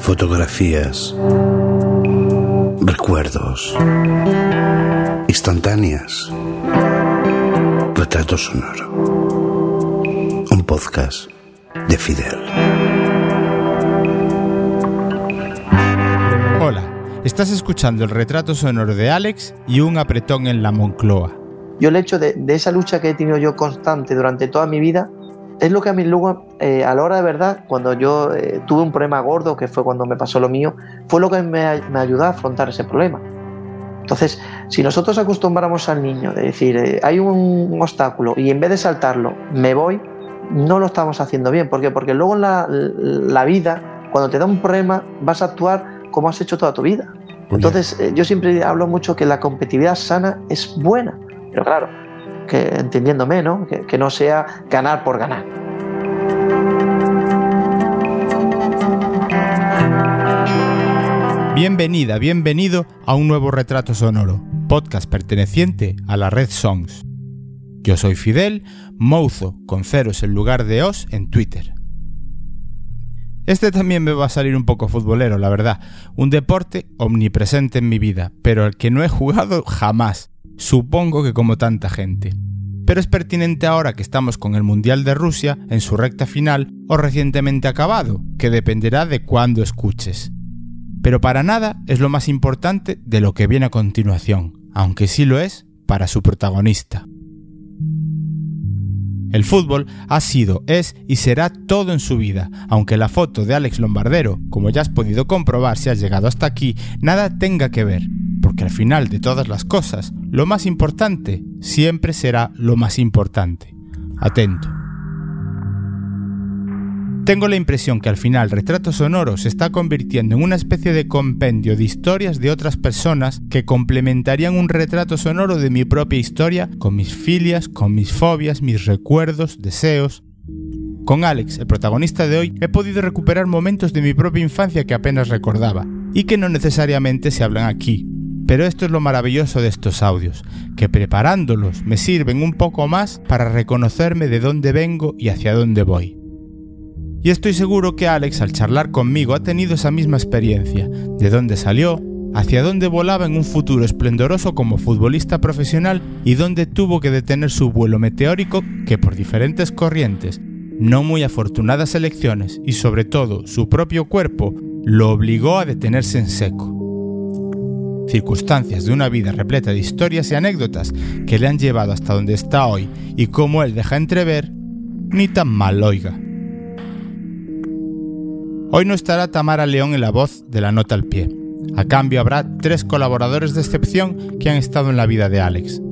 fotografías, recuerdos, instantáneas, retrato sonoro. Un podcast de Fidel. Hola, estás escuchando el retrato sonoro de Alex y un apretón en la Moncloa. Yo el hecho de, de esa lucha que he tenido yo constante durante toda mi vida es lo que a mí luego, eh, a la hora de verdad, cuando yo eh, tuve un problema gordo, que fue cuando me pasó lo mío, fue lo que me, me ayudó a afrontar ese problema. Entonces, si nosotros acostumbramos al niño de decir, eh, hay un obstáculo y en vez de saltarlo, me voy, no lo estamos haciendo bien. ¿Por qué? Porque luego en la, la vida, cuando te da un problema, vas a actuar como has hecho toda tu vida. Entonces, yo siempre hablo mucho que la competitividad sana es buena. Pero claro, que entendiéndome, ¿no? Que, que no sea ganar por ganar. Bienvenida, bienvenido a un nuevo retrato sonoro, podcast perteneciente a la red Songs. Yo soy Fidel, Mouzo, con ceros en lugar de os en Twitter. Este también me va a salir un poco futbolero, la verdad. Un deporte omnipresente en mi vida, pero al que no he jugado jamás. Supongo que como tanta gente. Pero es pertinente ahora que estamos con el Mundial de Rusia en su recta final o recientemente acabado, que dependerá de cuándo escuches. Pero para nada es lo más importante de lo que viene a continuación, aunque sí lo es para su protagonista. El fútbol ha sido, es y será todo en su vida, aunque la foto de Alex Lombardero, como ya has podido comprobar si has llegado hasta aquí, nada tenga que ver porque al final de todas las cosas, lo más importante siempre será lo más importante. Atento. Tengo la impresión que al final Retrato Sonoro se está convirtiendo en una especie de compendio de historias de otras personas que complementarían un retrato sonoro de mi propia historia con mis filias, con mis fobias, mis recuerdos, deseos. Con Alex, el protagonista de hoy, he podido recuperar momentos de mi propia infancia que apenas recordaba y que no necesariamente se hablan aquí, pero esto es lo maravilloso de estos audios, que preparándolos me sirven un poco más para reconocerme de dónde vengo y hacia dónde voy. Y estoy seguro que Alex al charlar conmigo ha tenido esa misma experiencia, de dónde salió, hacia dónde volaba en un futuro esplendoroso como futbolista profesional y dónde tuvo que detener su vuelo meteórico que por diferentes corrientes, no muy afortunadas elecciones y sobre todo su propio cuerpo lo obligó a detenerse en seco circunstancias de una vida repleta de historias y anécdotas que le han llevado hasta donde está hoy y como él deja entrever, ni tan mal oiga. Hoy no estará Tamara León en la voz de la nota al pie. A cambio habrá tres colaboradores de excepción que han estado en la vida de Alex.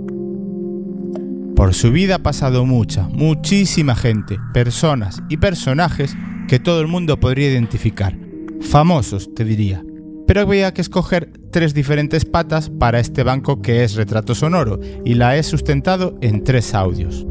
Por su vida ha pasado mucha, muchísima gente, personas y personajes que todo el mundo podría identificar. Famosos, te diría, pero había que escoger tres diferentes patas para este banco que es retrato sonoro y la he sustentado en tres audios.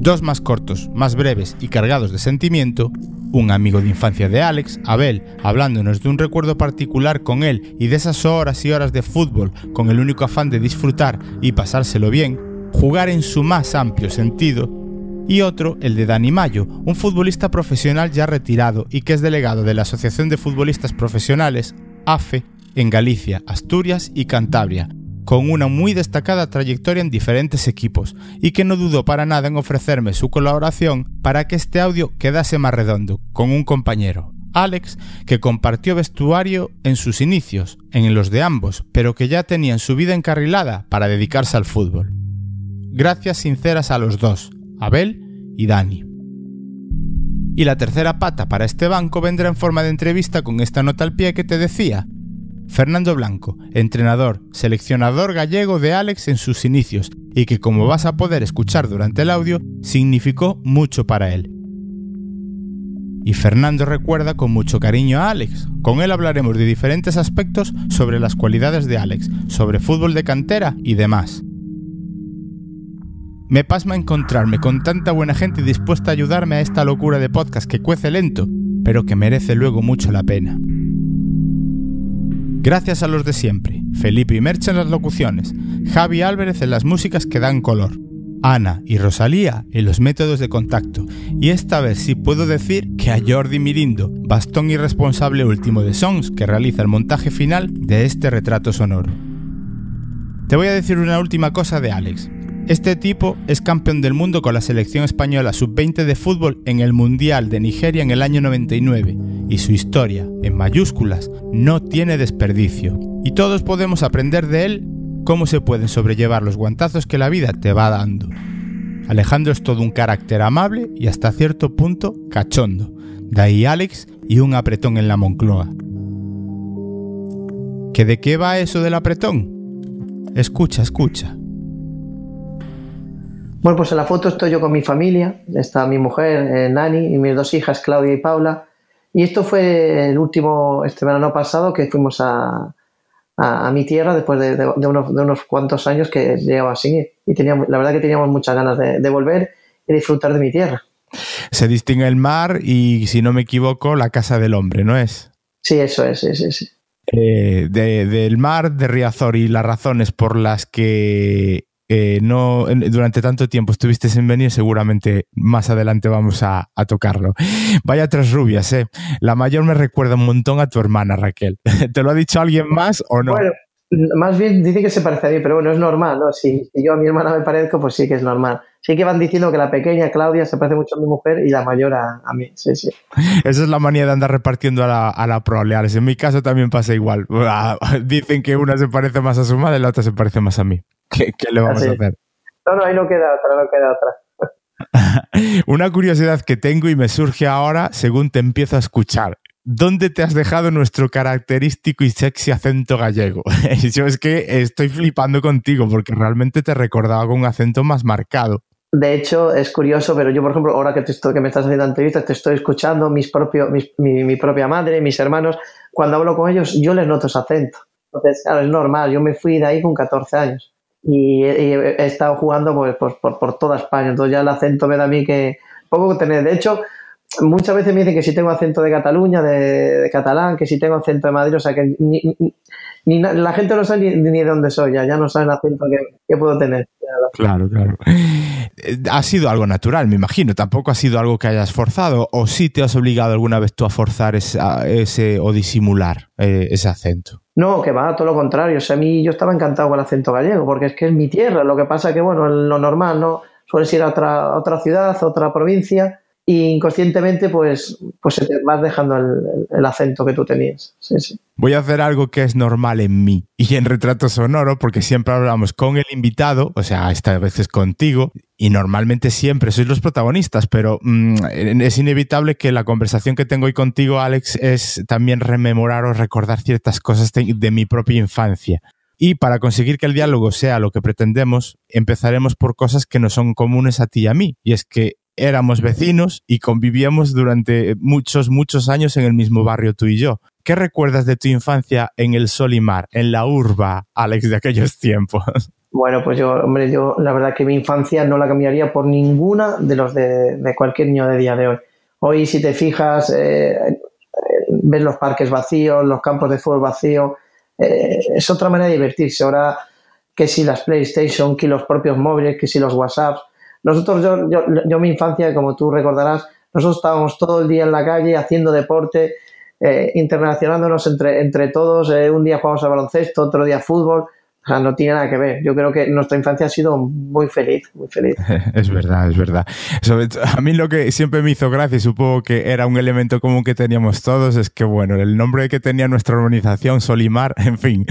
Dos más cortos, más breves y cargados de sentimiento, un amigo de infancia de Alex, Abel, hablándonos de un recuerdo particular con él y de esas horas y horas de fútbol con el único afán de disfrutar y pasárselo bien, jugar en su más amplio sentido, y otro, el de Dani Mayo, un futbolista profesional ya retirado y que es delegado de la Asociación de Futbolistas Profesionales, AFE, en Galicia, Asturias y Cantabria, con una muy destacada trayectoria en diferentes equipos, y que no dudó para nada en ofrecerme su colaboración para que este audio quedase más redondo, con un compañero, Alex, que compartió vestuario en sus inicios, en los de ambos, pero que ya tenían su vida encarrilada para dedicarse al fútbol. Gracias sinceras a los dos, Abel y Dani. Y la tercera pata para este banco vendrá en forma de entrevista con esta nota al pie que te decía. Fernando Blanco, entrenador, seleccionador gallego de Alex en sus inicios, y que como vas a poder escuchar durante el audio, significó mucho para él. Y Fernando recuerda con mucho cariño a Alex. Con él hablaremos de diferentes aspectos sobre las cualidades de Alex, sobre fútbol de cantera y demás. Me pasma encontrarme con tanta buena gente dispuesta a ayudarme a esta locura de podcast que cuece lento, pero que merece luego mucho la pena. Gracias a los de siempre, Felipe y Merche en las locuciones, Javi Álvarez en las músicas que dan color, Ana y Rosalía en los métodos de contacto, y esta vez sí puedo decir que a Jordi Mirindo, bastón y responsable último de Songs, que realiza el montaje final de este retrato sonoro. Te voy a decir una última cosa de Alex. Este tipo es campeón del mundo con la selección española sub-20 de fútbol en el Mundial de Nigeria en el año 99 y su historia, en mayúsculas, no tiene desperdicio. Y todos podemos aprender de él cómo se pueden sobrellevar los guantazos que la vida te va dando. Alejandro es todo un carácter amable y hasta cierto punto cachondo. De ahí Alex y un apretón en la Moncloa. ¿Que de qué va eso del apretón? Escucha, escucha. Bueno, pues en la foto estoy yo con mi familia, está mi mujer, eh, Nani, y mis dos hijas, Claudia y Paula. Y esto fue el último, este verano pasado, que fuimos a, a, mi tierra después de, de, unos, de, unos, cuantos años que llegaba así. Y teníamos, la verdad que teníamos muchas ganas de, volver y disfrutar de mi tierra. Se distingue el mar y, si no me equivoco, la casa del hombre, ¿no es? Sí, eso es, sí, sí. sí. Eh, del mar de Riazor y las razones por las que eh, no durante tanto tiempo estuviste sin venir, seguramente más adelante vamos a, tocarlo. Vaya tres rubias, ¿eh? La mayor me recuerda un montón a tu hermana Raquel. ¿Te lo ha dicho alguien más o no? Bueno, más bien dice que se parece a mí, pero bueno, es normal, ¿no? Si, yo a mi hermana me parezco, pues sí que es normal. Sí que van diciendo que la pequeña Claudia se parece mucho a mi mujer y la mayor a, mí, sí, sí. Esa es la manía de andar repartiendo a la, a la. En mi caso también pasa igual. Dicen que una se parece más a su madre y la otra se parece más a mí. ¿Qué, le vamos a hacer? No, no, ahí no queda otra, no queda otra. Una curiosidad que tengo y me surge ahora según te empiezo a escuchar. ¿Dónde te has dejado nuestro característico y sexy acento gallego? Yo es que estoy flipando contigo porque realmente te recordaba con un acento más marcado. De hecho, es curioso, pero yo, por ejemplo, ahora que, te estoy, que me estás haciendo entrevistas, te estoy escuchando, mis propio, mi, mi, propia madre, mis hermanos, cuando hablo con ellos, yo les noto ese acento. Entonces, claro, es normal, yo me fui de ahí con 14 años y, he estado jugando pues, por, por, toda España. Entonces ya el acento me da a mí que poco que tener. De hecho, muchas veces me dicen que si tengo acento de Cataluña, de, catalán, que si tengo acento de Madrid, o sea que ni, ni, la gente no sabe ni, de dónde soy, ya, ya no sabe el acento que, puedo tener. Claro, claro. Eh, ha sido algo natural, me imagino. Tampoco ha sido algo que hayas forzado, o sí te has obligado alguna vez tú a forzar ese, o disimular eh, ese acento. No, que va, todo lo contrario. O sea, a mí yo estaba encantado con el acento gallego, porque es que es mi tierra. Lo que pasa que, bueno, lo normal, ¿no? Sueles ir a otra, otra ciudad, a otra provincia, y inconscientemente, pues, pues vas dejando el, acento que tú tenías. Voy a hacer algo que es normal en mí y en retrato sonoro, porque siempre hablamos con el invitado, o sea, esta vez es contigo, y normalmente siempre sois los protagonistas, pero mm, es inevitable que la conversación que tengo hoy contigo, Alex, es también rememorar o recordar ciertas cosas de, mi propia infancia. Y para conseguir que el diálogo sea lo que pretendemos, empezaremos por cosas que no son comunes a ti y a mí. Y es que éramos vecinos y convivíamos durante muchos, muchos años en el mismo barrio tú y yo. ¿Qué recuerdas de tu infancia en el Solimar, en la urba, Alex, de aquellos tiempos? Bueno, pues yo, hombre, yo la verdad que mi infancia no la cambiaría por ninguna de los de, cualquier niño de día de hoy. Hoy, si te fijas, eh, eh, ves los parques vacíos, los campos de fútbol vacíos, eh, es otra manera de divertirse. Ahora, que si las PlayStation, que los propios móviles, que si los WhatsApp. Nosotros, yo, yo, yo mi infancia, como tú recordarás, nosotros estábamos todo el día en la calle haciendo deporte, eh, internacionándonos entre, entre todos. Eh, un día jugamos al baloncesto, otro día fútbol. Sea, no tiene nada que ver. Yo creo que nuestra infancia ha sido muy feliz, muy feliz. Es verdad, es verdad. a mí lo que siempre me hizo gracia, y supongo que era un elemento común que teníamos todos, es que, bueno, el nombre que tenía nuestra organización, Sol y Mar, en fin,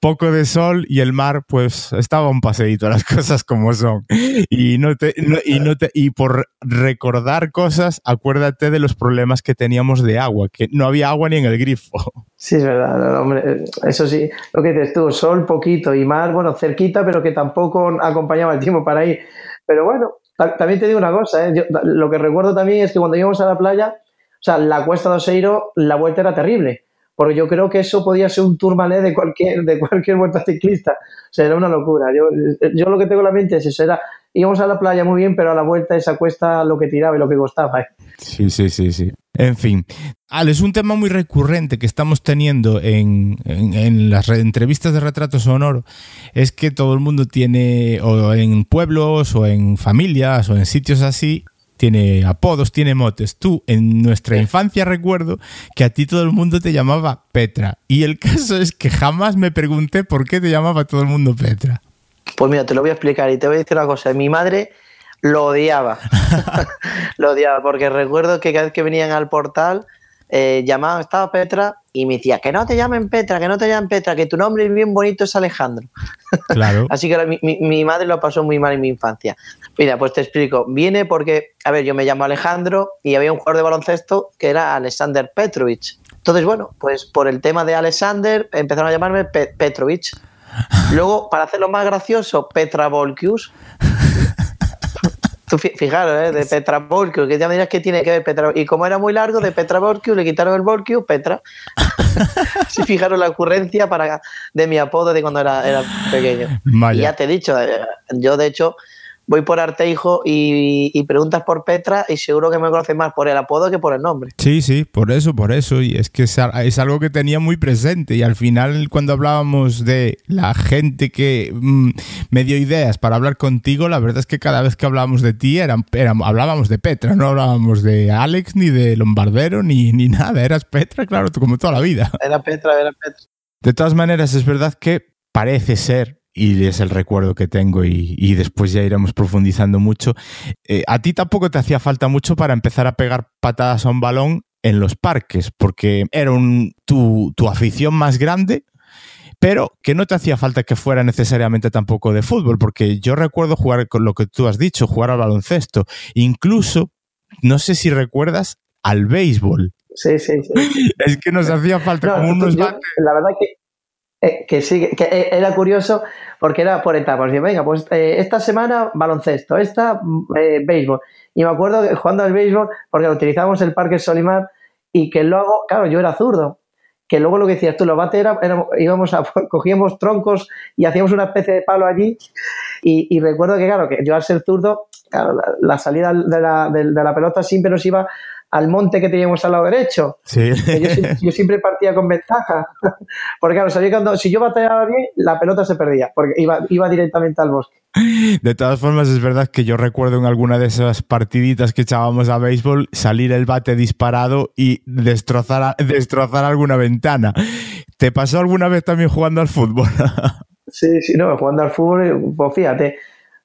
poco de sol y el mar, pues estaba un paseíto, las cosas como son. Y, no te, y, no te, y por recordar cosas, acuérdate de los problemas que teníamos de agua, que no había agua ni en el grifo. Sí, es verdad, hombre, eso sí, lo que dices tú, sol poquito y mar, bueno, cerquita, pero que tampoco acompañaba el tiempo para ir. Pero bueno, también te digo una cosa, ¿eh? lo que recuerdo también es que cuando íbamos a la playa, O sea, la cuesta de Oseiro, la vuelta era terrible. Porque yo creo que eso podía ser un tourmalet de cualquier, de cualquier vuelta ciclista. O sea, era una locura. Yo, yo lo que tengo en la mente es eso. Era, íbamos a la playa muy bien, pero a la vuelta esa cuesta lo que tiraba y lo que costaba. ¿eh? Sí, sí, sí, sí. En fin, Al, es un tema muy recurrente que estamos teniendo en, en, en las entrevistas de retrato sonoro, es que todo el mundo tiene, o en pueblos, o en familias, o en sitios así, tiene apodos, tiene motes. Tú, en nuestra infancia recuerdo que a ti todo el mundo te llamaba Petra. Y el caso es que jamás me pregunté por qué te llamaba todo el mundo Petra. Pues mira, te lo voy a explicar y te voy a decir una cosa. Mi madre lo odiaba. lo odiaba porque recuerdo que cada vez que venían al portal eh, llamaban, estaba Petra y me decía, que no te llamen Petra, que no te llamen Petra, que tu nombre bien bonito es Alejandro. Claro. Así que mi, mi, mi, madre lo pasó muy mal en mi infancia. Mira, pues te explico. Viene porque, a ver, yo me llamo Alejandro y había un jugador de baloncesto que era Alexander Petrovich. Entonces, bueno, pues por el tema de Alexander empezaron a llamarme Pe Petrovich. Luego, para hacerlo más gracioso, Petra Volkius. Tú fijaros, ¿eh? de Petra Volkius, que ya me dirás que tiene que ver Petra. Y como era muy largo, de Petra Volkius le quitaron el Volkius, Petra. sí, fijaros la ocurrencia para, de mi apodo de cuando era, era pequeño. Vaya. Y ya te he dicho, eh, yo de hecho voy por Arteijo y, y, preguntas por Petra y seguro que me conocen más por el apodo que por el nombre. Sí, sí, por eso, por eso. Y es que es, es algo que tenía muy presente. Y al final, cuando hablábamos de la gente que mmm, me dio ideas para hablar contigo, la verdad es que cada vez que hablábamos de ti, eran, eran, hablábamos de Petra, no hablábamos de Alex, ni de Lombardero, ni, ni nada. Eras Petra, claro, como toda la vida. Era Petra, era Petra. De todas maneras, es verdad que parece ser y es el recuerdo que tengo y, y después ya iremos profundizando mucho. Eh, a ti tampoco te hacía falta mucho para empezar a pegar patadas a un balón en los parques, porque era un, tu, tu afición más grande, pero que no te hacía falta que fuera necesariamente tampoco de fútbol, porque yo recuerdo jugar con lo que tú has dicho, jugar al baloncesto, incluso, no sé si recuerdas, al béisbol. Sí, sí, sí. Es que nos hacía falta no, como unos yo, La verdad que eh, que sí, que eh, era curioso porque era por etapas. Yo, venga, pues eh, esta semana baloncesto, esta eh, béisbol. Y me acuerdo que jugando al béisbol, porque utilizábamos el Parque Solimar y que luego, claro, yo era zurdo, que luego lo que decías tú, los bates era, íbamos a, cogíamos troncos y hacíamos una especie de palo allí. Y, y recuerdo que, claro, que yo al ser zurdo, claro, la, salida de la, de la pelota siempre nos iba al monte que teníamos al lado derecho. Sí. Yo, yo, siempre partía con ventaja. Porque claro, sabía cuando si yo batallaba bien, la pelota se perdía, porque iba, iba directamente al bosque. De todas formas, es verdad que yo recuerdo en alguna de esas partiditas que echábamos a béisbol salir el bate disparado y destrozar, destrozar alguna ventana. ¿Te pasó alguna vez también jugando al fútbol? sí, sí, no, jugando al fútbol, pues fíjate,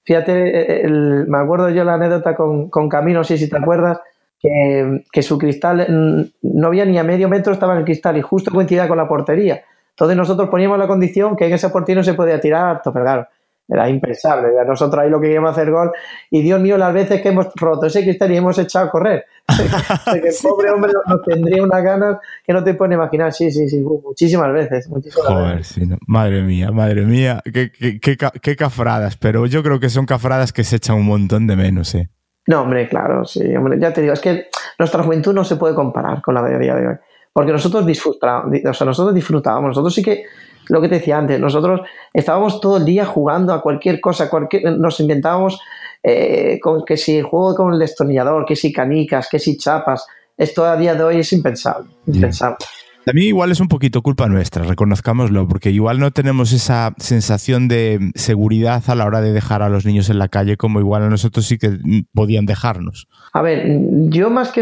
fíjate, el, me acuerdo yo la anécdota con, con Camino, no sé si te acuerdas, que, que, su cristal no había ni a medio metro estaba en el cristal y justo coincidía con la portería. Entonces nosotros poníamos la condición que en ese portería no se podía tirar harto, pero claro, era impensable. Nosotros ahí lo que queríamos hacer gol y Dios mío, las veces que hemos roto ese cristal y hemos echado a correr. que el pobre hombre nos tendría unas ganas que no te puedes imaginar. Sí, sí, sí, muchísimas veces. Muchísimas Joder, veces. Sí, no. madre mía, madre mía, qué, qué, qué, qué cafradas, pero yo creo que son cafradas que se echan un montón de menos, ¿eh? No, hombre, claro, sí, hombre, ya te digo, es que nuestra juventud no se puede comparar con la de día de hoy, porque nosotros disfrutábamos, o sea, nosotros disfrutábamos, nosotros sí que, lo que te decía antes, nosotros estábamos todo el día jugando a cualquier cosa, cualquier, nos inventábamos eh, con, que si juego con el destornillador, que si canicas, que si chapas, esto a día de hoy es impensable, impensable. Yeah. También igual es un poquito culpa nuestra, reconozcámoslo, porque igual no tenemos esa sensación de seguridad a la hora de dejar a los niños en la calle como igual a nosotros sí que podían dejarnos. A ver, yo más que,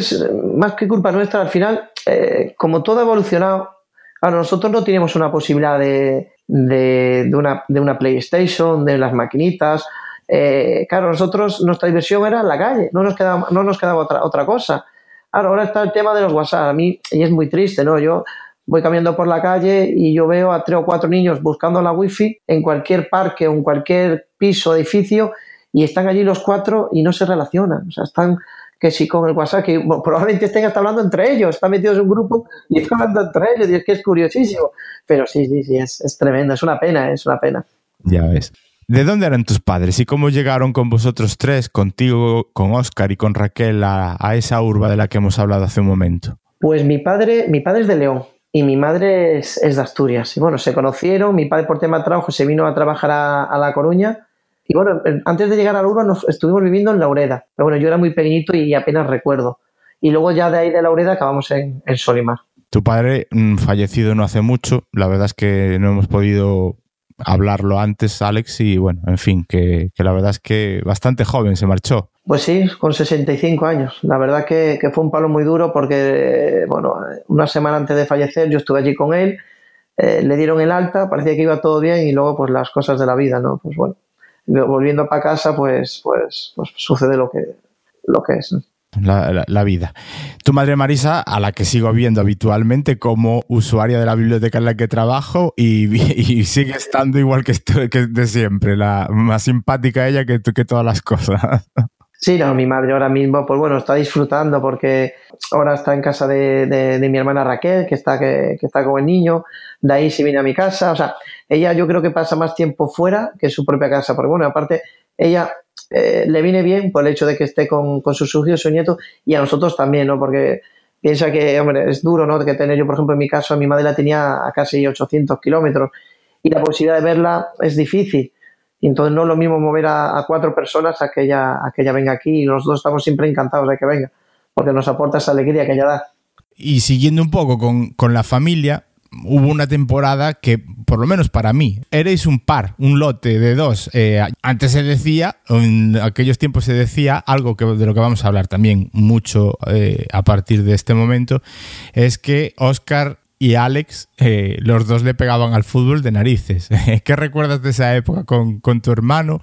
más que culpa nuestra, al final, eh, como todo ha evolucionado, ahora nosotros no tenemos una posibilidad de, de, de, una, de una PlayStation, de las maquinitas. Eh, claro, nosotros, nuestra diversión era en la calle, no nos quedaba, no nos quedaba otra, otra cosa. Ahora, está el tema de los WhatsApp. A mí, es muy triste, ¿no? Yo voy caminando por la calle y yo veo a tres o cuatro niños buscando la wifi en cualquier parque o en cualquier piso, edificio, y están allí los cuatro y no se relacionan. O sea, están que si con el WhatsApp, que probablemente estén hasta hablando entre ellos, están metidos en un grupo y están hablando entre ellos, y es que es curiosísimo. Pero sí, sí, sí, es, es tremendo, es una pena, es una pena. Ya ves. ¿De dónde eran tus padres y cómo llegaron con vosotros tres, contigo, con Oscar y con Raquel, a, esa urba de la que hemos hablado hace un momento? Pues mi padre, mi padre es de León y mi madre es, de Asturias. Y bueno, se conocieron, mi padre por tema de trabajo se vino a trabajar a, La Coruña. Y bueno, antes de llegar a la urba nos estuvimos viviendo en Laureda. Pero bueno, yo era muy pequeñito y apenas recuerdo. Y luego ya de ahí de Laureda acabamos en, en Solimar. Tu padre, mm, fallecido no hace mucho, la verdad es que no hemos podido hablarlo antes, Alex, y bueno, en fin, que, la verdad es que bastante joven se marchó. Pues sí, con 65 años. La verdad que, fue un palo muy duro porque, bueno, una semana antes de fallecer yo estuve allí con él, eh, le dieron el alta, parecía que iba todo bien y luego pues las cosas de la vida, ¿no? Pues bueno, volviendo para casa pues, pues, pues sucede lo que, lo que es la, vida. Tu madre Marisa, a la que sigo viendo habitualmente como usuaria de la biblioteca en la que trabajo y, sigue estando igual que, que, de siempre, la más simpática ella que, que todas las cosas. Sí, no, mi madre ahora mismo, pues bueno, está disfrutando porque ahora está en casa de, mi hermana Raquel, que está, que, está con el niño, de ahí se viene a mi casa, o sea, ella yo creo que pasa más tiempo fuera que en su propia casa, porque bueno, aparte, ella eh, le viene bien por el hecho de que esté con, con sus hijos, su nieto, y a nosotros también, ¿no? Porque piensa que, hombre, es duro, ¿no? Que tener yo, por ejemplo, en mi caso, mi madre la tenía a casi 800 kilómetros y la posibilidad de verla es difícil. Y entonces no es lo mismo mover a, cuatro personas a que, ella, a que ella venga aquí y nosotros estamos siempre encantados de que venga, porque nos aporta esa alegría que ella da. Y siguiendo un poco con, con la familia, hubo una temporada que, por lo menos para mí, erais un par, un lote de dos. Eh, antes se decía, en aquellos tiempos se decía, algo que, de lo que vamos a hablar también mucho eh, a partir de este momento, es que Oscar y Alex, eh, los dos le pegaban al fútbol de narices. ¿Qué recuerdas de esa época con, con tu hermano?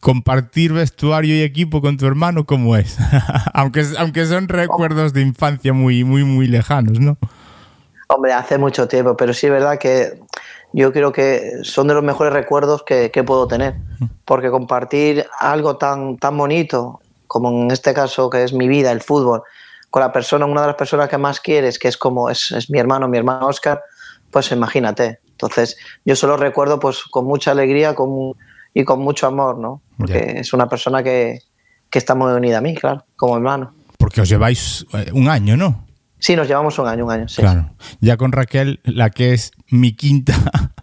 Compartir vestuario y equipo con tu hermano, ¿cómo es? aunque, aunque son recuerdos de infancia muy, muy, muy lejanos, ¿no? Hombre, hace mucho tiempo, pero sí es verdad que yo creo que son de los mejores recuerdos que, puedo tener, porque compartir algo tan, tan bonito, como en este caso que es mi vida, el fútbol, con la persona, una de las personas que más quieres, que es como es, mi hermano, mi hermano Oscar, pues imagínate. Entonces, yo solo recuerdo pues con mucha alegría con, y con mucho amor, ¿no? Porque es una persona que, que está muy unida a mí, claro, como hermano. Porque os lleváis eh, un año, ¿no? Sí, nos llevamos un año, un año, sí. Claro. Ya con Raquel, la que es mi quinta,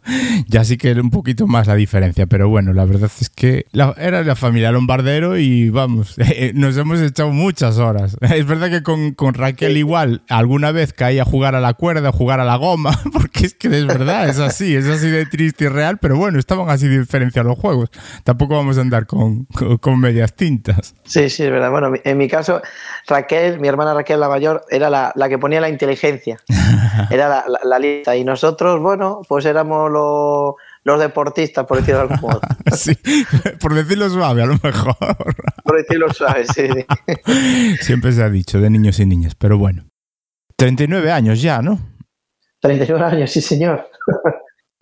ya sí que era un poquito más la diferencia, pero bueno, la verdad es que era la familia Lombardero y vamos, eh, nos hemos echado muchas horas. Es verdad que con, Raquel igual alguna vez caía a jugar a la cuerda, a jugar a la goma, porque es que es verdad, es así, es así de triste y real, pero bueno, estaban así de diferencia los juegos. Tampoco vamos a andar con, con, medias tintas. Sí, sí, es verdad. Bueno, en mi caso, Raquel, mi hermana Raquel la mayor, era la, que ponía la inteligencia, era la, la lista, y nosotros, bueno, pues éramos los, los deportistas, por decirlo de algún modo. sí, por decirlo suave, a lo mejor. por decirlo suave, sí, Siempre se ha dicho de niños y niñas, pero bueno. 39 años ya, ¿no? 39 años, sí, señor.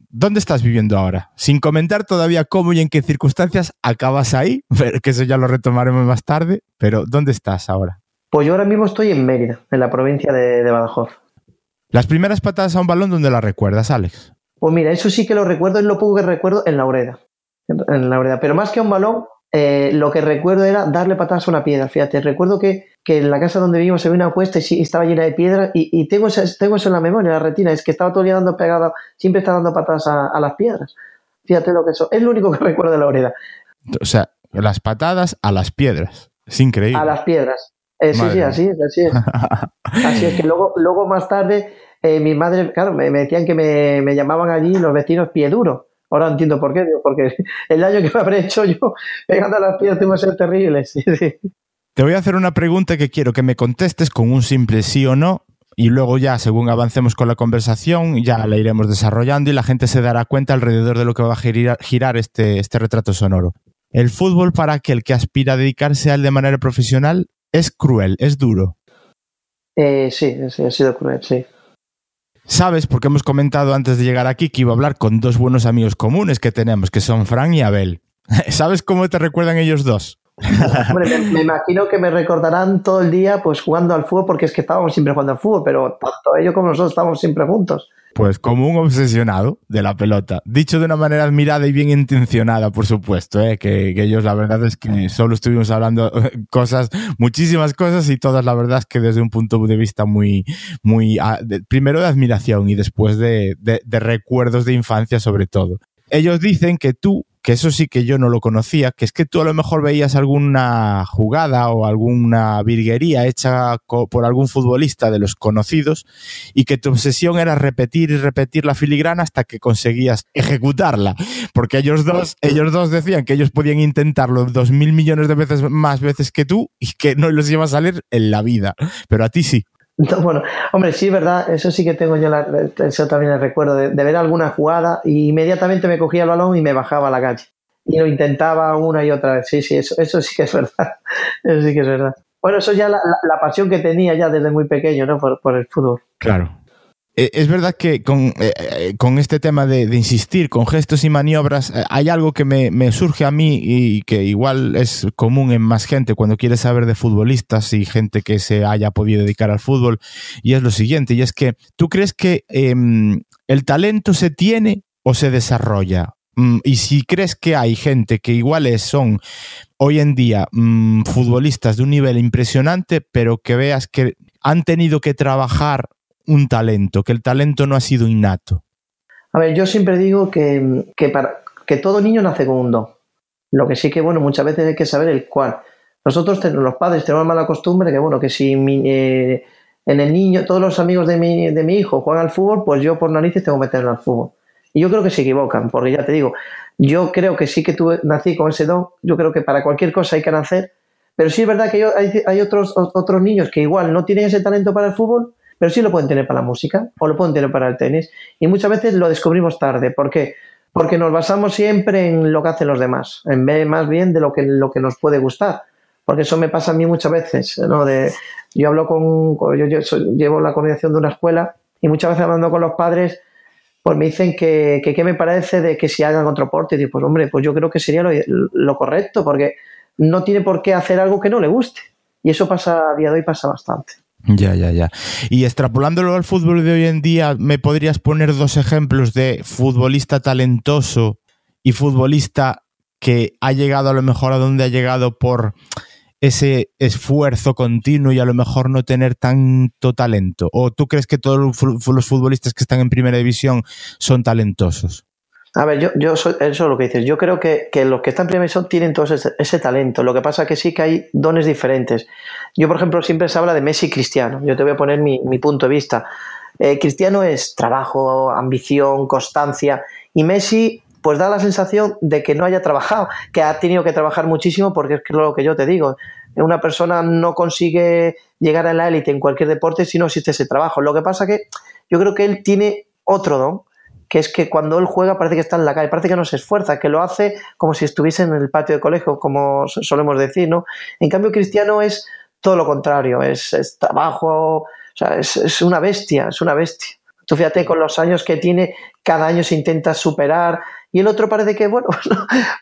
¿Dónde estás viviendo ahora? Sin comentar todavía cómo y en qué circunstancias acabas ahí, que eso ya lo retomaremos más tarde, pero ¿dónde estás ahora? Pues yo ahora mismo estoy en Mérida, en la provincia de, de Badajoz. Las primeras patadas a un balón, ¿dónde las recuerdas, Alex? Pues mira, eso sí que lo recuerdo, es lo poco que recuerdo en la Ureda. En la Ureda. Pero más que a un balón, eh, lo que recuerdo era darle patadas a una piedra. Fíjate, recuerdo que, en la casa donde vivimos ve una cuesta y estaba llena de piedras y, tengo, eso, tengo eso en la memoria, en la retina, es que estaba todo el día dando pegada, siempre estaba dando patadas a, las piedras. Fíjate lo que eso, es lo único que recuerdo de la Ureda. O sea, las patadas a las piedras. Es increíble. A las piedras. Eh, sí, sí, así es, así es. así es que luego, luego más tarde eh, mi madre, claro, me, decían que me, me, llamaban allí los vecinos pie duro. Ahora entiendo por qué, porque el daño que me habré hecho yo pegando a las piedras tengo que ser terrible. Te voy a hacer una pregunta que quiero que me contestes con un simple sí o no y luego ya, según avancemos con la conversación, ya la iremos desarrollando y la gente se dará cuenta alrededor de lo que va a girar, girar este, este retrato sonoro. ¿El fútbol para aquel que aspira a dedicarse a él de manera profesional es cruel, es duro? Eh, sí, sí, ha sido cruel, sí. Sabes, porque hemos comentado antes de llegar aquí que iba a hablar con dos buenos amigos comunes que tenemos, que son Fran y Abel. ¿Sabes cómo te recuerdan ellos dos? me, imagino que me recordarán todo el día pues jugando al fútbol, porque es que estábamos siempre jugando al fútbol, pero tanto ellos como nosotros estábamos siempre juntos. Pues como un obsesionado de la pelota. Dicho de una manera admirada y bien intencionada, por supuesto, ¿eh? que, ellos la verdad es que solo estuvimos hablando cosas, muchísimas cosas y todas la verdad es que desde un punto de vista muy, muy, ah, primero de admiración y después de recuerdos de infancia sobre todo. Ellos dicen que tú que eso sí que yo no lo conocía, que es que tú a lo mejor veías alguna jugada o alguna virguería hecha por algún futbolista de los conocidos y que tu obsesión era repetir y repetir la filigrana hasta que conseguías ejecutarla, porque ellos dos, ellos dos decían que ellos podían intentarlo dos mil millones de veces más veces que tú y que no les iba a salir en la vida, pero a ti sí. bueno, hombre, sí, verdad, eso sí que tengo yo, eso también el recuerdo de, ver alguna jugada y inmediatamente me cogía el balón y me bajaba a la calle. Y lo intentaba una y otra vez. Sí, sí, eso, eso sí que es verdad. Eso sí que es verdad. Bueno, eso ya la, la, pasión que tenía ya desde muy pequeño, ¿no? Por, por el fútbol. Claro. Eh, es verdad que con, eh, eh, este tema de, insistir con gestos y maniobras, hay algo que me, surge a mí y que igual es común en más gente cuando quiere saber de futbolistas y gente que se haya podido dedicar al fútbol, y es lo siguiente, y es que tú crees que em, el talento se tiene o se desarrolla. Mm, y si crees que hay gente que iguales son hoy en día mm, futbolistas de un nivel impresionante, pero que veas que han tenido que trabajar un talento, que el talento no ha sido innato? A ver, yo siempre digo que, para, que todo niño nace con un don. Lo que sí que, bueno, muchas veces hay que saber el cuál. Nosotros, los padres, tenemos mala costumbre que, bueno, que si eh, en el niño, todos los amigos de mi, de mi hijo juegan al fútbol, pues yo por narices tengo que meterlo al fútbol. Y yo creo que se equivocan, porque ya te digo, yo creo que sí que tuve, nací con ese don, yo creo que para cualquier cosa hay que nacer, pero sí es verdad que hay, hay otros, otros niños que igual no tienen ese talento para el fútbol, pero sí lo pueden tener para la música o lo pueden tener para el tenis. Y muchas veces lo descubrimos tarde. ¿Por qué? Porque nos basamos siempre en lo que hacen los demás, en vez más bien de lo que, lo que nos puede gustar. Porque eso me pasa a mí muchas veces, ¿no? De, yo hablo con, yo, llevo la coordinación de una escuela y muchas veces hablando con los padres, pues me dicen que qué me parece de que si hagan otro deporte. Y digo, pues hombre, pues yo creo que sería lo, lo, correcto, porque no tiene por qué hacer algo que no le guste. Y eso pasa a día de hoy, pasa bastante. Ya, ya, ya. Y extrapolándolo al fútbol de hoy en día, ¿me podrías poner dos ejemplos de futbolista talentoso y futbolista que ha llegado a lo mejor a donde ha llegado por ese esfuerzo continuo y a lo mejor no tener tanto talento? ¿O tú crees que todos los futbolistas que están en primera división son talentosos? A ver, yo, yo eso es lo que dices. Yo creo que, los que están en tienen todo ese, talento. Lo que pasa que sí que hay dones diferentes. Yo, por ejemplo, siempre se habla de Messi y Cristiano. Yo te voy a poner mi, punto de vista. Eh, Cristiano es trabajo, ambición, constancia. Y Messi, pues da la sensación de que no haya trabajado, que ha tenido que trabajar muchísimo, porque es lo que yo te digo. Una persona no consigue llegar a la élite en cualquier deporte si no existe ese trabajo. Lo que pasa que yo creo que él tiene otro don que es que cuando él juega parece que está en la calle, parece que no se esfuerza, que lo hace como si estuviese en el patio de colegio, como solemos decir, ¿no? En cambio, Cristiano es todo lo contrario, es, trabajo, o sea, es, una bestia, es una bestia. Tú fíjate con los años que tiene, cada año se intenta superar y el otro parece que, bueno,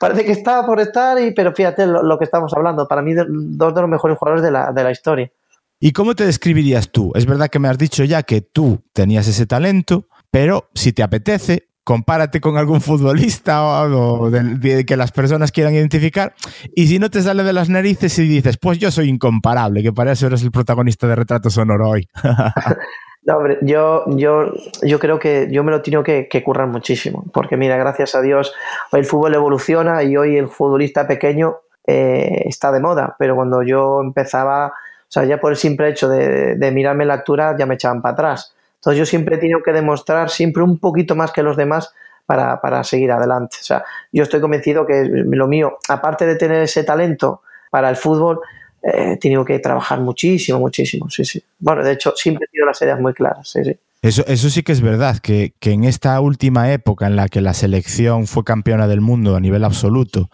parece que está por estar, y, pero fíjate lo, que estamos hablando, para mí dos de los mejores jugadores de la, de la historia. ¿Y cómo te describirías tú? Es verdad que me has dicho ya que tú tenías ese talento, pero si te apetece, compárate con algún futbolista o, de, que las personas quieran identificar. Y si no te sale de las narices y dices, pues yo soy incomparable, que para eso eres el protagonista de Retrato Sonoro hoy. no, hombre, yo, yo, yo creo que yo me lo tengo que, currar muchísimo. Porque mira, gracias a Dios, el fútbol evoluciona y hoy el futbolista pequeño eh, está de moda. Pero cuando yo empezaba, o sea, ya por el simple hecho de, de mirarme la altura, ya me echaban para atrás. Entonces yo siempre he tenido que demostrar siempre un poquito más que los demás para, para seguir adelante. O sea, yo estoy convencido que lo mío, aparte de tener ese talento para el fútbol, eh, he tenido que trabajar muchísimo, muchísimo, sí, sí. Bueno, de hecho, siempre he tenido las ideas muy claras, sí, sí. Eso, eso sí que es verdad, que, que, en esta última época en la que la selección fue campeona del mundo a nivel absoluto,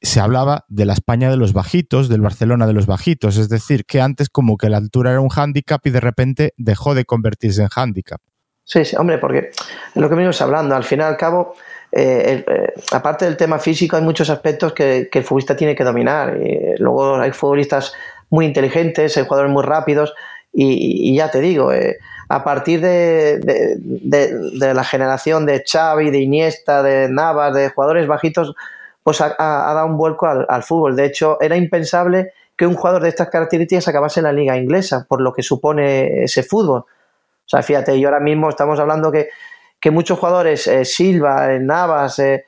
se hablaba de la España de los bajitos, del Barcelona de los bajitos, es decir, que antes como que la altura era un hándicap y de repente dejó de convertirse en hándicap. Sí, sí, hombre, porque lo que venimos hablando, al fin y al cabo, eh, eh, aparte del tema físico, hay muchos aspectos que, el futbolista tiene que dominar. Y luego hay futbolistas muy inteligentes, hay jugadores muy rápidos, y, ya te digo, eh, a partir de, de, la generación de Xavi, de Iniesta, de Navas, de jugadores bajitos, pues ha, dado un vuelco al, fútbol. De hecho, era impensable que un jugador de estas características acabase en la liga inglesa, por lo que supone ese fútbol. O sea, fíjate, y ahora mismo estamos hablando que, que muchos jugadores, eh, Silva, eh, Navas, eh,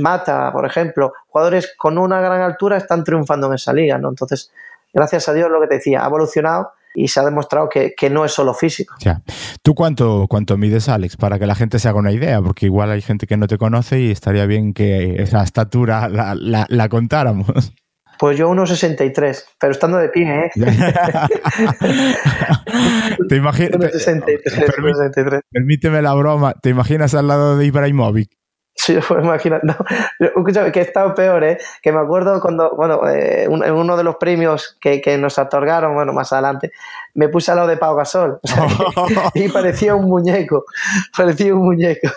Mata, por ejemplo, jugadores con una gran altura están triunfando en esa liga, ¿no? Entonces, gracias a Dios, lo que te decía, ha evolucionado y se ha demostrado que, no es solo físico. Ya. ¿Tú cuánto, cuánto mides, Alex? Para que la gente se haga una idea, porque igual hay gente que no te conoce y estaría bien que esa estatura la, la, contáramos. Pues yo 1,63, pero estando de pie, ¿eh? ¿Te imaginas? 1,63. Permíteme la broma. ¿Te imaginas al lado de Ibrahimovic? Sí, pues imagina, no, escúchame, que he estado peor, ¿eh? Que me acuerdo cuando, bueno, eh, uno de los premios que, que, nos otorgaron, bueno, más adelante, me puse al lado de Pau Gasol. y parecía un muñeco, parecía un muñeco.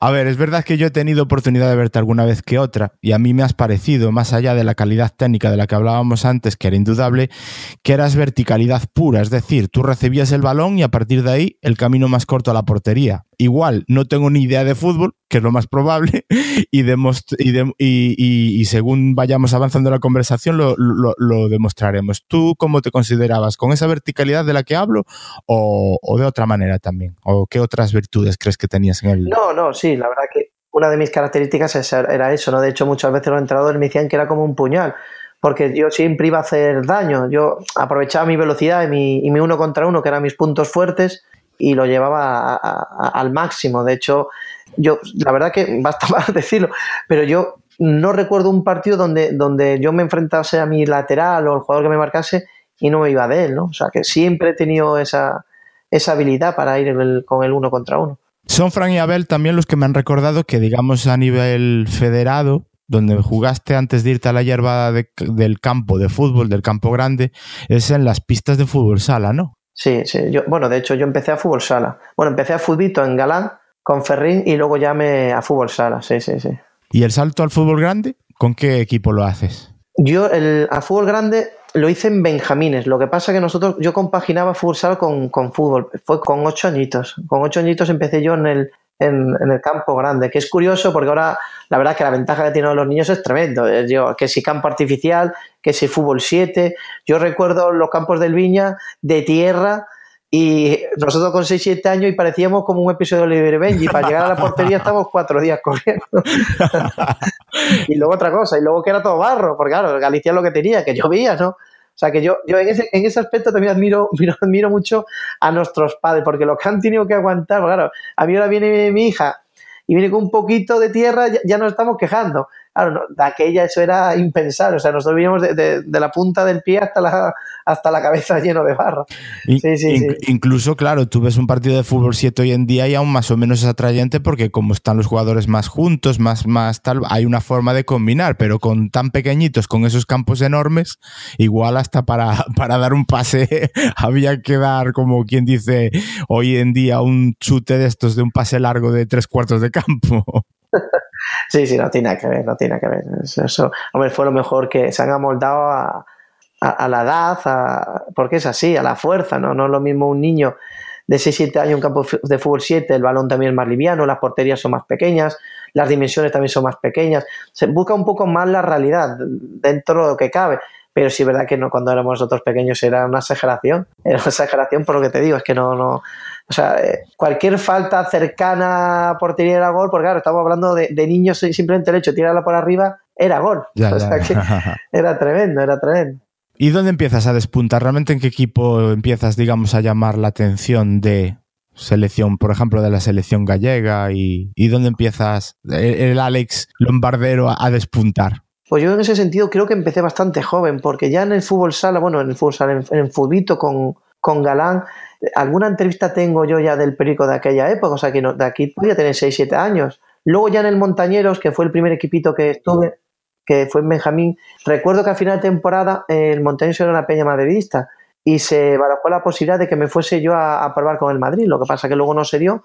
a ver, es verdad que yo he tenido oportunidad de verte alguna vez que otra, y a mí me has parecido, más allá de la calidad técnica de la que hablábamos antes, que era indudable, que eras verticalidad pura, es decir, tú recibías el balón y a partir de ahí el camino más corto a la portería igual no tengo ni idea de fútbol, que es lo más probable, y, y, según vayamos avanzando la conversación lo, demostraremos. ¿Tú cómo te considerabas? ¿Con esa verticalidad de la que hablo o, de otra manera también? ¿O qué otras virtudes crees que tenías en el... No, no, sí, la verdad que una de mis características era eso, ¿no? De hecho, muchas veces los entrenadores me decían que era como un puñal porque yo siempre iba a hacer daño. Yo aprovechaba mi velocidad y mi, y mi uno contra uno, que eran mis puntos fuertes, y lo llevaba al máximo. De hecho, yo, la verdad que basta más decirlo, pero yo no recuerdo un partido donde, donde yo me enfrentase a mi lateral o el jugador que me marcase y no me iba de él, ¿no? O sea, que siempre he tenido esa, esa habilidad para ir con el uno contra uno. Son Fran y Abel también los que me han recordado que, digamos, a nivel federado, donde jugaste antes de irte a la hierba del campo de fútbol, del campo grande, es en las pistas de fútbol sala, ¿no? Sí, sí. Yo, bueno, de hecho, yo empecé a fútbol sala. Bueno, empecé a futbito en Galán con Ferrín y luego ya me a fútbol sala. Sí, sí, sí. ¿Y el salto al fútbol grande? ¿Con qué equipo lo haces? Yo el, a fútbol grande lo hice en Benjamines. Lo que pasa que nosotros, yo compaginaba fútbol sala con, con fútbol. Fue con ocho añitos. Con ocho añitos empecé yo en el, en, el campo grande, que es curioso porque ahora la verdad que la ventaja que tienen los niños es tremendo. Eh, yo, que si campo artificial, que si fútbol 7. Yo recuerdo los campos del Viña de tierra y nosotros con 6-7 años y parecíamos como un episodio de Oliver Benji. Para llegar a la portería estábamos cuatro días corriendo. y luego otra cosa, y luego que era todo barro, porque claro, Galicia es lo que tenía, que llovía, ¿no? O sea que yo, yo en, ese, en ese aspecto también admiro, admiro mucho a nuestros padres, porque lo que han tenido que aguantar, claro, a mí ahora viene mi, hija y viene con un poquito de tierra, ya, ya nos estamos quejando. Claro, de aquella eso era impensable, o sea, nosotros veníamos de, la punta del pie hasta la, hasta la cabeza lleno de barro. Incluso, claro, tú ves un partido de fútbol 7 hoy en día y aún más o menos es atrayente porque como están los jugadores más juntos, más, más tal, hay una forma de combinar, pero con tan pequeñitos, con esos campos enormes, igual hasta para, para dar un pase había que dar, como quien dice, hoy en día un chute de estos de un pase largo de tres cuartos de campo. Sí, sí, no tiene que ver, no tiene que ver. Eso, hombre, fue lo mejor que se han amoldado a, a, la edad, porque es así, a la fuerza, ¿no? No es lo mismo un niño de 6-7 años en un campo de fútbol 7, el balón también es más liviano, las porterías son más pequeñas, las dimensiones también son más pequeñas. Se busca un poco más la realidad dentro de lo que cabe. Pero sí verdad que no, cuando éramos nosotros pequeños era una exageración. Era una exageración por lo que te digo, es que no, no, o sea, eh, cualquier falta cercana a portería era gol, porque claro, estamos hablando de, niños, simplemente el hecho de tirarla por arriba era gol. o sea que era tremendo, era tremendo. ¿Y dónde empiezas a despuntar? ¿Realmente en qué equipo empiezas, digamos, a llamar la atención de selección, por ejemplo, de la selección gallega? ¿Y, dónde empiezas el, Alex Lombardero a, despuntar? Pues yo en ese sentido creo que empecé bastante joven, porque ya en el fútbol sala, bueno, en el fútbol sala, en, en el futbito con, con Galán, alguna entrevista tengo yo ya del perico de aquella época, o sea que de aquí podía tener 6, 7 años. Luego ya en el Montañeros, que fue el primer equipito que estuve, que fue en Benjamín, recuerdo que a final de temporada eh, el Montañeros era una peña madridista y se barajó la posibilidad de que me fuese yo a, probar con el Madrid, lo que pasa que luego no se dio,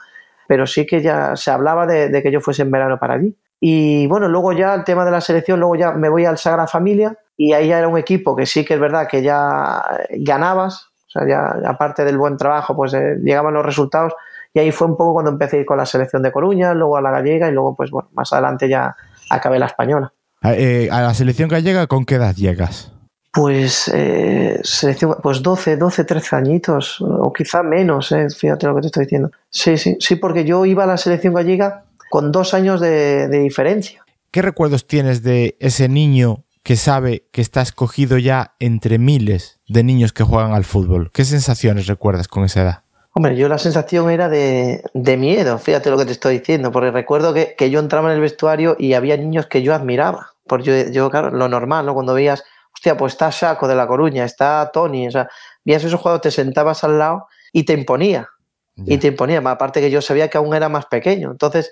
pero sí que ya se hablaba de, que yo fuese en verano para allí. Y bueno, luego ya el tema de la selección, luego ya me voy al Sagrada Familia y ahí ya era un equipo que sí que es verdad que ya ganabas, sea, ya aparte del buen trabajo, pues eh, llegaban los resultados y ahí fue un poco cuando empecé a ir con la selección de Coruña, luego a la gallega y luego, pues bueno, más adelante ya acabé la española. a la selección gallega, ¿con qué edad llegas? Pues, eh, pues 12, 12, 13 añitos, o quizá menos, eh, fíjate lo que te estoy diciendo. Sí, sí, sí, porque yo iba a la selección gallega con dos años de, diferencia. ¿Qué recuerdos tienes de ese niño que sabe que está escogido ya entre miles de niños que juegan al fútbol? ¿Qué sensaciones recuerdas con esa edad? Hombre, yo la sensación era de, miedo, fíjate lo que te estoy diciendo, porque recuerdo que, yo entraba en el vestuario y había niños que yo admiraba. Porque yo, yo, claro, lo normal, ¿no? Cuando veías hostia, pues está Saco de La Coruña, está Tony, o sea, vías esos juegos, te sentabas al lado y te imponía. Y te imponía, aparte que yo sabía que aún era más pequeño. Entonces,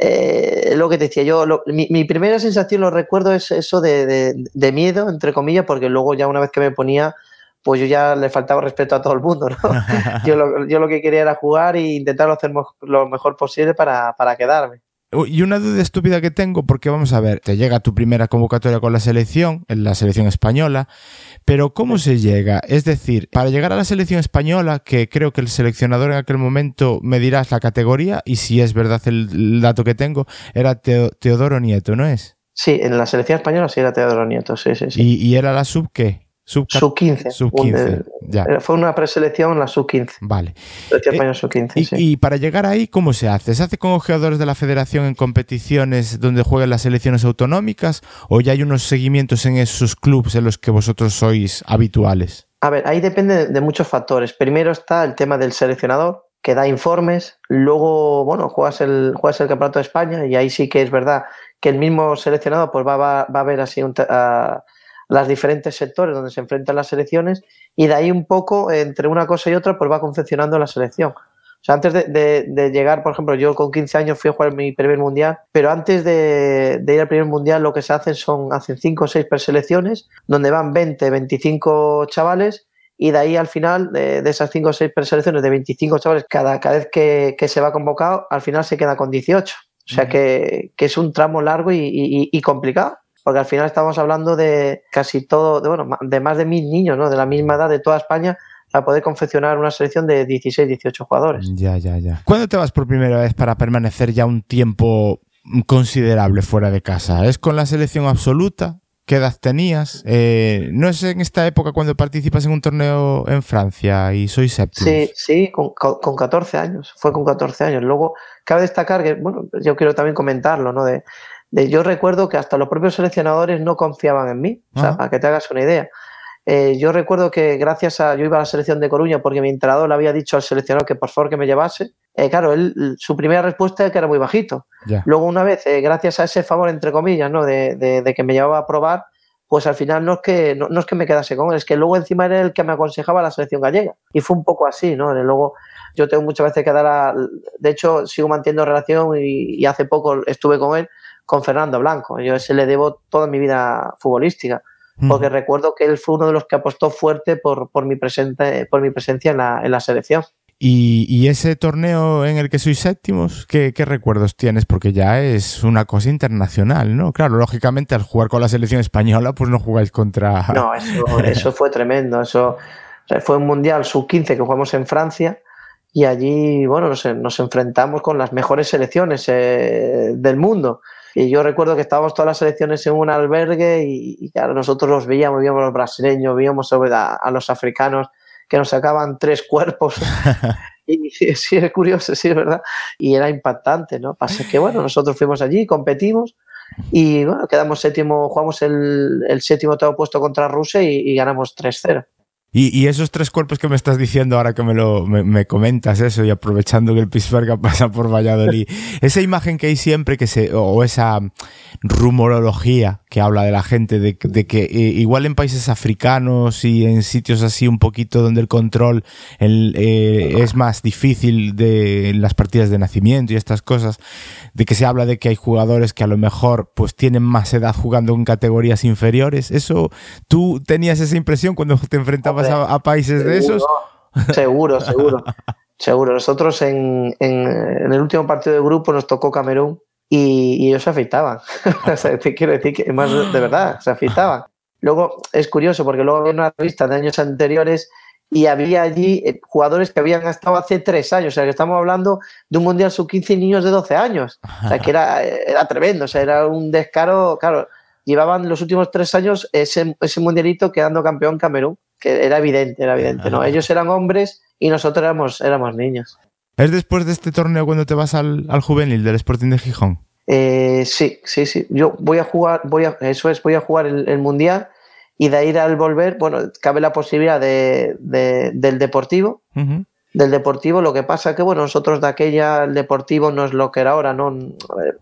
eh, lo que te decía yo, mi, primera sensación, lo recuerdo, es eso de, miedo, entre comillas, porque luego ya una vez que me ponía, pues yo ya le faltaba respeto a todo el mundo, ¿no? yo, lo, yo, lo, que quería era jugar e intentar hacer lo mejor posible para, para quedarme. Y una duda estúpida que tengo, porque vamos a ver, te llega tu primera convocatoria con la selección, en la selección española, pero ¿cómo se llega? Es decir, para llegar a la selección española, que creo que el seleccionador en aquel momento me dirás la categoría, y si es verdad el dato que tengo, era Teodoro Nieto, ¿no es? Sí, en la selección española sí era Teodoro Nieto, sí, sí, sí. ¿Y, y era la sub qué? Sub, 15. Sub 15. ya. Fue una preselección la sub 15. Vale. Eh, sub 15, y, sí. y, para llegar ahí, ¿cómo se hace? ¿Se hace con jugadores de la federación en competiciones donde juegan las selecciones autonómicas o ya hay unos seguimientos en esos clubes en los que vosotros sois habituales? A ver, ahí depende de muchos factores. Primero está el tema del seleccionador, que da informes. Luego, bueno, juegas el, juegas el Campeonato de España y ahí sí que es verdad que el mismo seleccionado pues va, va, va a ver así un las diferentes sectores donde se enfrentan las selecciones y de ahí un poco, entre una cosa y otra, pues va confeccionando la selección. O sea, antes de, llegar, por ejemplo, yo con 15 años fui a jugar mi primer mundial, pero antes de, ir al primer mundial lo que se hacen son, hacen 5 o 6 preselecciones, donde van 20, 25 chavales y de ahí al final, de, esas 5 o 6 preselecciones de 25 chavales, cada, cada vez que, se va convocado, al final se queda con 18. O sea que, es un tramo largo y complicado porque al final estamos hablando de casi todo, de, bueno, de más de mil niños, ¿no? De la misma edad de toda España para poder confeccionar una selección de 16, 18 jugadores. Ya, ya, ya. ¿Cuándo te vas por primera vez para permanecer ya un tiempo considerable fuera de casa? ¿Es con la selección absoluta? ¿Qué edad tenías? Eh, ¿No es en esta época cuando participas en un torneo en Francia y soy séptimo? Sí, sí, con, con, 14 años. Fue con 14 años. Luego, cabe destacar que, bueno, yo quiero también comentarlo, ¿no? De, yo recuerdo que hasta los propios seleccionadores no confiaban en mí, o sea, para que te hagas una idea. Eh, yo recuerdo que gracias a. Yo iba a la selección de Coruña porque mi entrenador le había dicho al seleccionador que por favor que me llevase. Eh, claro, él, su primera respuesta es que era muy bajito. Luego, una vez, eh, gracias a ese favor, entre comillas, ¿no? De, de, que me llevaba a probar, pues al final no es que no, es que me quedase con él, es que luego encima era el que me aconsejaba la selección gallega. Y fue un poco así, ¿no? Luego yo tengo muchas veces que dar a. De hecho, sigo manteniendo relación y hace poco estuve con él con Fernando Blanco. Yo a ese le debo toda mi vida futbolística, porque recuerdo que él fue uno de los que apostó fuerte por, por, mi, presente, por mi presencia en la, en la selección. ¿Y, ese torneo en el que sois séptimos, ¿qué, ¿qué, recuerdos tienes? Porque ya es una cosa internacional, ¿no? Claro, lógicamente al jugar con la selección española, pues no jugáis contra... No, eso, eso fue tremendo. Eso fue un mundial sub-15 que jugamos en Francia y allí, bueno, nos, nos enfrentamos con las mejores selecciones eh, del mundo. Y yo recuerdo que estábamos todas las selecciones en un albergue y, claro, nosotros los veíamos, veíamos a los brasileños, veíamos sobre a, los africanos que nos sacaban tres cuerpos. y sí, es curioso, sí, es verdad. Y era impactante, ¿no? Pasa que, bueno, nosotros fuimos allí, competimos y, bueno, quedamos séptimo, jugamos el, el séptimo todo puesto contra Rusia y, y ganamos 3-0. Y, esos tres cuerpos que me estás diciendo ahora que me lo me, comentas eso y aprovechando que el Pisverga pasa por Valladolid, esa imagen que hay siempre que se o esa rumorología que habla de la gente de, que eh, igual en países africanos y en sitios así un poquito donde el control eh, es más difícil de las partidas de nacimiento y estas cosas, de que se habla de que hay jugadores que a lo mejor pues tienen más edad jugando en categorías inferiores. Eso tú tenías esa impresión cuando te enfrentabas a, países de esos? Seguro, seguro. seguro. Nosotros en, el último partido de grupo nos tocó Camerún y, ellos se afeitaban. te quiero decir que más de verdad, se afeitaban. Luego es curioso porque luego había una revista de años anteriores y había allí eh, jugadores que habían estado hace tres años, o sea, que estamos hablando de un Mundial sub-15 y niños de 12 años, o sea, que era, era tremendo, o sea, era un descaro, claro, llevaban los últimos tres años ese, ese mundialito quedando campeón Camerún, que era evidente, era evidente, ¿no? Ellos eran hombres y nosotros éramos, éramos niños. ¿Es después de este torneo cuando te vas al, al juvenil del Sporting de Gijón? Eh, sí, sí, sí. Yo voy a jugar, voy a, eso es, voy a jugar el, el mundial y de ahí al volver, bueno, cabe la posibilidad de, de, del deportivo. Uh -huh. Del deportivo, lo que pasa que, bueno, nosotros de aquella, el deportivo no es lo que era ahora, ¿no?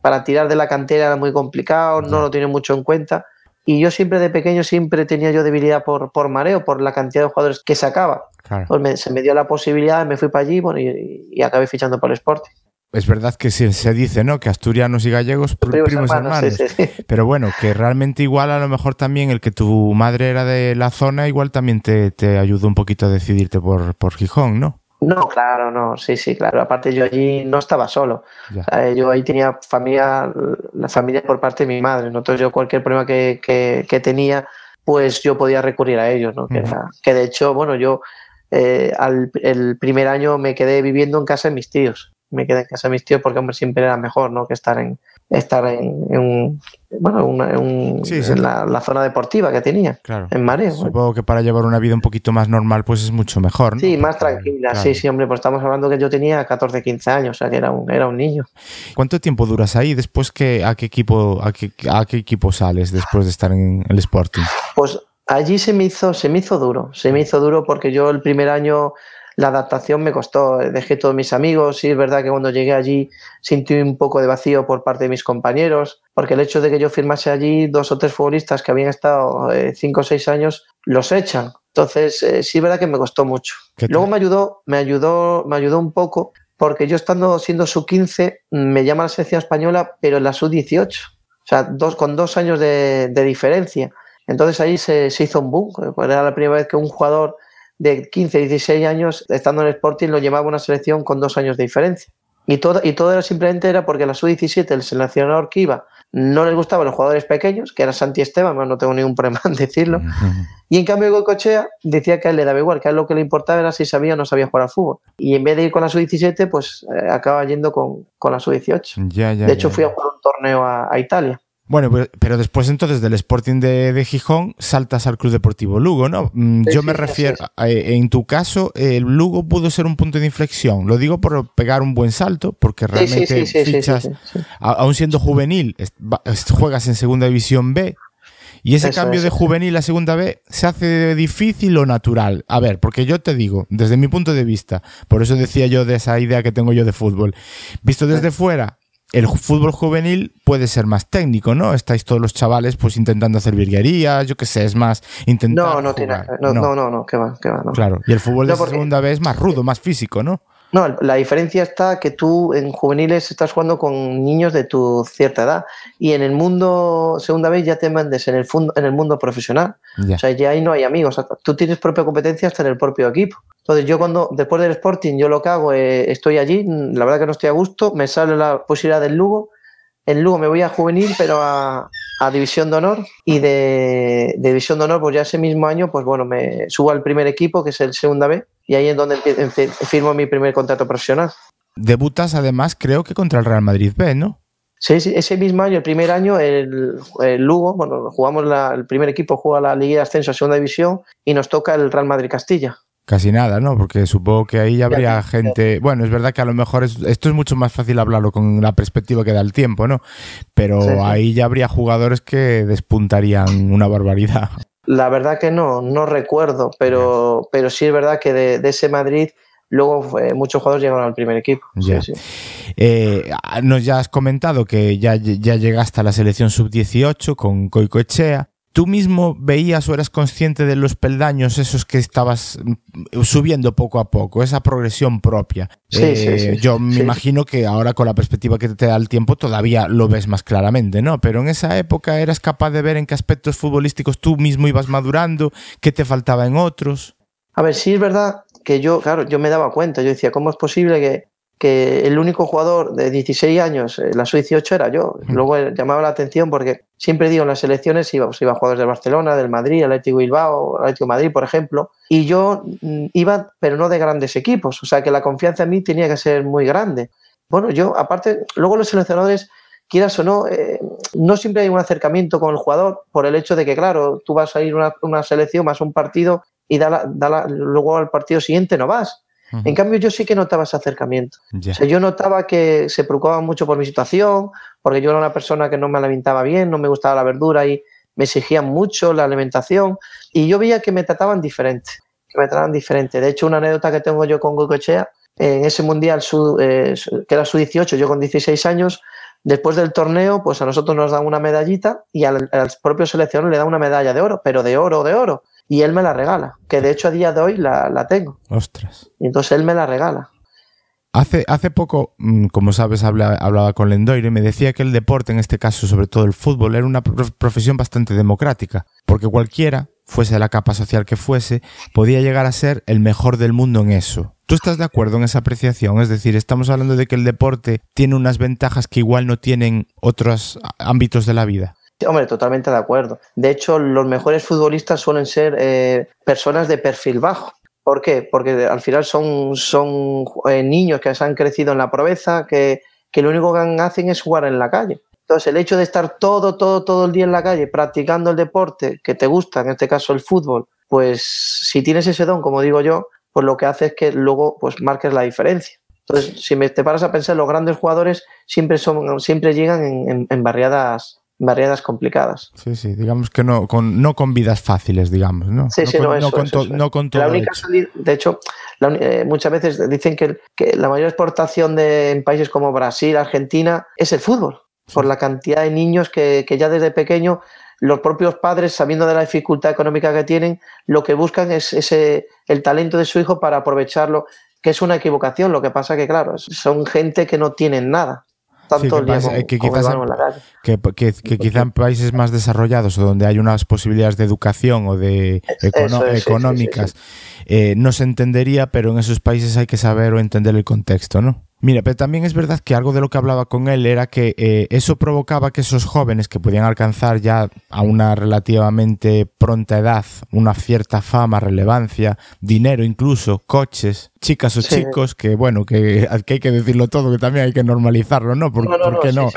Para tirar de la cantera era muy complicado, no lo tiene mucho en cuenta. Y yo siempre de pequeño siempre tenía yo debilidad por, por mareo, por la cantidad de jugadores que sacaba. Claro. Pues me, se me dio la posibilidad, me fui para allí bueno, y, y acabé fichando por el Sporting es verdad que se, se, dice, ¿no? Que asturianos y gallegos, primos, primos hermanos. hermanos. Sí, sí, sí. Pero bueno, que realmente igual a lo mejor también el que tu madre era de la zona, igual también te, te ayudó un poquito a decidirte por, por Gijón, ¿no? No, claro, no, sí, sí, claro. Aparte yo allí no estaba solo. O sea, yo ahí tenía familia, la familia por parte de mi madre. ¿no? Entonces yo cualquier problema que, que, que tenía, pues yo podía recurrir a ellos, ¿no? Uh -huh. que de hecho, bueno, yo eh, al, el primer año me quedé viviendo en casa de mis tíos me quedé en casa de mis tíos porque hombre siempre era mejor no que estar en estar en, en un bueno una, en, un, sí, sí. en la, la, zona deportiva que tenía claro. en Mareo supongo que para llevar una vida un poquito más normal pues es mucho mejor ¿no? sí más tranquila claro. sí sí hombre pues estamos hablando que yo tenía 14 15 años o sea que era un era un niño ¿cuánto tiempo duras ahí después que a qué equipo a qué, a qué equipo sales después de estar en el Sporting pues allí se me hizo se me hizo duro se me hizo duro porque yo el primer año la adaptación me costó, dejé todos mis amigos, sí es verdad que cuando llegué allí sentí un poco de vacío por parte de mis compañeros, porque el hecho de que yo firmase allí dos o tres futbolistas que habían estado eh, cinco o seis años, los echan. Entonces, eh, sí es verdad que me costó mucho. Luego me ayudó, me ayudó, me ayudó un poco, porque yo estando siendo sub 15, me llama la selección española, pero en la sub 18. O sea, dos, con dos años de, de diferencia. Entonces ahí se, se hizo un boom. Era la primera vez que un jugador de 15, 16 años, estando en el Sporting, lo llevaba una selección con dos años de diferencia. Y todo, y todo era simplemente era porque la sub-17, el seleccionador que iba, no les gustaban los jugadores pequeños, que era Santi Esteban, no tengo ningún problema en decirlo. Y en cambio Goicochea decía que a él le daba igual, que a él lo que le importaba era si sabía o no sabía jugar al fútbol. Y en vez de ir con la sub-17, pues eh, acaba yendo con, con la sub-18. Ya, ya, de hecho, ya. fui a jugar un torneo a, a Italia. Bueno, pero después entonces del Sporting de, de, Gijón saltas al Club Deportivo Lugo, ¿no? Mm, sí, Yo me sí, refiero, sí. en tu caso, el Lugo pudo ser un punto de inflexión. Lo digo por pegar un buen salto, porque realmente fichas, aún siendo juvenil, juegas en Segunda División B. Y ese Eso cambio de juvenil a segunda B se hace difícil o natural. A ver, porque yo te digo, desde mi punto de vista, por eso decía yo de esa idea que tengo yo de fútbol, visto desde fuera, el fútbol juvenil puede ser más técnico, ¿no? Estáis todos los chavales pues intentando hacer virguerías, yo qué sé, es más intentar No, no tiene, no, no, no, no, que va, que va, no. Claro, y el fútbol no, de porque... segunda vez es más rudo, más físico, ¿no? No, la diferencia está que tú en juveniles estás jugando con niños de tu cierta edad y en el mundo segunda vez ya te mandes en el, fundo, en el mundo profesional. O sea, ya ahí no hay amigos. Tú tienes propia competencia hasta en el propio equipo. Entonces yo cuando, después del Sporting, yo lo que hago, eh, estoy allí, la verdad que no estoy a gusto, me sale la posibilidad del Lugo, en Lugo me voy a juvenil, pero a, a División de Honor, y de, de, División de Honor, pues ya ese mismo año, pues bueno, me subo al primer equipo, que es el Segunda B, y ahí es donde firmo mi primer contrato profesional. Debutas además, creo que contra el Real Madrid B, ¿no? Sí, ese mismo año, el primer año, el, el Lugo, bueno, jugamos la, el primer equipo juega la Liga de Ascenso a Segunda División y nos toca el Real Madrid Castilla. Casi nada, ¿no? Porque supongo que ahí habría gente. Bueno, es verdad que a lo mejor es, esto es mucho más fácil hablarlo con la perspectiva que da el tiempo, ¿no? Pero sí. ahí ya habría jugadores que despuntarían una barbaridad. La verdad que no, no recuerdo, pero, pero sí es verdad que de, de ese Madrid luego eh, muchos jugadores llegaron al primer equipo. Sí, sí. Eh, nos ya has comentado que ya, ya llegaste a la selección sub-18 con Coico Echea. ¿Tú mismo veías o eras consciente de los peldaños esos que estabas mm, subiendo poco a poco, esa progresión propia? Sí, eh, sí, sí, yo me imagino que ahora con la perspectiva que te da el tiempo todavía lo ves más claramente, ¿no? Pero en esa época eras capaz de ver en qué aspectos futbolísticos tú mismo ibas madurando, qué te faltaba en otros. A ver, sí es verdad que yo, claro, yo me daba cuenta, yo decía, ¿cómo es posible que que el único jugador de 16 años, eh, la sub-18 era yo. Luego eh, llamaba la atención porque siempre digo en las selecciones iba, pues, iba jugadores del Barcelona, del Madrid, Atlético Bilbao, Atlético Madrid, por ejemplo, y yo mm, iba, pero no de grandes equipos, o sea que la confianza en mí tenía que ser muy grande. Bueno, yo aparte, luego los seleccionadores quieras o no, eh, no siempre hay un acercamiento con el jugador por el hecho de que, claro, tú vas a ir a una, selección más un partido y da luego al partido siguiente no vas. En cambio, yo sí que notaba ese acercamiento. O sea, yo notaba que se preocupaban mucho por mi situación, porque yo era una persona que no me alimentaba bien, no me gustaba la verdura y me exigían mucho la alimentación. Y yo veía que me trataban diferente, que me trataban diferente. De hecho, una anécdota que tengo yo con Goicoechea, en ese mundial eh, que era su 18, yo con 16 años, después del torneo, pues a nosotros nos dan una medallita y al, al propio seleccionador le da una medalla de oro, pero de oro, de oro y él me la regala, que de hecho a día de hoy la, la tengo. Ostras. Y entonces él me la regala. Hace, hace poco, mm, como sabes, hablaba, hablaba con Lendoire y me decía que el deporte, en este caso sobre todo el fútbol, era una profesión bastante democrática, porque cualquiera, fuese la capa social que fuese, podía llegar a ser el mejor del mundo en eso. ¿Tú estás de acuerdo en esa apreciación? Es decir, estamos hablando de que el deporte tiene unas ventajas que igual no tienen otros ámbitos de la vida. Hombre, totalmente de acuerdo. De hecho, los mejores futbolistas suelen ser eh, personas de perfil bajo. ¿Por qué? Porque al final son, son eh, niños que se han crecido en la pobreza, que, que lo único que hacen es jugar en la calle. Entonces, el hecho de estar todo, todo, todo el día en la calle practicando el deporte que te gusta, en este caso el fútbol, pues si tienes ese don, como digo yo, pues lo que hace es que luego pues marques la diferencia. Entonces, si te paras a pensar, los grandes jugadores siempre son, siempre llegan en barriadas variadas complicadas. Sí, sí, digamos que no con, no con vidas fáciles, digamos, ¿no? Sí, sí, no, con, no con todo. La única salida, de hecho, eh, muchas veces dicen que, que, la mayor exportación de, en países como Brasil, Argentina, es el fútbol, por la cantidad de niños que, que ya desde pequeño los propios padres, sabiendo de la dificultad económica que tienen, lo que buscan es ese, el talento de su hijo para aprovecharlo, que es una equivocación. Lo que pasa que, claro, son gente que no tienen nada tanto que, quizás en, que, quizá en países más desarrollados o donde hay unas posibilidades de educación o de económicas eh, no se entendería, pero en esos países hay que saber o entender el contexto, ¿no? Mira, pero también es verdad que algo de lo que hablaba con él era que eh, eso provocaba que esos jóvenes que podían alcanzar ya a una relativamente pronta edad una cierta fama, relevancia, dinero incluso, coches, chicas o chicos, que bueno, que, hay que decirlo todo, que también hay que normalizarlo, ¿no? ¿Por, no, no, no?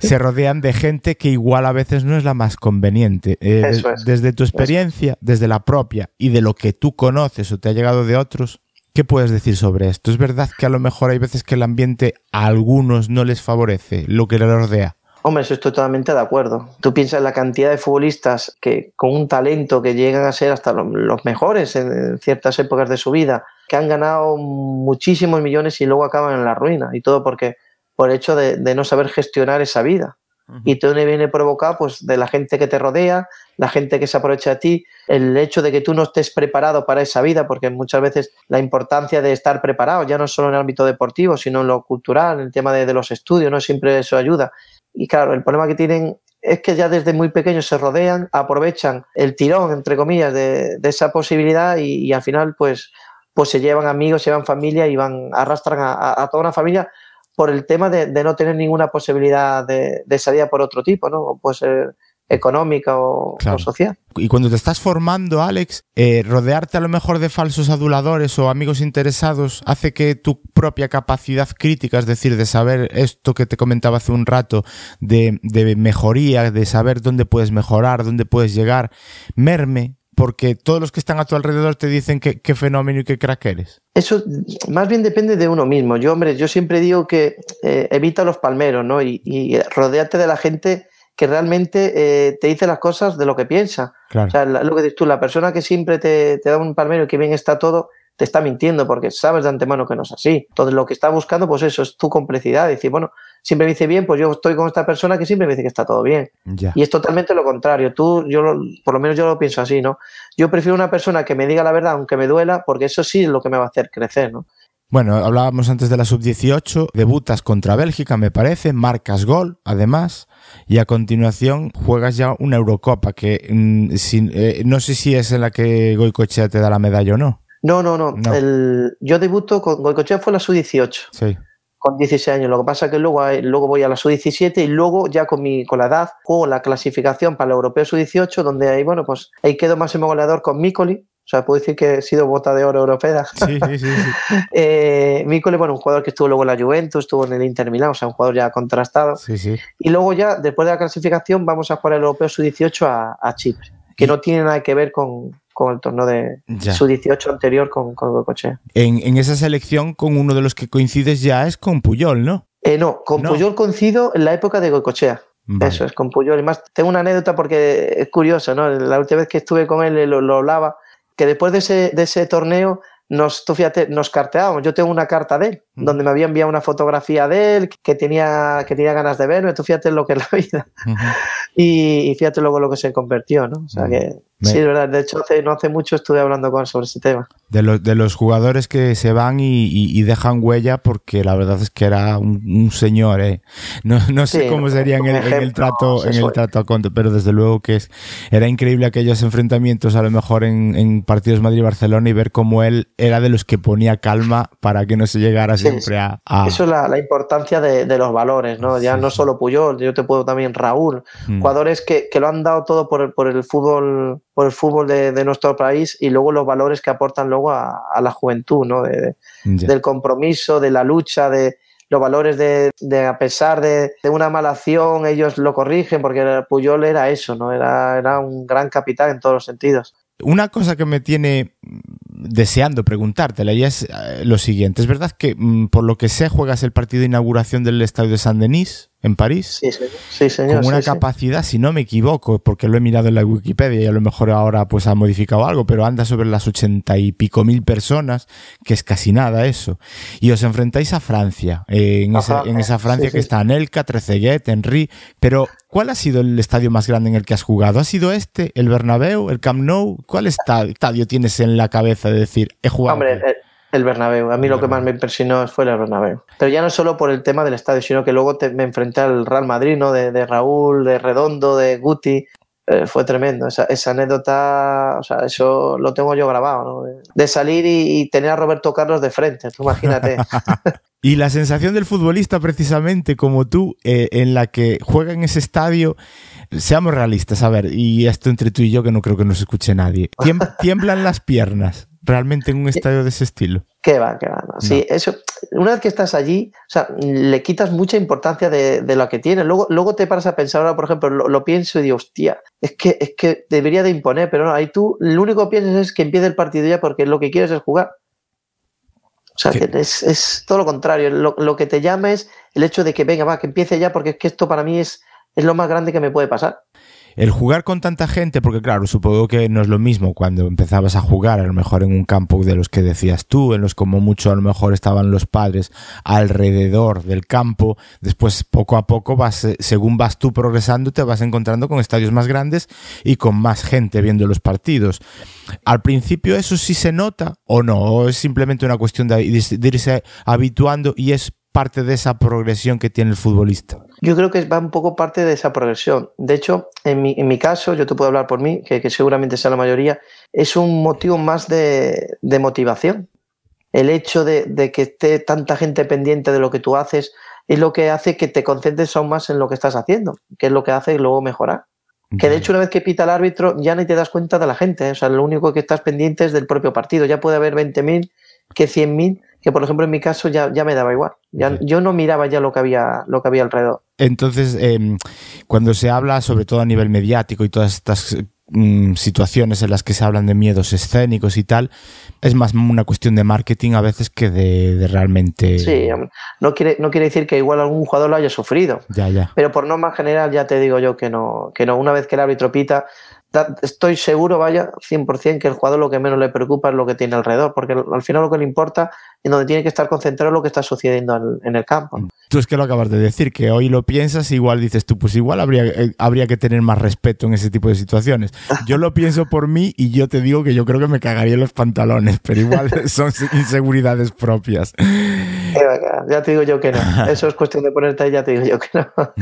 se rodean de gente que igual a veces no es la más conveniente. Eh, desde tu experiencia, desde la propia y de lo que tú conoces o te ha llegado de otros, ¿Qué puedes decir sobre esto? ¿Es verdad que a lo mejor hay veces que el ambiente a algunos no les favorece lo que le rodea? Hombre, eso estoy totalmente de acuerdo. Tú piensas en la cantidad de futbolistas que con un talento que llegan a ser hasta los mejores en ciertas épocas de su vida, que han ganado muchísimos millones y luego acaban en la ruina. Y todo porque por el hecho de no saber gestionar esa vida. Y todo viene provocado pues, de la gente que te rodea, la gente que se aprovecha de ti, el hecho de que tú no estés preparado para esa vida, porque muchas veces la importancia de estar preparado, ya no solo en el ámbito deportivo, sino en lo cultural, en el tema de, los estudios, no siempre eso ayuda. Y claro, el problema que tienen es que ya desde muy pequeños se rodean, aprovechan el tirón, entre comillas, de, esa posibilidad y, al final pues, pues se llevan amigos, se llevan familia y van, arrastran a toda una familia por el tema de, no tener ninguna posibilidad de, salida por otro tipo, ¿no? Puede ser económica o, social. Y cuando te estás formando, Alex, eh, rodearte a lo mejor de falsos aduladores o amigos interesados hace que tu propia capacidad crítica, es decir, de saber esto que te comentaba hace un rato, de, de mejoría, de saber dónde puedes mejorar, dónde puedes llegar, merme porque todos los que están a tu alrededor te dicen qué fenómeno y qué crack eres. Eso más bien depende de uno mismo. Yo, hombre, yo siempre digo que eh, evita los palmeros, ¿no? Y, y, rodeate de la gente que realmente eh, te dice las cosas de lo que piensa. O sea, lo que dices tú, la persona que siempre te, te da un palmero y que bien está todo, te está mintiendo porque sabes de antemano que no es así. Entonces lo que está buscando, pues eso, es tu complicidad. Decir, bueno, siempre me dice bien, pues yo estoy con esta persona que siempre me dice que está todo bien. Y es totalmente lo contrario. Tú, yo por lo menos yo lo pienso así, ¿no? Yo prefiero una persona que me diga la verdad, aunque me duela, porque eso sí es lo que me va a hacer crecer, ¿no? Bueno, hablábamos antes de la sub-18, debutas contra Bélgica, me parece, marcas gol, además, y a continuación juegas ya una Eurocopa, que mm, eh, no sé si es en la que Goicochea te da la medalla o no. No, no, no. El, yo debuto con Goicochea fue la sub-18. Sí. Con 16 años. Lo que pasa es que luego, luego voy a la sub-17 y luego ya con, mi, con la edad juego la clasificación para el europeo sub-18, donde ahí, bueno, pues ahí quedo máximo goleador con Micoli. O sea, puedo decir que he sido bota de oro europea. Sí, sí, sí. eh, Micoli, bueno, un jugador que estuvo luego en la Juventus, estuvo en el Inter Milán, o sea, un jugador ya contrastado. Sí, sí. Y luego ya, después de la clasificación, vamos a jugar el europeo sub-18 a, a Chipre, que no tiene nada que ver con, con el torneo de Ya. su 18 anterior con, con Goicoechea. En, en esa selección, con uno de los que coincides ya es con Puyol, ¿no? Eh, no, con No. Puyol coincido en la época de Goicoechea. Vale. Eso es, con Puyol. Y más, tengo una anécdota porque es curioso, ¿no? La última vez que estuve con él eh, lo, lo hablaba, que después de ese, de ese torneo nos, tú fíjate, nos carteábamos. Yo tengo una carta de él, Mm. donde me había enviado una fotografía de él, que tenía, que tenía ganas de verme. Tú fíjate lo que es la vida. Y, y fíjate luego lo que se convirtió, ¿no? O sea que Me- sí, es verdad. De hecho, hace, no hace mucho estuve hablando con él sobre ese tema. De, los, de los jugadores que se van y, y- y dejan huella, porque la verdad es que era un, un señor, ¿eh? No, no sé Sí, cómo sería en el, en el ejemplo, trato, en el trato a Conte, pero desde luego que es, era increíble aquellos enfrentamientos, a lo mejor en, en partidos Madrid-Barcelona, y ver cómo él era de los que ponía calma para que no se llegara Sí, siempre sí. a, a- Eso es la, la importancia de, de los valores, ¿no? Ya no solo Puyol, yo te puedo también Raúl, Mm. jugadores que, que lo han dado todo por el, por el fútbol, por el fútbol de, de nuestro país y luego los valores que aportan luego a, a la juventud, ¿no? De- del compromiso, de la lucha, de los valores de, a pesar de, una mala acción, ellos lo corrigen, porque Puyol era eso, ¿no? Era, era un gran capitán en todos los sentidos. Una cosa que me tiene deseando preguntártela y es eh, lo siguiente. Es verdad que, mm, por lo que sé, juegas el partido de inauguración del estadio de Saint-Denis en París. Sí, señor. Sí, señor. con una sí, sí. capacidad, si no me equivoco, porque lo he mirado en la Wikipedia y a lo mejor ahora pues ha modificado algo, pero anda sobre las ochenta y pico mil personas, que es casi nada eso. Y os enfrentáis a Francia, eh, en, esa, en esa Francia que está Anelka, Trezeguet, Henry, pero ¿cuál ha sido el estadio más grande en el que has jugado? ¿Ha sido este, el Bernabéu, el Camp Nou? ¿Cuál esta- estadio tienes en la cabeza de decir, he jugado? Hombre, aquí"? el, el Bernabéu. A mí lo que más me impresionó fue el Bernabéu. Pero ya no solo por el tema del estadio, sino que luego te- me enfrenté al Real Madrid, ¿no? De, de Raúl, de Redondo, de Guti. Eh, fue tremendo. Esa, esa anécdota, o sea, eso lo tengo yo grabado, ¿no? De, de salir y, y tener a Roberto Carlos de frente, tú imagínate. Y la sensación del futbolista, precisamente como tú, eh, en la que juega en ese estadio, seamos realistas, a ver, y esto entre tú y yo que no creo que nos escuche nadie, Tiem- tiemblan las piernas realmente en un estadio de ese estilo. ¿Qué va, qué va? no. Sí, eso, una vez que estás allí, o sea, le quitas mucha importancia de, de lo que tiene. Luego, luego te paras a pensar, ahora, por ejemplo, lo, lo pienso y digo, hostia, es que, es que debería de imponer, pero no, ahí tú lo único que piensas es que empiece el partido ya porque lo que quieres es jugar. O sea, que es, es todo lo contrario. Lo, lo que te llama es el hecho de que venga, va, que empiece ya porque es que esto para mí es, es lo más grande que me puede pasar. El jugar con tanta gente, porque claro, supongo que no es lo mismo cuando empezabas a jugar, a lo mejor en un campo de los que decías tú, en los como mucho a lo mejor estaban los padres alrededor del campo, después poco a poco vas, eh, según vas tú progresando, te vas encontrando con estadios más grandes y con más gente viendo los partidos. Al principio eso sí se nota o no, o es simplemente una cuestión de, de irse habituando y es parte de esa progresión que tiene el futbolista. Yo creo que va un poco parte de esa progresión. De hecho, en mi, en mi caso, yo te puedo hablar por mí, que, que seguramente sea la mayoría, es un motivo más de, de motivación. El hecho de, de que esté tanta gente pendiente de lo que tú haces es lo que hace que te concentres aún más en lo que estás haciendo, que es lo que hace luego mejorar. Que de hecho una vez que pita el árbitro ya ni te das cuenta de la gente, ¿eh? o sea, lo único que estás pendiente es del propio partido. Ya puede haber 20.000 que 100.000, que por ejemplo en mi caso ya, ya me daba igual. Ya. Yo no miraba ya lo que había, lo que había alrededor. Entonces, eh, cuando se habla, sobre todo a nivel mediático y todas estas mm, situaciones en las que se hablan de miedos escénicos y tal, es más una cuestión de marketing a veces que de, de realmente... Sí, no quiere, no quiere decir que igual algún jugador lo haya sufrido, Ya, ya. pero por norma general ya te digo yo que no, que no. Una vez que el árbitro pita, estoy seguro, vaya, 100% que el jugador lo que menos le preocupa es lo que tiene alrededor, porque al al final lo que le importa y donde tiene que estar concentrado es lo que está sucediendo en el campo. Tú es que lo acabas de decir, que hoy lo piensas, igual dices tú, pues igual habría, eh, habría que tener más respeto en ese tipo de situaciones. Yo lo pienso por mí y yo te digo que yo creo que me cagaría en los pantalones, pero igual son inseguridades propias. Ya te digo yo que no. Eso es cuestión de ponerte ahí, ya te digo yo que no.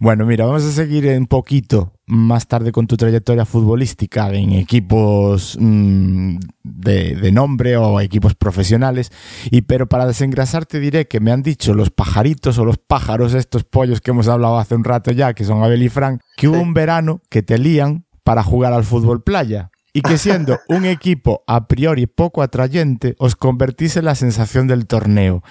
bueno, mira, vamos a seguir un poquito más tarde con tu trayectoria futbolística en equipos mmm, de, de, nombre o equipos profesionales. Y pero para desengrasar te diré que me han dicho los pajaritos o los pájaros, estos pollos que hemos hablado hace un rato ya, que son Abel y Frank, que hubo un verano que te lían para jugar al fútbol playa y que siendo un equipo a priori poco atrayente, os convertís en la sensación del torneo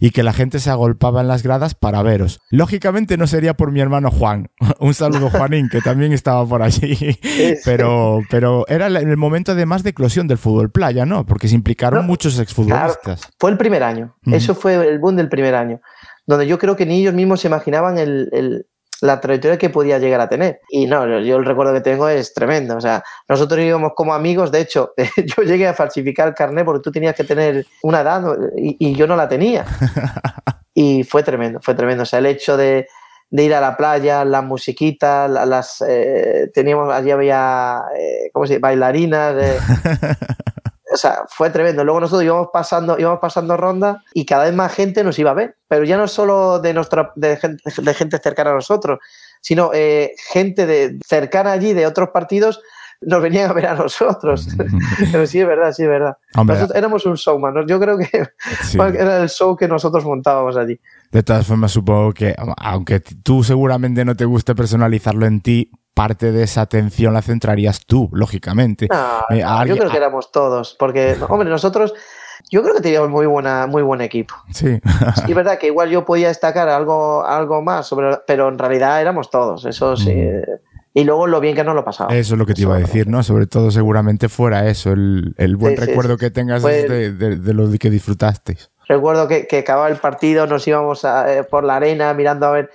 y que la gente se agolpaba en las gradas para veros. Lógicamente no sería por mi hermano Juan. Un saludo Juanín, que también estaba por allí. Pero, pero era el momento además de eclosión del fútbol playa, ¿no? Porque se implicaron no, muchos exfutbolistas. Claro, fue el primer año. Eso fue el boom del primer año. Donde yo creo que ni ellos mismos se imaginaban el, el la trayectoria que podía llegar a tener. Y no, yo el recuerdo que tengo es tremendo. O sea, nosotros íbamos como amigos, de hecho, yo llegué a falsificar el carnet porque tú tenías que tener una edad y, y yo no la tenía. Y fue tremendo, fue tremendo. O sea, el hecho de, de ir a la playa, las musiquitas, las eh, teníamos, allí había, eh, ¿cómo se dice? Bailarinas. Eh. o sea, fue tremendo. Luego nosotros íbamos pasando, íbamos pasando ronda y cada vez más gente nos iba a ver. Pero ya no solo de nuestra, de gente, de gente cercana a nosotros, sino eh, gente de, cercana allí de otros partidos nos venían a ver a nosotros. Pero sí, es verdad, sí, es verdad. Nosotros éramos un showman. Yo creo que sí. era el show que nosotros montábamos allí. De todas formas, supongo que, aunque tú seguramente no te guste personalizarlo en ti, parte de esa atención la centrarías tú, lógicamente. No, eh, no, alguien, yo creo que éramos todos, porque, hombre, nosotros, yo creo que teníamos muy, buena, muy buen equipo. Sí. Es verdad que igual yo podía destacar algo, algo más, sobre, pero en realidad éramos todos, eso sí. Mm. Y luego lo bien que nos lo pasaba. Eso es lo que te iba a decir, ¿no? Sobre todo seguramente fuera eso, el, el buen sí, recuerdo sí, que tengas Fue... de, de, de, lo que disfrutasteis. Recuerdo que, que acababa el partido, nos íbamos a, eh, por la arena mirando a ver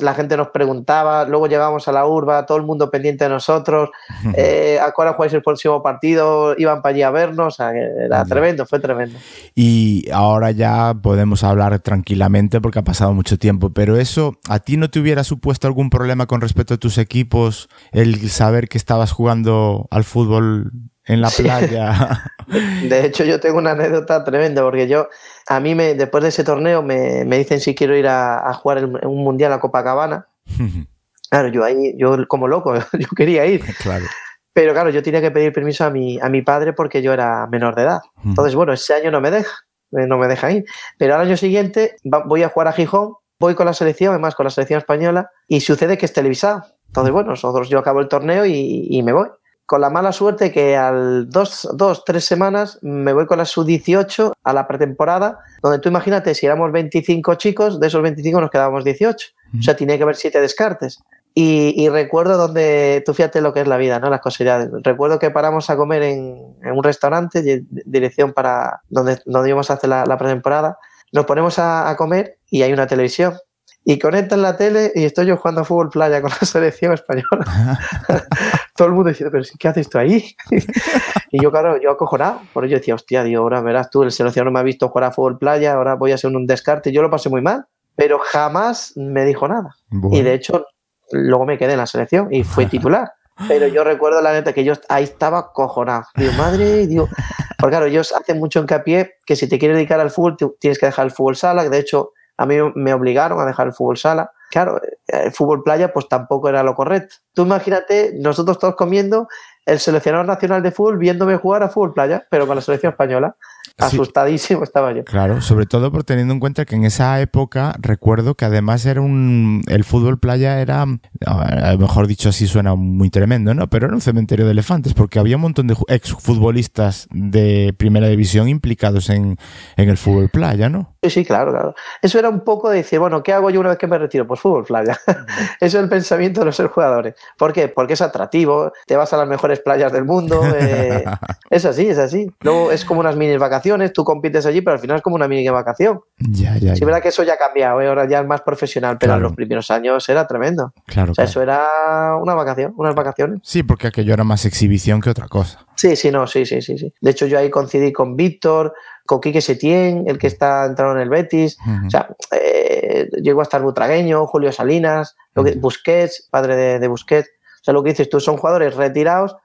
la gente nos preguntaba, luego llegamos a la urba, todo el mundo pendiente de nosotros, eh, a cuál jugáis el próximo partido, iban para allí a vernos, o sea, era tremendo, fue tremendo. Y ahora ya podemos hablar tranquilamente porque ha pasado mucho tiempo, pero eso, ¿a ti no te hubiera supuesto algún problema con respecto a tus equipos el saber que estabas jugando al fútbol en la playa? de hecho, yo tengo una anécdota tremenda porque yo a mí me, después de ese torneo me, me dicen si quiero ir a, a jugar un mundial a Copacabana. claro, yo ahí, yo como loco, yo quería ir. Claro. Pero claro, yo tenía que pedir permiso a mi, a mi padre porque yo era menor de edad. Entonces, bueno, ese año no me deja, no me deja ir. Pero al año siguiente voy a jugar a Gijón, voy con la selección, además con la selección española, y sucede que es televisado. Entonces, bueno, nosotros yo acabo el torneo y, y me voy con la mala suerte que al dos, dos, tres semanas me voy con la sub-18 a la pretemporada, donde tú imagínate, si éramos 25 chicos, de esos 25 nos quedábamos 18. O sea, tenía que haber siete descartes. Y, y, recuerdo donde, tú fíjate lo que es la vida, ¿no? Las cosillas. Recuerdo que paramos a comer en, en un restaurante, dirección para donde, donde íbamos a hacer la, la pretemporada. Nos ponemos a, a comer y hay una televisión y conectan la tele y estoy yo jugando a fútbol playa con la selección española. Todo el mundo diciendo, pero ¿qué haces tú ahí? y yo, claro, yo acojonado. Por ello decía, hostia, digo, ahora verás tú, el seleccionador me ha visto jugar a fútbol playa, ahora voy a hacer un descarte. Yo lo pasé muy mal, pero jamás me dijo nada. Bueno. Y de hecho, luego me quedé en la selección y fui titular. Pero yo recuerdo la neta que yo ahí estaba cojonado. Digo, madre, digo. Porque claro, ellos hacen mucho hincapié que si te quieres dedicar al fútbol, tienes que dejar el fútbol sala. De hecho, a mí me obligaron a dejar el fútbol sala. Claro, el fútbol playa pues tampoco era lo correcto. Tú imagínate, nosotros todos comiendo, el seleccionador nacional de fútbol viéndome jugar a fútbol playa, pero con la selección española. Asustadísimo estaba yo. Claro, sobre todo por teniendo en cuenta que en esa época recuerdo que además era un el fútbol playa era mejor dicho así suena muy tremendo, ¿no? Pero era un cementerio de elefantes porque había un montón de exfutbolistas de primera división implicados en, en el fútbol playa, ¿no? Sí, sí, claro, claro. Eso era un poco de decir, bueno, ¿qué hago yo una vez que me retiro? Pues fútbol playa. Eso es el pensamiento de los jugadores. ¿Por qué? Porque es atractivo, te vas a las mejores playas del mundo. Eh, es así, es así. Luego es como unas mini vacaciones, tú compites allí, pero al final es como una mini vacación. Ya, ya. Sí, verdad que eso ya ha cambiado, ¿eh? ahora ya es más profesional, pero claro. en los primeros años era tremendo. Claro. O sea, claro. eso era una vacación, unas vacaciones. Sí, porque aquello era más exhibición que otra cosa. Sí, sí, no, sí, sí, sí. sí. De hecho, yo ahí coincidí con Víctor, con Quique Setién, el que está entrado en el Betis. Uh -huh. O sea, eh, llegó a estar Butragueño, Julio Salinas, lo que, -huh. Busquets, padre de, de Busquets. O sea, lo que dices tú, son jugadores retirados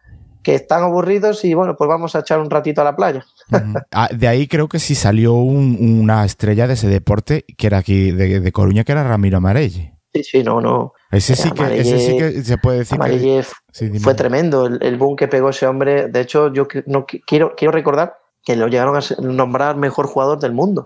que están aburridos y bueno, pues vamos a echar un ratito a la playa. ah, de ahí creo que sí salió un, una estrella de ese deporte que era aquí de, de Coruña, que era Ramiro Amarelle. Sí, sí, no, no. Ese sí, que, ese sí que se puede decir que... Sí, fue tremendo el, el, boom que pegó ese hombre. De hecho, yo no quiero, quiero recordar que lo llegaron a nombrar mejor jugador del mundo.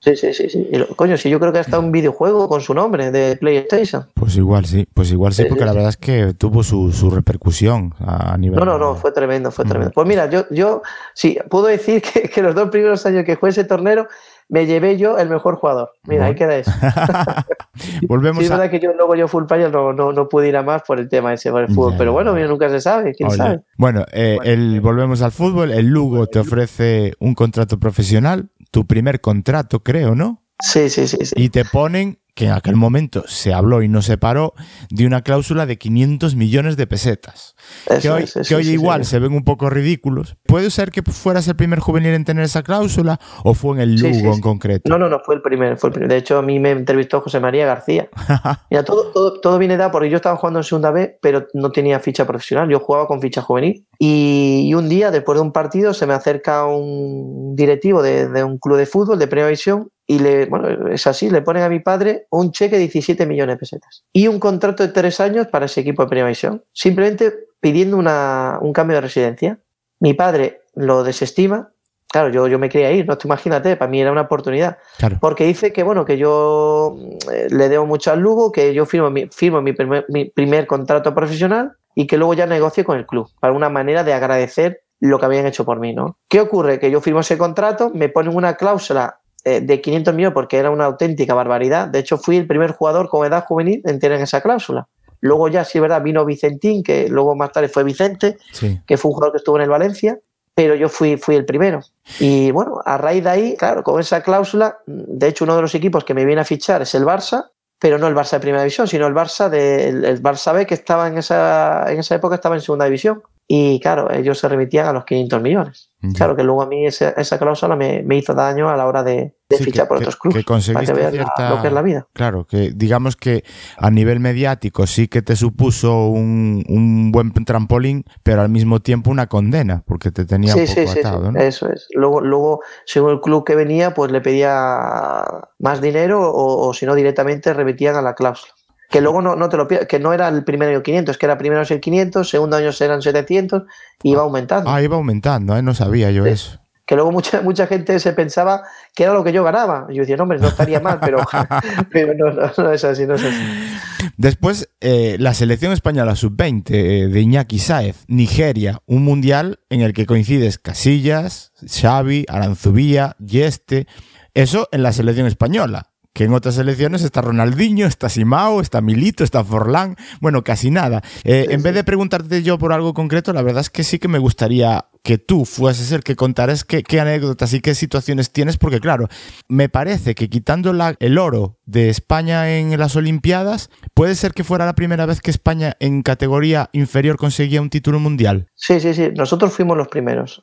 Sí, sí, sí, sí. coño, sí, yo creo que hasta un videojuego con su nombre de PlayStation. Pues igual sí, pues igual sí, porque la verdad es que tuvo su, su, repercusión a nivel. No, no, no, fue tremendo, fue tremendo. Pues mira, yo, yo sí, puedo decir que, que, los dos primeros años que jugué ese torneo me llevé yo el mejor jugador. Mira, ahí queda eso. Volvemos sí, es verdad que yo luego yo full player no, no, no, pude ir a más por el tema ese, por el fútbol. pero bueno, mira, nunca se sabe, quién sabe. Bueno, eh, el, volvemos al fútbol. El Lugo te ofrece un contrato profesional, tu primer contrato, creo, ¿no? Sí, sí, sí, sí. Y te ponen que en aquel momento se habló y no se paró de una cláusula de 500 millones de pesetas. Eso que hoy, es, eso que hoy sí, igual sí. se ven un poco ridículos. ¿Puede ser que fueras el primer juvenil en tener esa cláusula o fue en el Lugo Sí, en concreto? No, no, no, fue el primero, fue el primero. De hecho, a mí me entrevistó José María García. Mira, todo, todo, todo viene dado porque yo estaba jugando en segunda B, pero no tenía ficha profesional. Yo jugaba con ficha juvenil. Y, y un día, después de un partido, se me acerca un directivo de, de un club de fútbol de primera división y le, bueno, es así, le ponen a mi padre un cheque de 17 millones de pesetas y un contrato de tres años para ese equipo de primera división, simplemente pidiendo una, un cambio de residencia. Mi padre lo desestima. Claro, yo, yo me quería ir, no te imagínate, para mí era una oportunidad. Claro. Porque dice que, bueno, que yo eh, le debo mucho al Lugo, que yo firmo mi, firmo mi, primer, mi primer contrato profesional y que luego ya negocie con el club, para una manera de agradecer lo que habían hecho por mí, ¿no? ¿Qué ocurre? Que yo firmo ese contrato, me ponen una cláusula eh, de 500 millones porque era una auténtica barbaridad. De hecho, fui el primer jugador con edad juvenil en tener esa cláusula. Luego ya, sí verdad, vino Vicentín, que luego más tarde fue Vicente, Sí. que fue un jugador que estuvo en el Valencia, pero yo fui, fui el primero. Y bueno, a raíz de ahí, claro, con esa cláusula, de hecho uno de los equipos que me viene a fichar es el Barça, pero no el Barça de Primera División, sino el Barça de, el, el Barça B que estaba en esa, en esa época estaba en Segunda División. Y claro, ellos se remitían a los 500 millones. Ya. Claro que luego a mí esa, esa cláusula me, me hizo daño a la hora de, de Sí, fichar que- por otros clubes. que conseguiste para que veas la- cierta- lo que es la vida. Claro, que digamos que a nivel mediático sí que te supuso un, un buen trampolín, pero al mismo tiempo una condena, porque te tenía un Sí, poco sí, eso es. Luego, luego, según el club que venía, pues le pedía más dinero o, o si no, directamente remitían a la cláusula. Que luego no, no te lo pierdas, que no era el primer año 500, que era primero el 500, segundo año eran 700 y iba aumentando. Ah, iba aumentando, ¿eh? no sabía yo Sí. eso. Que luego mucha, mucha gente se pensaba que era lo que yo ganaba. Yo decía, no, hombre, no estaría mal, pero, pero no, no, no es así, no es así. Después, eh, la selección española sub-20 eh, de Iñaki Sáez, Nigeria, un mundial en el que coincides Casillas, Xavi, Aranzubía, Yeste. Eso en la selección española. Que en otras selecciones está Ronaldinho, está Simao, está Milito, está Forlán, bueno, casi nada. Eh, en vez de preguntarte yo por algo concreto, la verdad es que sí que me gustaría que tú fueses el que contaras qué, qué anécdotas y qué situaciones tienes, porque claro, me parece que quitando la- el oro de España en las Olimpiadas, puede ser que fuera la primera vez que España en categoría inferior conseguía un título mundial. Sí, sí, sí. Nosotros fuimos los primeros.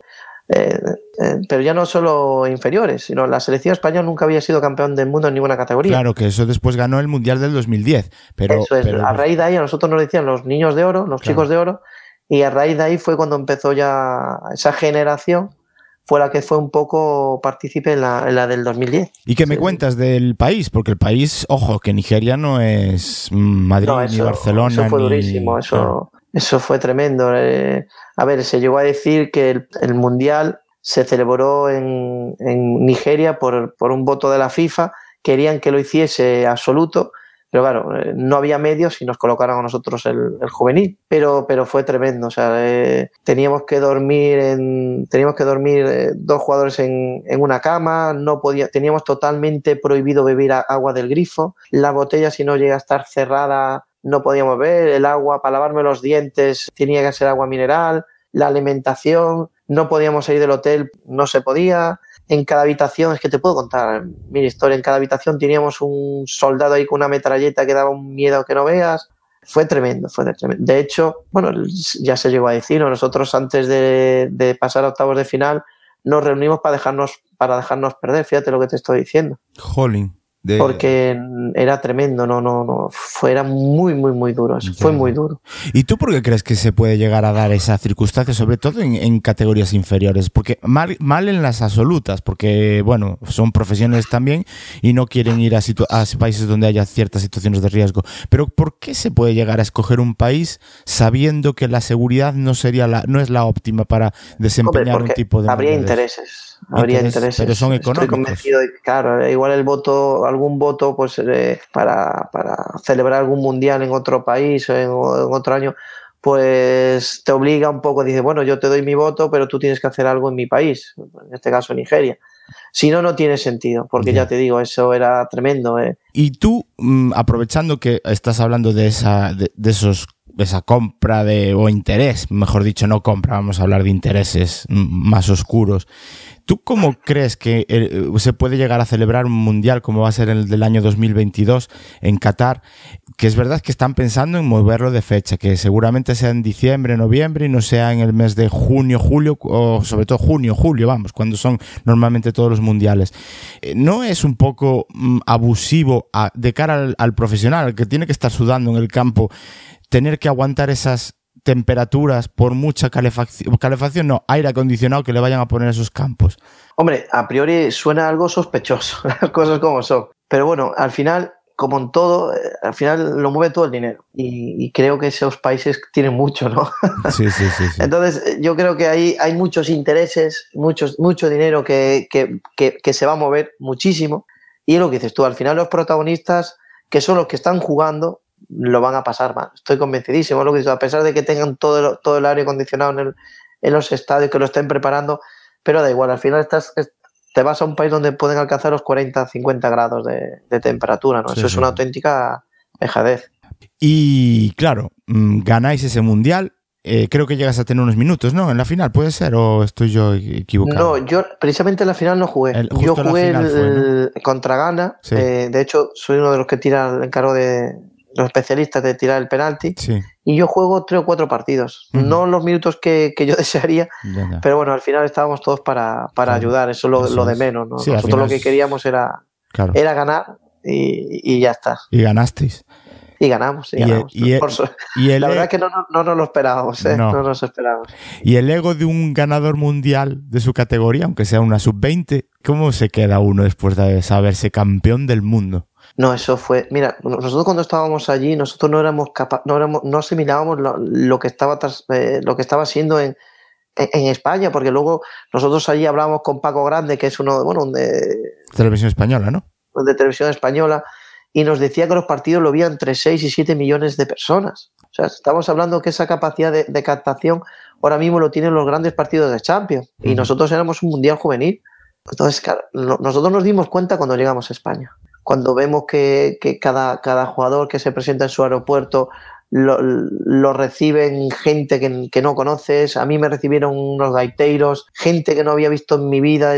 Eh, eh, pero ya no solo inferiores, sino la selección española nunca había sido campeón del mundo en ninguna categoría. Claro que eso después ganó el Mundial del 2010, pero, Eso es. pero- A raíz de ahí a nosotros nos decían los niños de oro, los Claro. chicos de oro, y a raíz de ahí fue cuando empezó ya esa generación, fue la que fue un poco partícipe en la, en la del 2010. ¿Y qué me Sí. cuentas del país? Porque el país, ojo, que Nigeria no es Madrid No, ni Barcelona. eso fue ni- durísimo, eso, Claro. Eso fue tremendo. Eh, a ver, se llegó a decir que el, Mundial se celebró en, Nigeria por, por un voto de la FIFA, querían que lo hiciese absoluto, pero claro, eh, no había medios y nos colocaron a nosotros el, el juvenil, pero, pero fue tremendo, o sea, eh, teníamos que dormir en, teníamos que dormir eh, dos jugadores en, en una cama, no podía, teníamos totalmente prohibido beber agua del grifo, la botella si no llega a estar cerrada no podíamos beber, el agua para lavarme los dientes tenía que ser agua mineral, la alimentación, no podíamos salir del hotel, no se podía. En cada habitación, es que te puedo contar mi historia, en cada habitación teníamos un soldado ahí con una metralleta que daba un miedo que no veas. Fue tremendo, fue tremendo. De hecho, bueno, ya se llegó a decir, ¿no? nosotros antes de, de pasar a octavos de final nos reunimos para dejarnos, para dejarnos perder, fíjate lo que te estoy diciendo. Jolín. Porque era tremendo, no, no, no. Fue, era muy, muy, muy duro. Fue muy duro. ¿Y tú por qué crees que se puede llegar a dar esa circunstancia, sobre todo en, categorías inferiores? Porque mal, mal, en las absolutas, porque, bueno, son profesionales también y no quieren ir a, a, países donde haya ciertas situaciones de riesgo. Pero ¿por qué se puede llegar a escoger un país sabiendo que la seguridad no sería la, no es la óptima para desempeñar un tipo de. Habría intereses habría intereses. Pero son económicos. Estoy convencido de claro, igual el voto, algún voto, pues eh, para, para, celebrar algún mundial en otro país o en, otro año, pues te obliga un poco, dice, bueno, yo te doy mi voto, pero tú tienes que hacer algo en mi país, en este caso Nigeria. Si no, no tiene sentido, porque ya te digo, eso era tremendo. Eh. Y tú, mm, aprovechando que estás hablando de, esa, de, de esos esa compra de, o interés, mejor dicho, no compra, vamos a hablar de intereses más oscuros. ¿Tú cómo crees que eh, se puede llegar a celebrar un mundial como va a ser el del año 2022 en Qatar? Que es verdad que están pensando en moverlo de fecha, que seguramente sea en diciembre, noviembre y no sea en el mes de junio, julio o sobre todo junio, julio, vamos, cuando son normalmente todos los mundiales. Eh, ¿No es un poco mm, abusivo de cara al, al profesional, que tiene que estar sudando en el campo, tener que aguantar esas temperaturas por mucha calefacción, calefacción no, aire acondicionado que le vayan a poner a esos campos. Hombre, a priori suena algo sospechoso, las cosas como son. Pero bueno, al final, como en todo, eh, al final lo mueve todo el dinero. Y, creo que esos países tienen mucho, ¿no? Sí, sí, sí. Entonces, yo creo que ahí hay muchos intereses, muchos, mucho dinero que, que, que se va a mover muchísimo. Y es lo que dices tú, al final los protagonistas, que son los que están jugando, lo van a pasar mal. Estoy convencidísimo, lo que a pesar de que tengan todo el, todo el aire acondicionado en, en, los estadios, que lo estén preparando, pero da igual, al final estás, te vas a un país donde pueden alcanzar los 40, 50 grados de, temperatura, ¿no? Eso es una auténtica dejadez. Y claro, mm, ganáis ese mundial. Eh, creo que llegas a tener unos minutos, ¿no? En la final, ¿puede ser? ¿O estoy yo equivocado? No, yo precisamente en la final no jugué. yo jugué contra Ghana. Eh, de hecho, soy uno de los que tira el encargo de, los especialistas de tirar el penalti. Y yo juego tres o cuatro partidos. No los minutos que, yo desearía, pero bueno, al final estábamos todos para, ayudar. Eso es lo, de menos. Nosotros lo que queríamos era, era ganar y, ya está. Y ganasteis. Y ganamos, y, ganamos. la verdad es que no, nos lo esperábamos, ¿eh? no. nos esperábamos. Y el ego de un ganador mundial de su categoría, aunque sea una sub-20, ¿cómo se queda uno después de saberse campeón del mundo? No, eso fue. Mira, nosotros cuando estábamos allí, nosotros no éramos capaces, no éramos, no asimilábamos lo, que estaba eh, lo que estaba haciendo en, en, España, porque luego nosotros allí hablábamos con Paco Grande, que es uno, bueno, de televisión española, ¿no? De televisión española, y nos decía que los partidos lo veían entre 6 y 7 millones de personas. O sea, estamos hablando que esa capacidad de, captación ahora mismo lo tienen los grandes partidos de Champions, y nosotros éramos un mundial juvenil. Entonces, claro, nosotros nos dimos cuenta cuando llegamos a España cuando vemos que, cada, cada, jugador que se presenta en su aeropuerto lo, reciben gente que, no conoces, a mí me recibieron unos gaiteros, gente que no había visto en mi vida,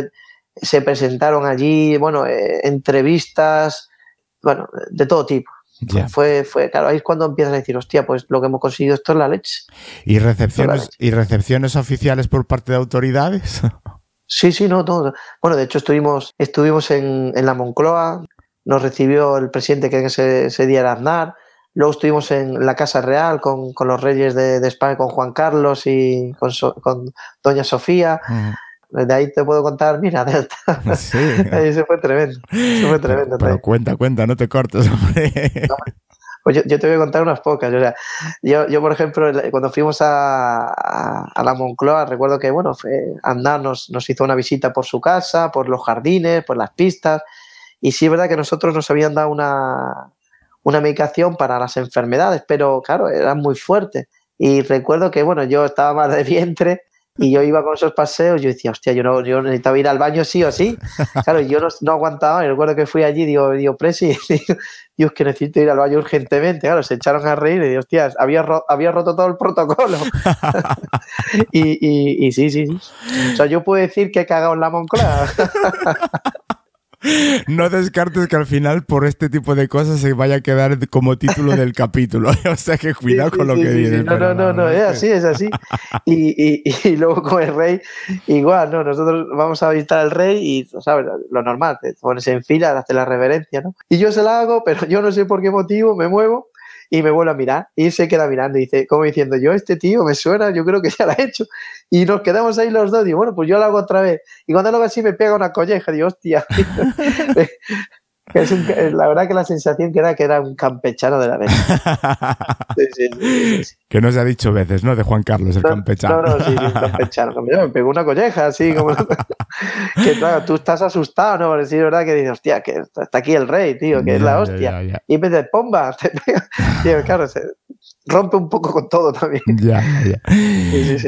se presentaron allí, bueno, eh, entrevistas, bueno, de todo tipo. Fue, fue, claro, ahí es cuando empiezas a decir, hostia, pues lo que hemos conseguido esto es la leche. ¿Y recepciones, ¿y recepciones oficiales por parte de autoridades? Sí, sí, no, todo. Bueno, de hecho estuvimos, estuvimos en, en la Moncloa, nos recibió el presidente que ese, ese día era Aznar. Luego estuvimos en la Casa Real con, con los reyes de, de, España, con Juan Carlos y con, con Doña Sofía. De ahí te puedo contar, mira, Delta. Sí. Eso fue tremendo. Eso fue tremendo. Pero, cuenta, cuenta, no te cortes, hombre. pues yo, yo, te voy a contar unas pocas. O sea, yo, yo, por ejemplo, cuando fuimos a, a, la Moncloa, recuerdo que, bueno, Andar nos, nos hizo una visita por su casa, por los jardines, por las pistas. Y sí es verdad que nosotros nos habían dado una, una medicación para las enfermedades, pero claro, eran muy fuertes. Y recuerdo que, bueno, yo estaba más de vientre y yo iba con esos paseos, yo decía, hostia, yo, no, yo necesitaba ir al baño sí o sí. Claro, yo no, no aguantaba. Y recuerdo que fui allí, digo, digo, Presi, digo, que necesito ir al baño urgentemente. Claro, se echaron a reír y digo, hostia, había, había roto todo el protocolo. y, y, y, sí, sí, sí. O sea, yo puedo decir que he cagado en la Moncloa. no descartes que al final por este tipo de cosas se vaya a quedar como título del capítulo. o sea que cuidado con lo que dices. No, no, no, no, es así, es así. Y, y, luego con el rey, igual, ¿no? Nosotros vamos a visitar al rey y, ¿sabes? Lo normal, te pones en fila, haces la reverencia, ¿no? Y yo se la hago, pero yo no sé por qué motivo, me muevo y me vuelve a mirar y se queda mirando y dice, como diciendo, yo este tío me suena, yo creo que ya lo ha hecho. Y nos quedamos ahí los dos, y digo, bueno, pues yo lo hago otra vez. Y cuando lo hago así me pega una colleja, digo, hostia. la verdad que la sensación que era que era un campechano de la vez. que no se ha dicho veces, ¿no? De Juan Carlos, el campechano. No, no, sí, un campechano. Me pegó una colleja, así como. que claro, tú estás asustado, ¿no? Sí, es verdad que dices, hostia, que está aquí el rey, tío, que es la hostia. y en vez de pomba, te pega. Tío, claro, se rompe un poco con todo también. Ya, ya.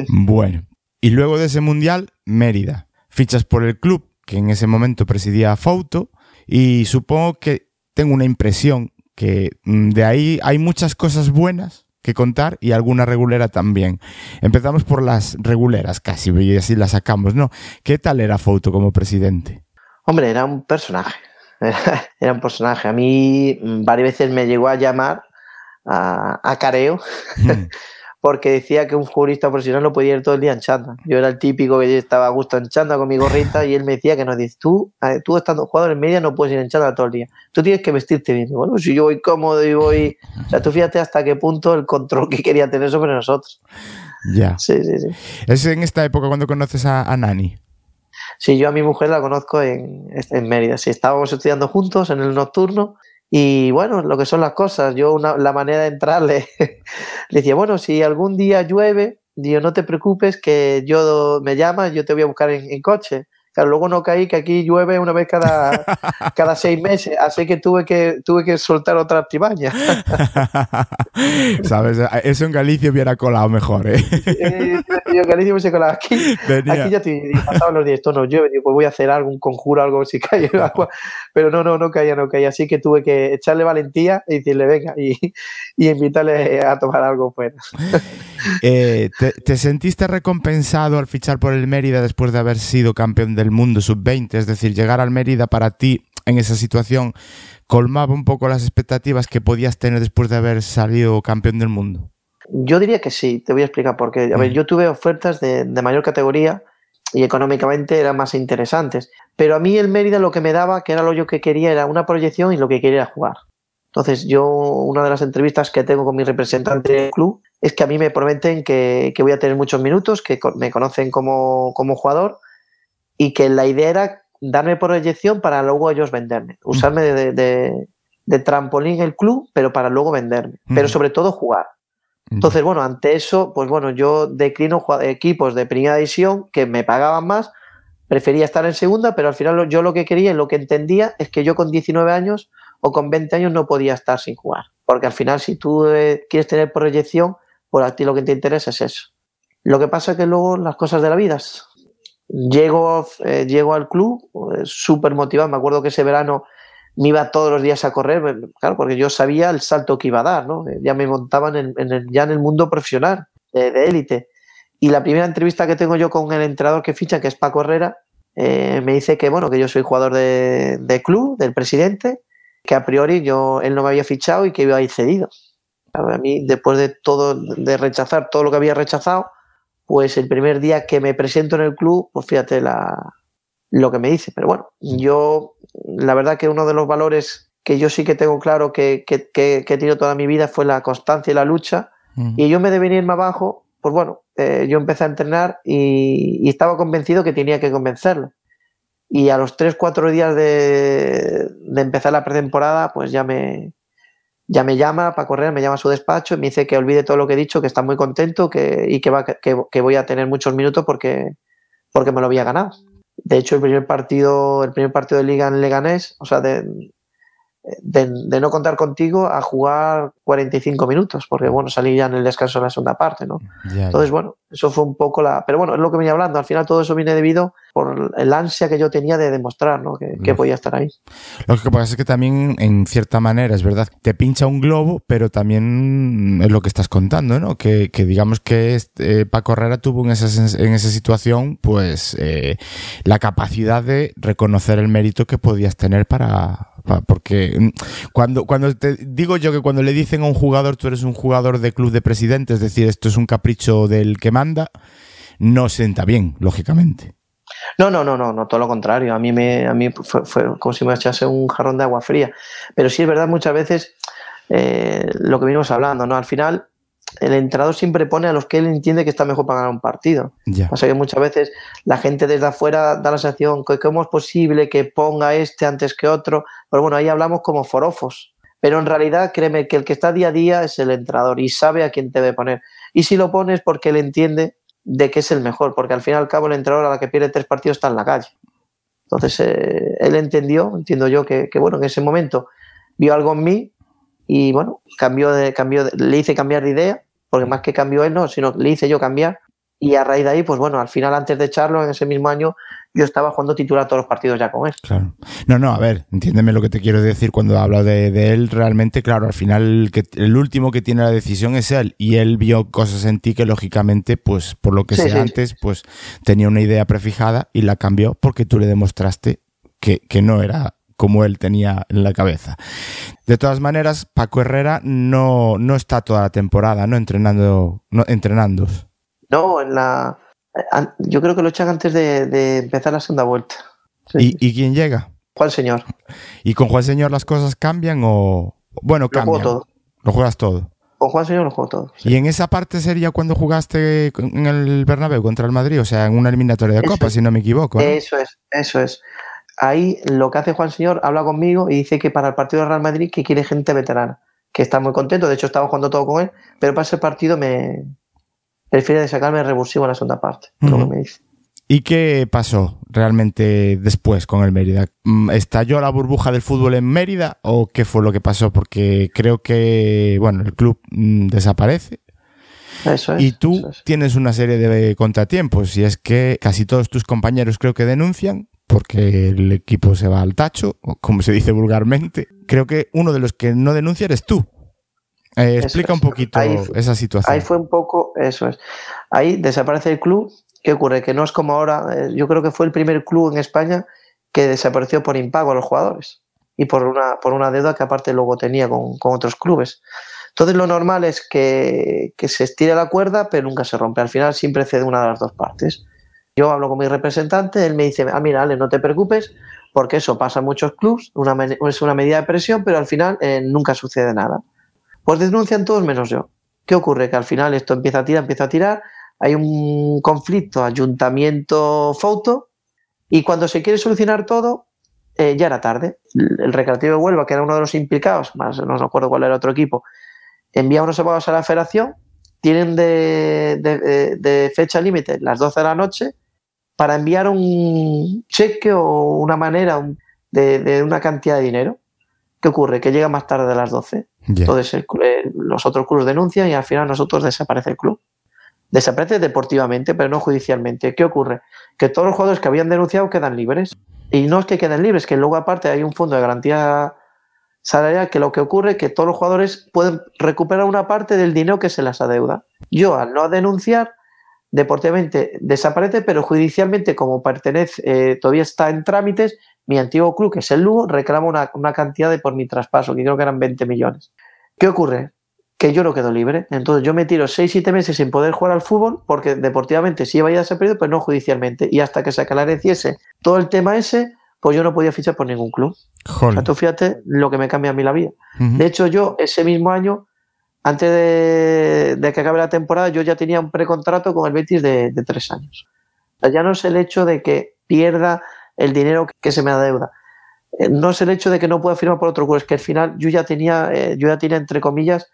Bueno. Y luego de ese mundial, Mérida. Fichas por el club que en ese momento presidía Fauto y supongo que tengo una impresión que mm, de ahí hay muchas cosas buenas que contar y alguna regulera también. Empezamos por las reguleras casi, y así las sacamos, ¿no? ¿Qué tal era Foto como presidente? Hombre, era un personaje. Era un personaje. A mí mm, varias veces me llegó a llamar a, careo hmm. porque decía que un jurista profesional no podía ir todo el día en chanda. Yo era el típico que estaba a gusto en chanda con mi gorrita y él me decía que no, dice, tú, tú estando jugador en media no puedes ir en chanda todo el día. Tú tienes que vestirte bien. bueno, si yo voy cómodo y voy... O sea, tú fíjate hasta qué punto el control que quería tener sobre nosotros. Ya. Sí, sí, sí. ¿Es en esta época cuando conoces a, Nani? Sí, yo a mi mujer la conozco en, en Mérida. Sí, estábamos estudiando juntos en el nocturno y bueno, lo que son las cosas, yo la manera de entrarle, le decía, bueno, si algún día llueve, digo, no te preocupes, que yo me llamas, yo te voy a buscar en coche. Claro, luego no caí que aquí llueve una vez cada, cada seis meses, así que tuve que tuve que soltar otra artimaña. ¿Sabes? Eso en Galicia hubiera colado mejor, ¿eh? yo en Galicia hubiese colado. Aquí, aquí ya te pasaban los días, esto no llueve, digo, pues voy a hacer algún conjuro, algo si cae el agua. Pero no, no, no caía, no caía. Así que tuve que echarle valentía y decirle, venga, y, y invitarle a tomar algo fuera. Eh, ¿te, ¿te, sentiste recompensado al fichar por el Mérida después de haber sido campeón del mundo sub-20? Es decir, llegar al Mérida para ti en esa situación colmaba un poco las expectativas que podías tener después de haber salido campeón del mundo. Yo diría que sí, te voy a explicar por qué. A ver, mm. yo tuve ofertas de, de mayor categoría y económicamente eran más interesantes. Pero a mí el Mérida lo que me daba, que era lo yo que quería, era una proyección y lo que quería era jugar. Entonces yo, una de las entrevistas que tengo con mi representante del club, es que a mí me prometen que, voy a tener muchos minutos, que me conocen como, jugador y que la idea era darme por proyección para luego ellos venderme, usarme de, trampolín el club, pero para luego venderme, pero sobre todo jugar. Entonces, bueno, ante eso, pues bueno, yo declino equipos de primera división que me pagaban más, prefería estar en segunda, pero al final yo lo que quería y lo que entendía es que yo con 19 años o con 20 años no podía estar sin jugar. Porque al final, si tú eh, quieres tener proyección, por a ti lo que te interesa es eso. Lo que pasa es que luego las cosas de la vida. Llego, eh, llego al club eh, súper motivado. Me acuerdo que ese verano me iba todos los días a correr, claro, porque yo sabía el salto que iba a dar. Ya me montaban en, el, ya en el mundo profesional, de élite. Y la primera entrevista que tengo yo con el entrenador que ficha, que es Paco Herrera, me dice que, bueno, que yo soy jugador de, de club, del presidente, que a priori yo, él no me había fichado y que iba a ir cedido. A mí, después de todo, de rechazar todo lo que había rechazado, pues el primer día que me presento en el club, pues fíjate la, lo que me dice. Pero bueno, yo, la verdad que uno de los valores que yo sí que tengo claro que, que, que, he tenido toda mi vida fue la constancia y la lucha. Y yo me de venir más abajo, pues bueno, eh, yo empecé a entrenar y, y, estaba convencido que tenía que convencerlo. Y a los 3-4 días de, de empezar la pretemporada, pues ya me, ya me llama para correr, me llama a su despacho y me dice que olvide todo lo que he dicho, que está muy contento que, y que, va, que, voy a tener muchos minutos porque, porque me lo había ganado. De hecho, el primer partido, el primer partido de liga en Leganés, o sea, de, de, no contar contigo a jugar 45 minutos, porque bueno, salí ya en el descanso de la segunda parte, ¿no? Entonces, bueno, eso fue un poco la... Pero bueno, es lo que venía hablando, al final todo eso viene debido por el ansia que yo tenía de demostrar, ¿no? Que, podía estar ahí. Lo que pasa es que también, en cierta manera, es verdad, te pincha un globo, pero también es lo que estás contando, ¿no? Que, digamos que eh, Paco Herrera tuvo en esa, en esa situación, pues, eh, la capacidad de reconocer el mérito que podías tener para porque mm, cuando, cuando te digo yo que cuando le dicen a un jugador tú eres un jugador de club de presidente, es decir, esto es un capricho del que manda, no sienta bien, lógicamente. No, no, no, no, no, todo lo contrario. A mí me, a mí fue, como si me echase un jarrón de agua fría. Pero sí es verdad muchas veces eh, lo que venimos hablando, ¿no? Al final el entrenador siempre pone a los que él entiende que está mejor para ganar un partido. Ya. O sea que muchas veces la gente desde afuera da la sensación que cómo es posible que ponga este antes que otro. Pero bueno, ahí hablamos como forofos. Pero en realidad, créeme que el que está día a día es el entrenador y sabe a quién debe poner. Y si lo pones porque él entiende de que es el mejor, porque al fin y al cabo el entrenador a la que pierde tres partidos está en la calle. Entonces, eh, él entendió, entiendo yo, que, que, bueno, en ese momento vio algo en mí y bueno, cambió de, cambió le hice cambiar de idea, porque más que cambió él, no, sino le hice yo cambiar. Y a raíz de ahí, pues bueno, al final, antes de echarlo, en ese mismo año, yo estaba jugando titular todos los partidos ya con él. Claro. No, no, a ver, entiéndeme lo que te quiero decir cuando hablo de, él. Realmente, claro, al final, el, que, el último que tiene la decisión es él. Y él vio cosas en ti que, lógicamente, pues por lo que sé antes, pues tenía una idea prefijada y la cambió porque tú le demostraste que, que no era como él tenía en la cabeza. De todas maneras, Paco Herrera no, no está toda la temporada, ¿no? Entrenando, no, entrenando. No, en la. Yo creo que lo echan antes de, empezar la segunda vuelta. ¿Y, quién llega? Juan Señor. ¿Y con Juan Señor las cosas cambian o.? Bueno, cambian. Lo juego todo. Lo juegas todo. Con Juan Señor lo juego todo. ¿Y en esa parte sería cuando jugaste en el Bernabéu contra el Madrid? O sea, en una eliminatoria de Copa, si no me equivoco. Eso es, eso es ahí lo que hace Juan Señor, habla conmigo y dice que para el partido de Real Madrid que quiere gente veterana, que está muy contento, de hecho estaba jugando todo con él, pero para ese partido me prefiere de sacarme revulsivo en la segunda parte, lo que me dice. ¿Y qué pasó realmente después con el Mérida? Mm, ¿Estalló la burbuja del fútbol en Mérida o qué fue lo que pasó? Porque creo que, bueno, el club mm, desaparece. Eso es, y tú tienes una serie de contratiempos y es que casi todos tus compañeros creo que denuncian porque el equipo se va al tacho, como se dice vulgarmente. Creo que uno de los que no denuncia eres tú. Eh, explica un poquito esa situación. Ahí fue un poco, eso es. Ahí desaparece el club. ¿Qué ocurre? Que no es como ahora. Eh, yo creo que fue el primer club en España que desapareció por impago a los jugadores y por una, por una deuda que aparte luego tenía con, con otros clubes. Entonces lo normal es que, que, se estire la cuerda, pero nunca se rompe. Al final siempre cede una de las dos partes. Yo hablo con mi representante, él me dice, ah, mira, Ale, no te preocupes, porque eso pasa en muchos clubs, es una medida de presión, pero al final eh, nunca sucede nada. Pues denuncian todos menos yo. ¿Qué ocurre? Que al final esto empieza a tirar, empieza a tirar, hay un conflicto ayuntamiento-foto, y cuando se quiere solucionar todo, eh, ya era tarde. El Recreativo de Huelva, que era uno de los implicados, más no recuerdo cuál era otro equipo, envía unos abogados a la federación, tienen de, de fecha límite las 12 de la noche, para enviar un cheque o una manera de, una cantidad de dinero. ¿Qué ocurre? Que llega más tarde de las 12. Entonces los otros clubes denuncian y al final nosotros desaparece el club. Desaparece deportivamente, pero no judicialmente. ¿Qué ocurre? Que todos los jugadores que habían denunciado quedan libres. Y no es que queden libres, que luego aparte hay un fondo de garantía salarial que lo que ocurre es que todos los jugadores pueden recuperar una parte del dinero que se les adeuda. Yo al no denunciar deportivamente desaparece, pero judicialmente, como pertenece, eh, todavía está en trámites, mi antiguo club, que es el Lugo, reclama una, cantidad de por mi traspaso, que creo que eran 20 millones. ¿Qué ocurre? Que yo no quedo libre. Entonces yo me tiro 6-7 meses sin poder jugar al fútbol, porque deportivamente sí iba a ir a ese periodo, pero no judicialmente. Y hasta que se aclareciese todo el tema ese, pues yo no podía fichar por ningún club. O sea, tú fíjate lo que me cambia a mí la vida. De hecho, yo ese mismo año antes de, que acabe la temporada, yo ya tenía un precontrato con el Betis de, tres años. ya no es el hecho de que pierda el dinero que se me adeuda. Eh, no es el hecho de que no pueda firmar por otro club, es que al final yo ya tenía, eh, yo ya tenía entre comillas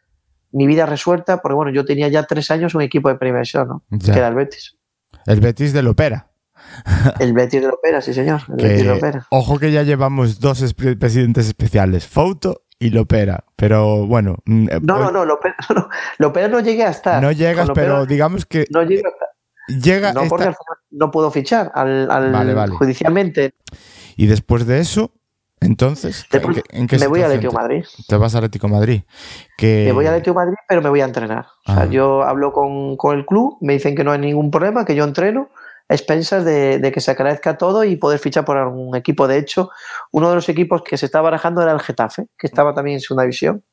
mi vida resuelta, porque bueno, yo tenía ya tres años un equipo de primera ¿no? Que era el Betis. El Betis del Opera. El Betis de Lopera, sí señor. El Betis de Lopera. Ojo que ya llevamos dos presidentes especiales, Fouto y Lopera, pero bueno. Mm, eh, no, no, no, Lopera no, Lopera no llegué a estar. No llegas, pero digamos que... No llega. Llega no, porque no puedo fichar al, al judicialmente. Y después de eso, entonces, ¿en qué, me voy a Atlético Madrid. Te vas a Atlético Madrid. Que... Me voy a Atlético Madrid, pero me voy a entrenar. O sea, ah. yo hablo con, con, el club, me dicen que no hay ningún problema, que yo entreno, expensas de, de, que se agradezca todo y poder fichar por algún equipo. De hecho, uno de los equipos que se estaba barajando era el Getafe, que estaba también en segunda división.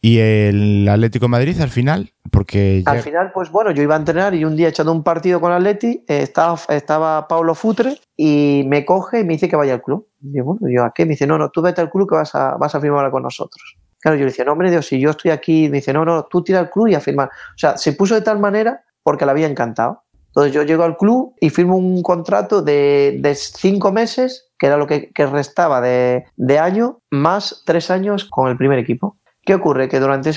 ¿Y el Atlético Madrid al final? Porque Al final, pues bueno, yo iba a entrenar y un día echando un partido con Atleti, eh, estaba, estaba Pablo Futre y me coge y me dice que vaya al club. Y yo, bueno, yo, ¿a qué? Me dice, no, no, tú vete al club que vas a, vas a firmar con nosotros. Claro, yo le decía, no, hombre, Dios, si yo estoy aquí, me dice, no, no, tú tira al club y a firmar. O sea, se puso de tal manera porque le había encantado. Entonces yo llego al club y firmo un contrato de, cinco meses, que era lo que, restaba de, año, más tres años con el primer equipo. ¿Qué ocurre? Que durante,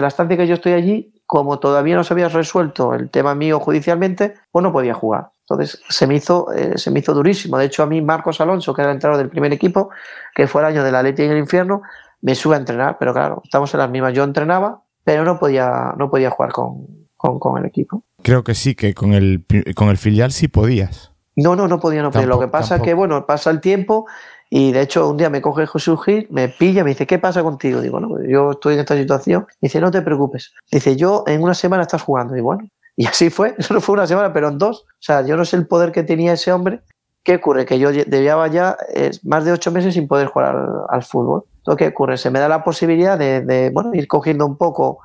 la estancia que yo estoy allí, como todavía no se había resuelto el tema mío judicialmente, pues no podía jugar. Entonces se me hizo, eh, durísimo. De hecho, a mí Marcos Alonso, que era el entrenador del primer equipo, que fue el año de la Leti en el infierno, me sube a entrenar, pero claro, estamos en las mismas. Yo entrenaba, pero no podía, no podía jugar con, con, el equipo. Creo que sí, que con el, con el filial sí podías. No, no, no podía, no podía. Lo que pasa es que, bueno, pasa el tiempo y de hecho, un día me coge Jesús Gil, me pilla, me dice, ¿qué pasa contigo? Digo, no, yo estoy en esta situación. Dice, no te preocupes. Dice, yo en una semana estás jugando. Y bueno, y así fue. Eso no fue una semana, pero en dos. O sea, yo no sé el poder que tenía ese hombre. ¿Qué ocurre? Que yo debía ya eh, más de ocho meses sin poder jugar al, fútbol. Entonces, ¿qué ocurre? Se me da la posibilidad de, bueno, ir cogiendo un poco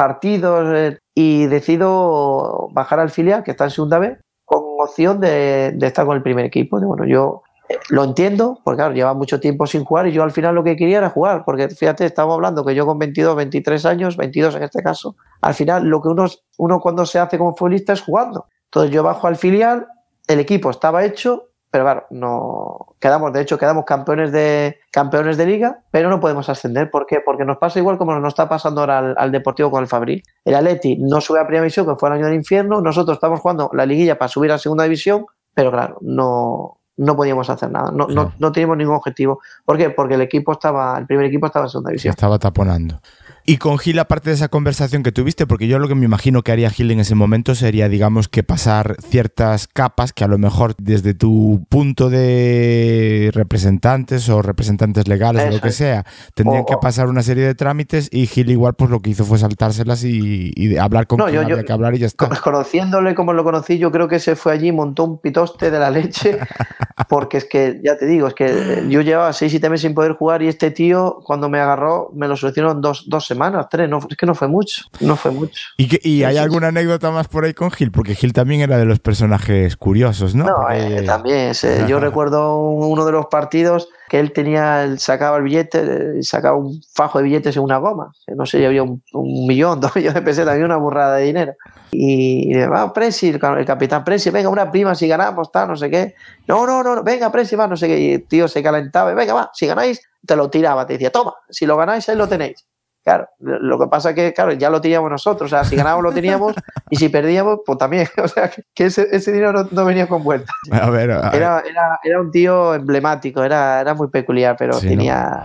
partidos eh, y decido bajar al filial, que está en segunda vez, con opción de, de estar con el primer equipo. De, bueno, yo lo entiendo, porque claro, lleva mucho tiempo sin jugar y yo al final lo que quería era jugar, porque fíjate, estamos hablando que yo con 22, 23 años, 22 en este caso, al final lo que uno, uno cuando se hace como futbolista es jugando. Entonces yo bajo al filial, el equipo estaba hecho, pero claro, no quedamos, de hecho, quedamos campeones de campeones de liga, pero no podemos ascender. ¿Por qué? Porque nos pasa igual como nos está pasando ahora al, al Deportivo con el Fabril. El Atleti no sube a primera división, que fue el año del infierno, nosotros estamos jugando la liguilla para subir a segunda división, pero claro, no, no podíamos hacer nada, no, no, no, teníamos ningún objetivo. ¿Por qué? Porque el equipo estaba, el primer equipo estaba en segunda división. estaba taponando. Y con Gil, aparte de esa conversación que tuviste, porque yo lo que me imagino que haría Gil en ese momento sería, digamos, que pasar ciertas capas que a lo mejor desde tu punto de representantes o representantes legales o lo que sea, tendrían que pasar una serie de trámites y Gil igual pues lo que hizo fue saltárselas y, hablar con quien había que hablar y ya está. Conociéndole como lo conocí, yo creo que se fue allí, montó un pitoste de la leche, porque es que, ya te digo, es que yo llevaba seis, siete meses sin poder jugar y este tío, cuando me agarró, me lo solucionó dos, dos semanas, tres, no, es que no fue mucho, no fue mucho. ¿Y, hay alguna anécdota más por ahí con Gil? Porque Gil también era de los personajes curiosos, ¿no? No, eh, también, yo recuerdo uno de los partidos que él tenía, sacaba el billete, sacaba un fajo de billetes en una goma, no sé, había un, millón, dos millones de pesetas, había una burrada de dinero. Y, le va, Presi, el, capitán Presi, venga, una prima si ganamos, tal, no sé qué. No, no, no, venga, Presi, va, no sé qué. Y el tío se calentaba, venga, va, si ganáis, te lo tiraba, te decía, toma, si lo ganáis, ahí lo tenéis. Claro, lo que pasa es que, claro, ya lo teníamos nosotros. O sea, si ganábamos lo teníamos y si perdíamos, pues también. O sea, que ese, ese dinero no, venía con vuelta. A ver, Era, era, era, un tío emblemático, era, era muy peculiar, pero tenía.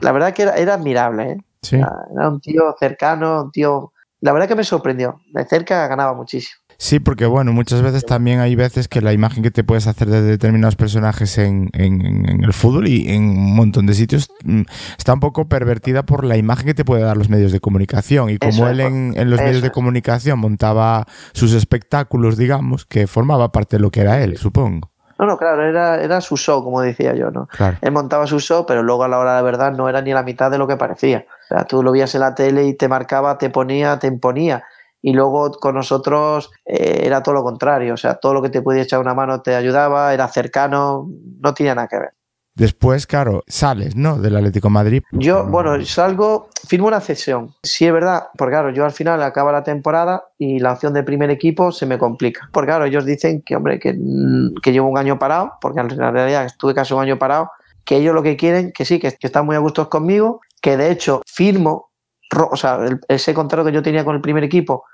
La verdad que era, era admirable, ¿eh? era un tío cercano, un tío. La verdad que me sorprendió. De cerca ganaba muchísimo. Sí, porque bueno, muchas veces también hay veces que la imagen que te puedes hacer de determinados personajes en, en, el fútbol y en un montón de sitios mm, está un poco pervertida por la imagen que te puede dar los medios de comunicación. Y como él en, en, los medios de comunicación montaba sus espectáculos, digamos, que formaba parte de lo que era él, supongo. No, no, claro, era, era su show, como decía yo, ¿no? Él montaba su show, pero luego a la hora de verdad no era ni la mitad de lo que parecía. O sea, tú lo veías en la tele y te marcaba, te ponía, te imponía y luego con nosotros eh, era todo lo contrario, o sea, todo lo que te podía echar una mano te ayudaba, era cercano, no tenía nada que ver. Después, claro, sales, ¿no? Del Atlético Madrid. Yo, bueno, salgo, firmo una cesión. Sí, es verdad, porque claro, yo al final acaba la temporada y la opción de primer equipo se me complica. Porque claro, ellos dicen que, hombre, que, que llevo un año parado, porque en realidad estuve casi un año parado, que ellos lo que quieren, que sí, que, que están muy a gusto conmigo, que de hecho firmo, o sea, ese contrato que yo tenía con el primer equipo,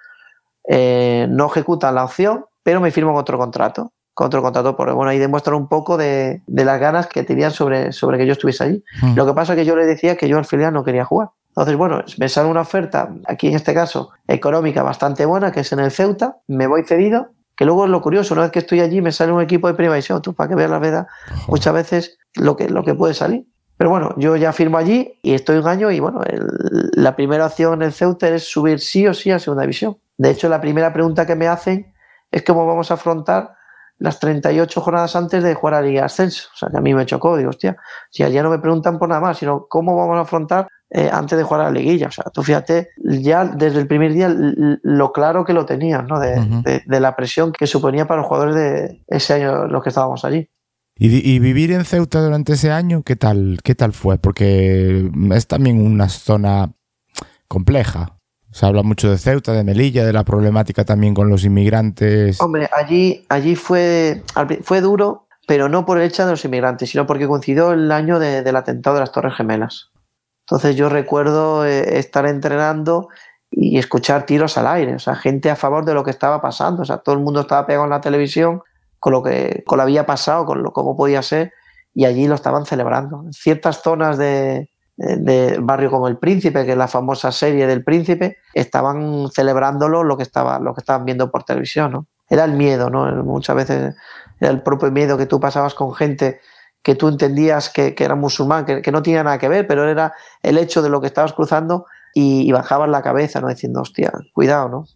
eh, no ejecutan la opción, pero me firman otro contrato con otro contrato, porque bueno, ahí demuestran un poco de, de las ganas que tenían sobre, sobre que yo estuviese allí. Mm. Lo que pasa es que yo le decía que yo al filial no quería jugar. Entonces, bueno, me sale una oferta, aquí en este caso, económica bastante buena, que es en el Ceuta, me voy cedido, que luego es lo curioso, una vez que estoy allí me sale un equipo de primera división, tú para que veas la verdad, muchas veces lo que, lo que puede salir. Pero bueno, yo ya firmo allí y estoy un año y bueno, el- la primera opción en el Ceuta es subir sí o sí a segunda división. De hecho, la primera pregunta que me hacen es cómo vamos a afrontar las 38 jornadas antes de jugar a Liga Ascenso. O sea, que a mí me chocó, digo, hostia, si allá no me preguntan por nada más, sino cómo vamos a afrontar eh, antes de jugar a la liguilla. O sea, tú fíjate, ya desde el primer día lo claro que lo tenían, ¿no? De, Ujú. de- de la presión que suponía para los jugadores de ese año los que estábamos allí. ¿Y, y vivir en Ceuta durante ese año, ¿qué tal, qué tal fue? Porque es también una zona compleja. Se habla mucho de Ceuta, de Melilla, de la problemática también con los inmigrantes. Hombre, allí, allí fue, fue duro, pero no por el hecho de los inmigrantes, sino porque coincidió el año de- del atentado de las Torres Gemelas. Entonces yo recuerdo eh, estar entrenando y escuchar tiros al aire, o sea, gente a favor de lo que estaba pasando, o sea, todo el mundo estaba pegado en la televisión con lo que con lo había pasado, con lo cómo podía ser, y allí lo estaban celebrando. Ciertas zonas de, de barrio como El Príncipe, que es la famosa serie del Príncipe, estaban celebrándolo lo que estaba, lo que estaban viendo por televisión, ¿no? Era el miedo, ¿no? Muchas veces era el propio miedo que tú pasabas con gente que tú entendías que, que era musulmán, que, que no tenía nada que ver, pero era el hecho de lo que estabas cruzando y, y bajabas la cabeza, ¿no? Diciendo, hostia, cuidado, ¿no?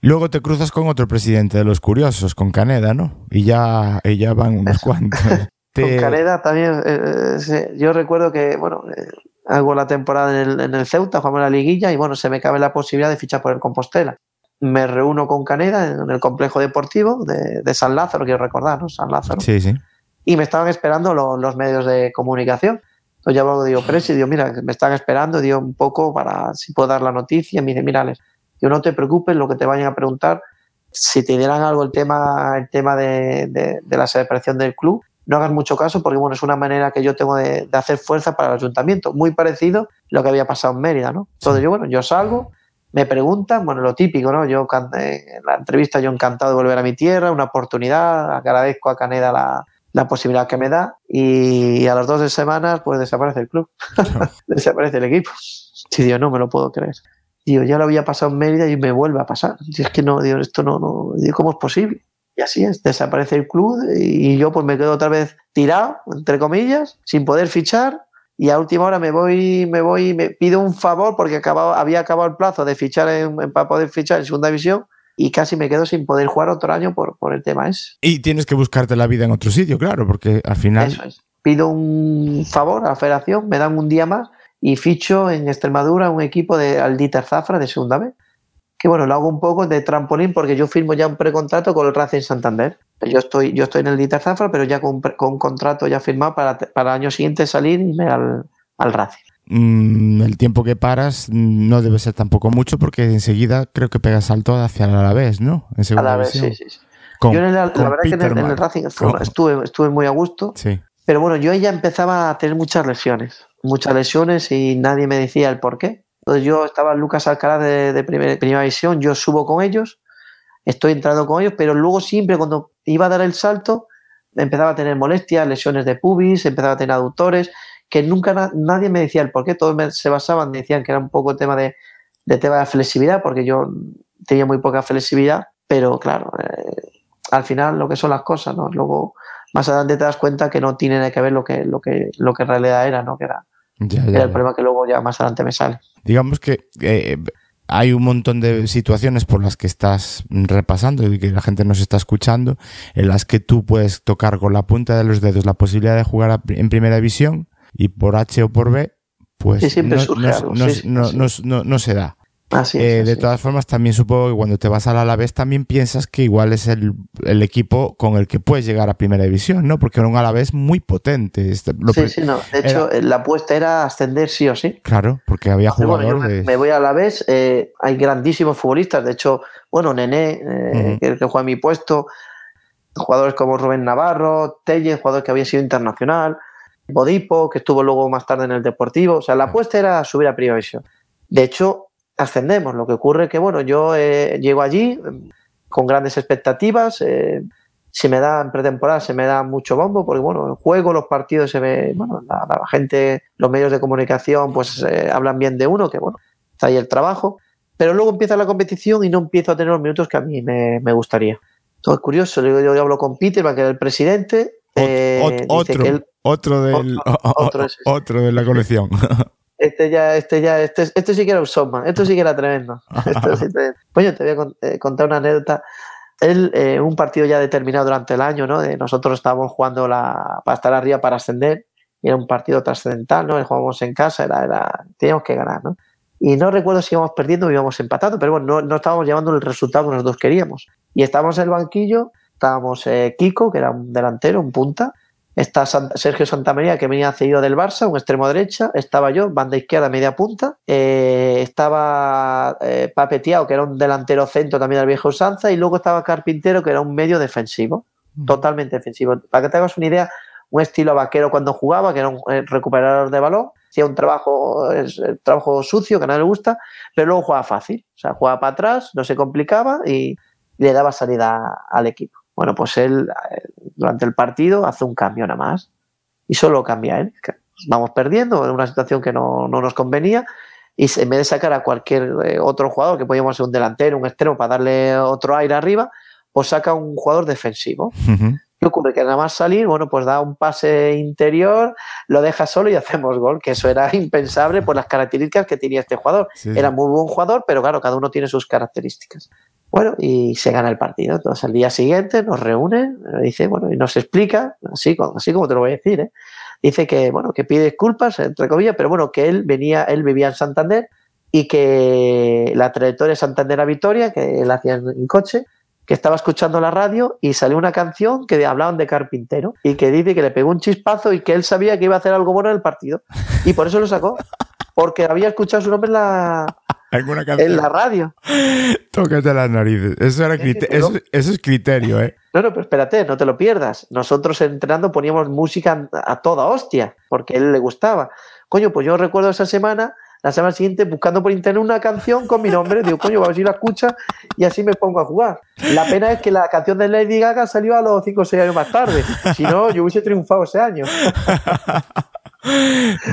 Luego te cruzas con otro presidente de los curiosos, con Caneda, ¿no? Y ya, y ya van unos cuantos. Te- Con Caneda también, eh, eh, yo recuerdo que, bueno, eh, hago la temporada en el, en el Ceuta, jugamos la liguilla y, bueno, se me cabe la posibilidad de fichar por el Compostela. Me reúno con Caneda en el complejo deportivo de, de San Lázaro, quiero recordar, ¿no? San Lázaro. Sí, sí. y me estaban esperando lo- los medios de comunicación. Entonces hablo, digo, Presi, digo, mira, me están esperando, digo, un poco para si puedo dar la noticia. Me dice, mira, Alex, digo, no te preocupes, lo que te vayan a preguntar, si te dieran algo el tema, el tema de, de- de la separación del club, no hagas mucho caso porque, bueno, es una manera que yo tengo de, de hacer fuerza para el ayuntamiento, muy parecido a lo que había pasado en Mérida, ¿no? Entonces yo, bueno, yo salgo, me preguntan, bueno, lo típico, ¿no? Yo can- en la entrevista yo encantado de volver a mi tierra, una oportunidad, agradezco a Caneda la, la posibilidad que me da y a las dos de semanas pues desaparece el club, desaparece el equipo. Sí, digo, no me lo puedo creer. Digo, ya lo había pasado en Mérida y me vuelve a pasar. Si es que no, digo, esto no, no, digo, ¿cómo es posible? Y así es, desaparece el club y yo pues me quedo otra vez tirado, entre comillas, sin poder fichar y a última hora me voy, me voy, me pido un favor porque acababa, había acabado el plazo de fichar en- para poder fichar en segunda división y casi me quedo sin poder jugar otro año por, por el tema ese. Y tienes que buscarte la vida en otro sitio, claro, porque al final. Eso es. Pido un favor a la federación, me dan un día más y ficho en Extremadura un equipo de Alditer Zafra de segunda vez. Que bueno, lo hago un poco de trampolín porque yo firmo ya un precontrato con el Racing Santander. Yo estoy, yo estoy en el Dieter Zafra, pero ya con, con un contrato ya firmado para, para el año siguiente salir y irme al, al Racing. mm, el tiempo que paras no debe ser tampoco mucho porque enseguida creo que pegas salto hacia el Alavés, ¿no? En A segunda la vez, división. sí, sí, sí. Con- yo en el- la verdad que en el, en el Peterman. Racing Con- estuve, estuve muy a gusto. Sí. Pero bueno, yo ya empezaba a tener muchas lesiones, muchas lesiones y nadie me decía el por qué. Entonces yo estaba Lucas Alcalá de, de primer- primera división, yo subo con ellos, estoy entrando con ellos, pero luego siempre cuando iba a dar el salto empezaba a tener molestias, lesiones de pubis, empezaba a tener aductores, que nunca na- nadie me decía el por qué, todos me- se basaban, decían que era un poco tema de, de tema de flexibilidad, porque yo tenía muy poca flexibilidad, pero claro, eh, al final lo que son las cosas, ¿no? Luego más adelante te das cuenta que no tiene nada que ver lo que, lo que, lo que en realidad era, ¿no? Que era, Ya, ya, era el ya. problema que luego ya más adelante me sale. Digamos que eh, hay un montón de situaciones por las que estás repasando y que la gente nos está escuchando, en las que tú puedes tocar con la punta de los dedos la posibilidad de jugar en primera división y por H o por B, pues no- no se da. Así Eh, es. de así todas formas, también supongo que cuando te vas al Alavés también piensas que igual es el, el equipo con el que puedes llegar a primera división, ¿no? Porque era un Alavés muy potente. Este- lo Sí, sí, no. De hecho, eh, la apuesta era ascender sí o sí. Claro, porque había Entonces, bueno, jugadores. me, me voy a la vez, eh, hay grandísimos futbolistas, de hecho, bueno, Nené, eh, que, que juega en mi puesto, jugadores como Rubén Navarro, Telle, jugador que había sido internacional, Bodipo, que estuvo luego más tarde en el Deportivo, o sea, la apuesta era subir a Primera División. De hecho, ascendemos, lo que ocurre que, bueno, yo eh, llego allí eh, con grandes expectativas, eh, si me da en pretemporada, se me da mucho bombo, porque bueno, el juego, los partidos, se ve, bueno, la, la gente, los medios de comunicación, pues eh, hablan bien de uno, que bueno, está ahí el trabajo, pero luego empieza la competición y no empiezo a tener los minutos que a mí me, me gustaría. Todo es curioso, yo, yo hablo con Peter, que es el presidente. Eh, Ot- otro, él, otro, del, otro, otro otro de la colección. Este ya, este ya, este, este sí que era un Sotman, esto sí que era tremendo. Esto sí te- Coño, te voy a con- eh, contar una anécdota. Él, eh, un partido ya determinado durante el año, ¿no? De nosotros estábamos jugando la, para estar arriba para ascender, y era un partido trascendental, ¿no? Jugábamos en casa, era, era, teníamos que ganar, ¿no? Y no recuerdo si íbamos perdiendo o íbamos empatando, pero bueno, no, no estábamos llevando el resultado que nosotros queríamos. Y estábamos en el banquillo, estábamos eh, Kiko, que era un delantero, un punta, está Sergio Santamaría, que venía cedido del Barça, un extremo derecha, estaba yo, banda izquierda, media punta, eh, estaba eh, Pape Tiao, que era un delantero centro también del viejo usanza, y luego estaba Carpintero, que era un medio defensivo, totalmente defensivo. Para que te hagas una idea, un estilo vaquero cuando jugaba, que era un eh, recuperador de balón, hacía un trabajo, es, eh, trabajo sucio, que a nadie le gusta, pero luego jugaba fácil, o sea, jugaba para atrás, no se complicaba y le daba salida al equipo. Bueno, pues él eh, durante el partido hace un cambio nada más y solo cambia él. Vamos perdiendo en una situación que no, no nos convenía y en vez de sacar a cualquier eh, otro jugador, que podíamos ser un delantero, un extremo para darle otro aire arriba, pues saca un jugador defensivo. Ujú. ¿Qué ocurre? Que nada más salir, bueno, pues da un pase interior, lo deja solo y hacemos gol, que eso era impensable por las características que tenía este jugador. Sí, Era muy buen jugador, pero claro, cada uno tiene sus características. Bueno, y se gana el partido. Entonces, al día siguiente nos reúne, eh, dice, bueno, y nos explica, así, así como te lo voy a decir, ¿eh? dice que, bueno, que pide disculpas, entre comillas, pero bueno, que él venía, él vivía en Santander y que la trayectoria de Santander a Vitoria, que él hacía en, en coche, que estaba escuchando la radio y salió una canción que hablaban de carpintero y que dice que le pegó un chispazo y que él sabía que iba a hacer algo bueno en el partido. Y por eso lo sacó, porque había escuchado su nombre en la, ¿Alguna en la radio. Tócate las narices. Eso, era eso, eso es criterio, ¿eh? No, no, pero espérate, no te lo pierdas. Nosotros entrenando poníamos música a toda hostia, porque a él le gustaba. Coño, pues yo recuerdo esa semana, la semana siguiente, buscando por internet una canción con mi nombre. Digo, coño, a ver si la escucha y así me pongo a jugar. La pena es que la canción de Lady Gaga salió a los 5 o 6 años más tarde. Si no, yo hubiese triunfado ese año.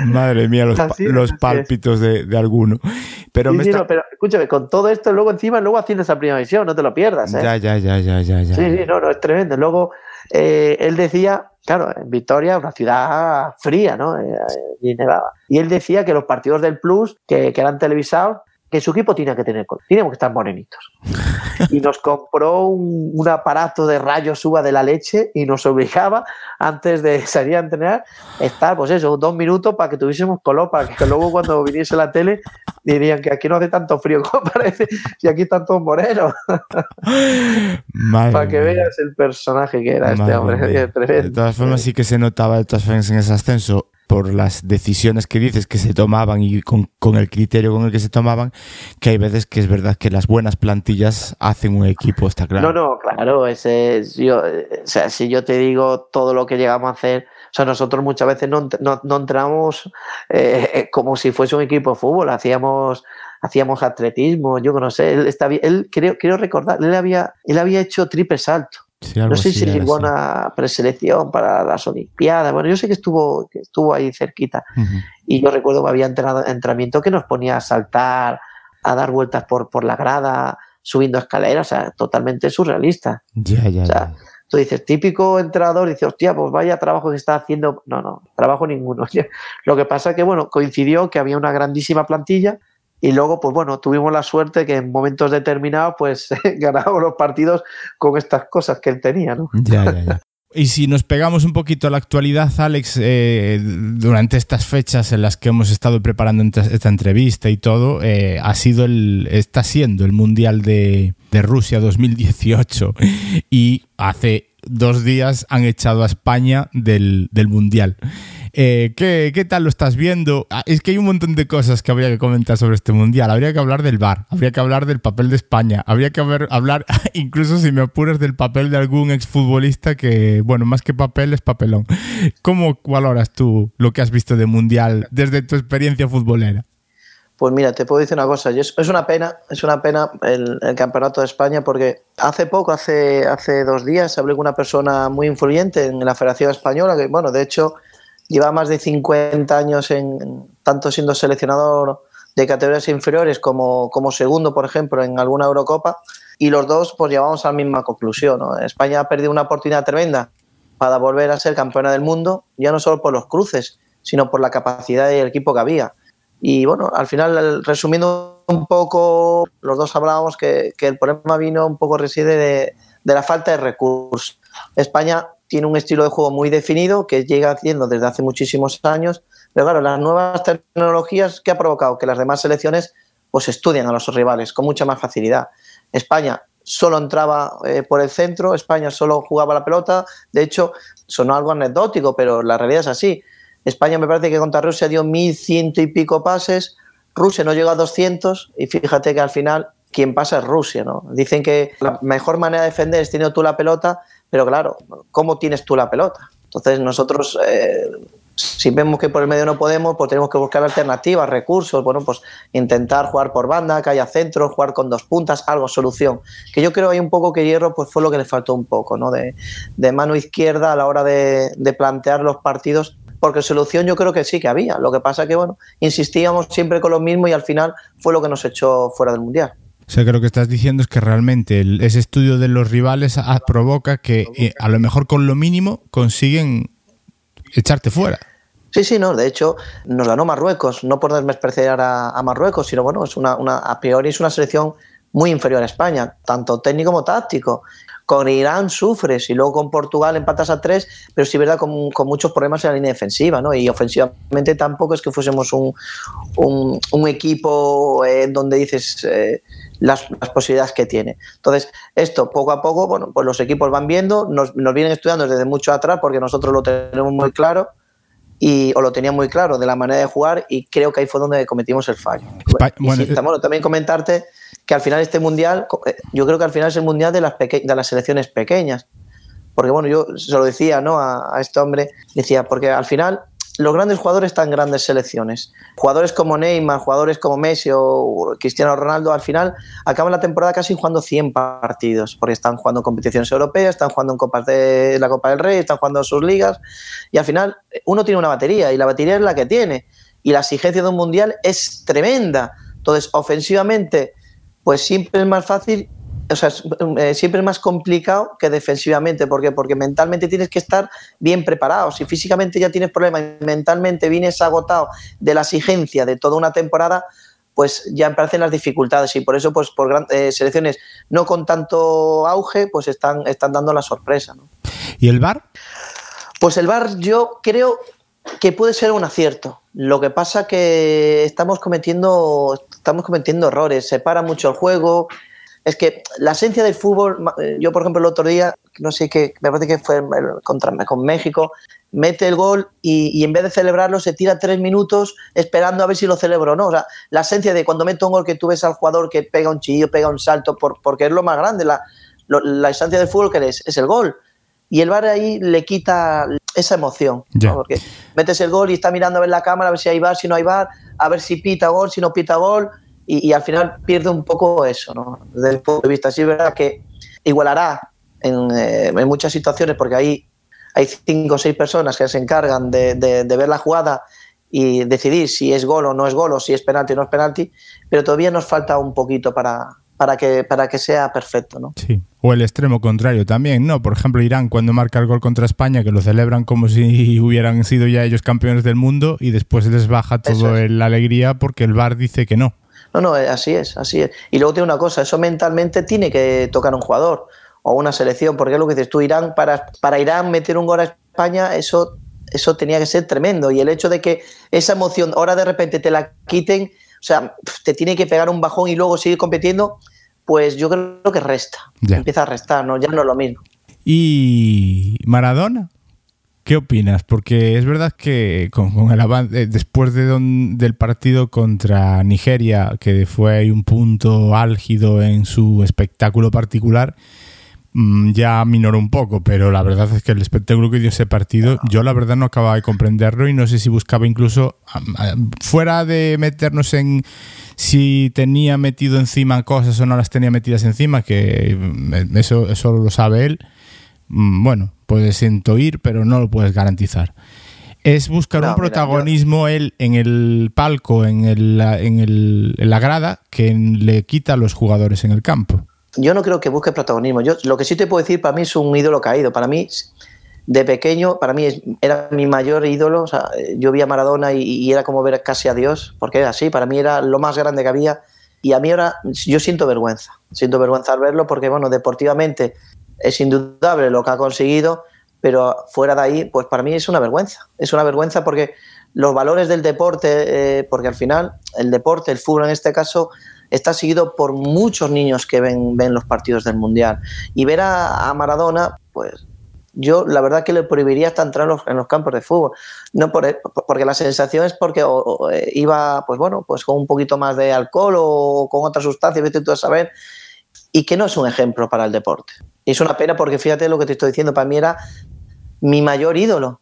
Madre mía, los, Así, los así es. pálpitos de, de alguno. Pero Sí, me sí, está... no, pero escúchame, con todo esto, luego encima, luego haciendo esa primera visión, no te lo pierdas. ¿eh? Ya, ya, ya, ya, ya, ya. Sí, sí, no, no, es tremendo. Luego, eh, él decía, claro, en Vitoria, una ciudad fría, ¿no? Eh, eh, y nevaba. Y él decía que los partidos del Plus, que, que eran televisados, que su equipo tenía que tener, col- teníamos que estar morenitos. Y nos compró un, un aparato de rayos uva de la leche y nos obligaba, antes de salir a entrenar, estar, pues eso, dos minutos para que tuviésemos color, para que luego cuando viniese la tele dirían que aquí no hace tanto frío como parece, y aquí están todos morenos. Para que veas el personaje que era este hombre. tremendo. De todas formas, sí que se notaba de todas formas en ese ascenso por las decisiones que dices que se tomaban y con, con el criterio con el que se tomaban, que hay veces que es verdad que las buenas plantillas hacen un equipo, está claro. No, no, claro, ese es, yo, eh, o sea, si yo te digo todo lo que llegamos a hacer, o sea, nosotros muchas veces no, no, no entramos eh, eh, como si fuese un equipo de fútbol, hacíamos hacíamos atletismo, yo no sé, él está bien, él creo, quiero recordar, él había, él había hecho triple salto. Sí, algo No sé así si llegó a una preselección para las Olimpiadas. Bueno, yo sé que estuvo, que estuvo ahí cerquita. Y yo recuerdo que había entrenamiento que nos ponía a saltar, a dar vueltas por, por la grada, subiendo escaleras, o sea, totalmente surrealista. Ya, ya, O sea, ya. Tú dices, típico entrenador, dice, hostia, pues vaya trabajo que está haciendo. No, no, trabajo ninguno. Lo que pasa que, bueno, coincidió que había una grandísima plantilla y luego, pues bueno, tuvimos la suerte que en momentos determinados, pues ganábamos los partidos con estas cosas que él tenía, ¿no? Ya, ya, ya. Y si nos pegamos un poquito a la actualidad, Alex, eh, durante estas fechas en las que hemos estado preparando esta entrevista y todo, eh, ha sido el, está siendo el Mundial de, de Rusia 2018 y hace dos días han echado a España del, del Mundial. Eh, ¿qué, qué tal lo estás viendo? Ah, Es que hay un montón de cosas que habría que comentar sobre este mundial. Habría que hablar del VAR, habría que hablar del papel de España, habría que hablar, incluso si me apuras, del papel de algún exfutbolista que, bueno, más que papel es papelón. ¿Cómo valoras tú lo que has visto de mundial desde tu experiencia futbolera? Pues mira, te puedo decir una cosa, es una pena, es una pena el, campeonato de España porque hace poco, hace, hace dos días, hablé con una persona muy influyente en la Federación Española, que bueno, de hecho lleva más de 50 años en tanto siendo seleccionador de categorías inferiores como, como segundo, por ejemplo, en alguna Eurocopa, y los dos pues llevamos a la misma conclusión. España ha perdido una oportunidad tremenda para volver a ser campeona del mundo, ya no solo por los cruces, sino por la capacidad del equipo que había. Y bueno, al final, resumiendo un poco, los dos hablábamos que, el problema vino un poco reside de, la falta de recursos. España tiene un estilo de juego muy definido que llega haciendo desde hace muchísimos años, pero claro, las nuevas tecnologías que ha provocado que las demás selecciones pues estudian a los rivales con mucha más facilidad. España solo entraba eh, por el centro, España solo jugaba la pelota, de hecho sonó algo anecdótico, pero la realidad es así. España me parece que contra Rusia dio 1.100 y pico pases, Rusia no llegó a 200 y fíjate que al final quien pasa es Rusia. ¿no? Dicen que la mejor manera de defender es teniendo tú la pelota, pero claro, ¿cómo tienes tú la pelota? Entonces nosotros, eh, si vemos que por el medio no podemos, pues tenemos que buscar alternativas, recursos, bueno, pues intentar jugar por banda, que haya centro, jugar con dos puntas, algo, solución. Que yo creo hay un poco que Hierro pues fue lo que le faltó un poco, ¿no? De, mano izquierda a la hora de, de plantear los partidos porque solución yo creo que sí que había. Lo que pasa que, bueno, insistíamos siempre con lo mismo y al final fue lo que nos echó fuera del Mundial. O sea, que lo que estás diciendo es que realmente ese estudio de los rivales provoca que eh, a lo mejor con lo mínimo consiguen echarte fuera. Sí, sí, no. De hecho, nos ganó Marruecos, no por despreciar a, a Marruecos, sino bueno, es una, una, a priori es una selección muy inferior a España, tanto técnico como táctico. Con Irán sufres y luego con Portugal empatas a tres, pero sí, verdad, con, muchos problemas en la línea defensiva, ¿no? Y ofensivamente tampoco es que fuésemos un, equipo en donde dices eh, las, las, posibilidades que tiene. Entonces, esto poco a poco, bueno, pues los equipos van viendo, nos, nos vienen estudiando desde mucho atrás porque nosotros lo tenemos muy claro y o lo tenía muy claro de la manera de jugar y creo que ahí fue donde cometimos el fallo. Bueno, eh, bueno, también comentarte que al final este mundial, eh, yo creo que al final es el mundial de las, de las selecciones pequeñas. Porque bueno, yo se lo decía ¿no? a, a este hombre, decía, porque al final los grandes jugadores están en grandes selecciones. Jugadores como Neymar, jugadores como Messi o Cristiano Ronaldo, al final acaban la temporada casi jugando 100 partidos, porque están jugando en competiciones europeas, están jugando en Copas de la Copa del Rey, están jugando en sus ligas, y al final uno tiene una batería, y la batería es la que tiene, y la exigencia de un mundial es tremenda. Entonces, ofensivamente, pues siempre es más fácil, o sea, eh, siempre es más complicado que defensivamente. ¿Por qué? Porque mentalmente tienes que estar bien preparado. Si físicamente ya tienes problemas y mentalmente vienes agotado de la exigencia de toda una temporada, pues ya aparecen las dificultades y por eso pues por eh, selecciones no con tanto auge pues están, están dando la sorpresa. ¿no? ¿Y el VAR? Pues el VAR yo creo que puede ser un acierto. Lo que pasa que estamos cometiendo estamos cometiendo errores, se para mucho el juego. Es que la esencia del fútbol, eh, yo por ejemplo el otro día, no sé qué, me parece que fue contra, con México, mete el gol y, en vez de celebrarlo se tira tres minutos esperando a ver si lo celebro o no. O sea, la esencia de cuando meto un gol que tú ves al jugador que pega un chillo, pega un salto, por, porque es lo más grande, la, la esencia del fútbol que es, es el gol. Y el VAR ahí le quita esa emoción. Porque metes el gol y está mirando a ver la cámara, a ver si hay bar, si no hay bar, a ver si pita gol, si no pita gol, y, al final pierde un poco eso, ¿no? Desde el punto de vista. Sí, es verdad que igualará en, eh, en muchas situaciones, porque ahí hay cinco o seis personas que se encargan de, de, ver la jugada y decidir si es gol o no es gol, o si es penalti o no es penalti, pero todavía nos falta un poquito para, para que, para que sea perfecto, ¿no? Sí. O el extremo contrario también, ¿no? Por ejemplo, Irán cuando marca el gol contra España, que lo celebran como si hubieran sido ya ellos campeones del mundo y después les baja toda la alegría porque el VAR dice que no. No, no, así es, así es. Y luego tiene una cosa, eso mentalmente tiene que tocar un jugador o una selección, porque es lo que dices tú, Irán, para, para Irán meter un gol a España, eso, eso tenía que ser tremendo. Y el hecho de que esa emoción ahora de repente te la quiten o sea, te tiene que pegar un bajón y luego seguir compitiendo, pues yo creo que resta. Empieza a restar, ¿no? Ya no es lo mismo. ¿Y Maradona? ¿Qué opinas? Porque es verdad que con, el avance, eh, después de del partido contra Nigeria, que fue un punto álgido en su espectáculo particular, mm, ya minoró un poco, pero la verdad es que el espectáculo que dio ese partido, yo la verdad no acababa de comprenderlo y no sé si buscaba incluso, fuera de meternos en si tenía metido encima cosas o no las tenía metidas encima, que mm, eso, eso lo sabe él, bueno, puedes intuir, pero no lo puedes garantizar es buscar un protagonismo él en el palco, en, el, en, el, en la grada, que le quita a los jugadores en el campo. Yo no creo que busque protagonismo. Yo lo que sí te puedo decir, para mí es un ídolo caído. Para mí, de pequeño, para mí era mi mayor ídolo. O sea, yo vi a Maradona y, era como ver casi a Dios, porque era así. Para mí era lo más grande que había. Y a mí ahora yo siento vergüenza. Siento vergüenza al verlo porque, bueno, deportivamente es indudable lo que ha conseguido pero fuera de ahí, pues para mí es una vergüenza. Es una vergüenza porque los valores del deporte, eh, porque al final el deporte, el fútbol en este caso, está seguido por muchos niños que ven, los partidos del Mundial. Y ver a, Maradona, pues yo la verdad que le prohibiría hasta entrar en los, campos de fútbol. No por, porque la sensación es porque eh, iba, pues bueno, pues con un poquito más de alcohol o con otra sustancia, vete tú a saber, y que no es un ejemplo para el deporte. Y es una pena porque fíjate lo que te estoy diciendo, para mí era mi mayor ídolo.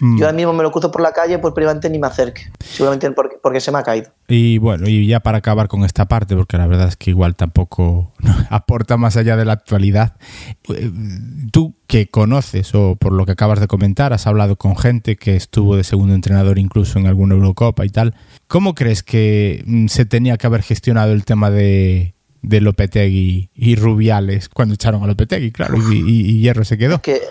Mm. Yo ahora mismo me lo cruzo por la calle, pues probablemente ni me acerque. Seguramente porque, se me ha caído. Y bueno, y ya para acabar con esta parte, porque la verdad es que igual tampoco aporta más allá de la actualidad. Eh, tú que conoces, o por lo que acabas de comentar, has hablado con gente que estuvo de segundo entrenador incluso en alguna Eurocopa y tal. ¿Cómo crees que mm, se tenía que haber gestionado el tema de, de Lopetegui y Rubiales cuando echaron a Lopetegui, claro, y, Hierro se quedó? que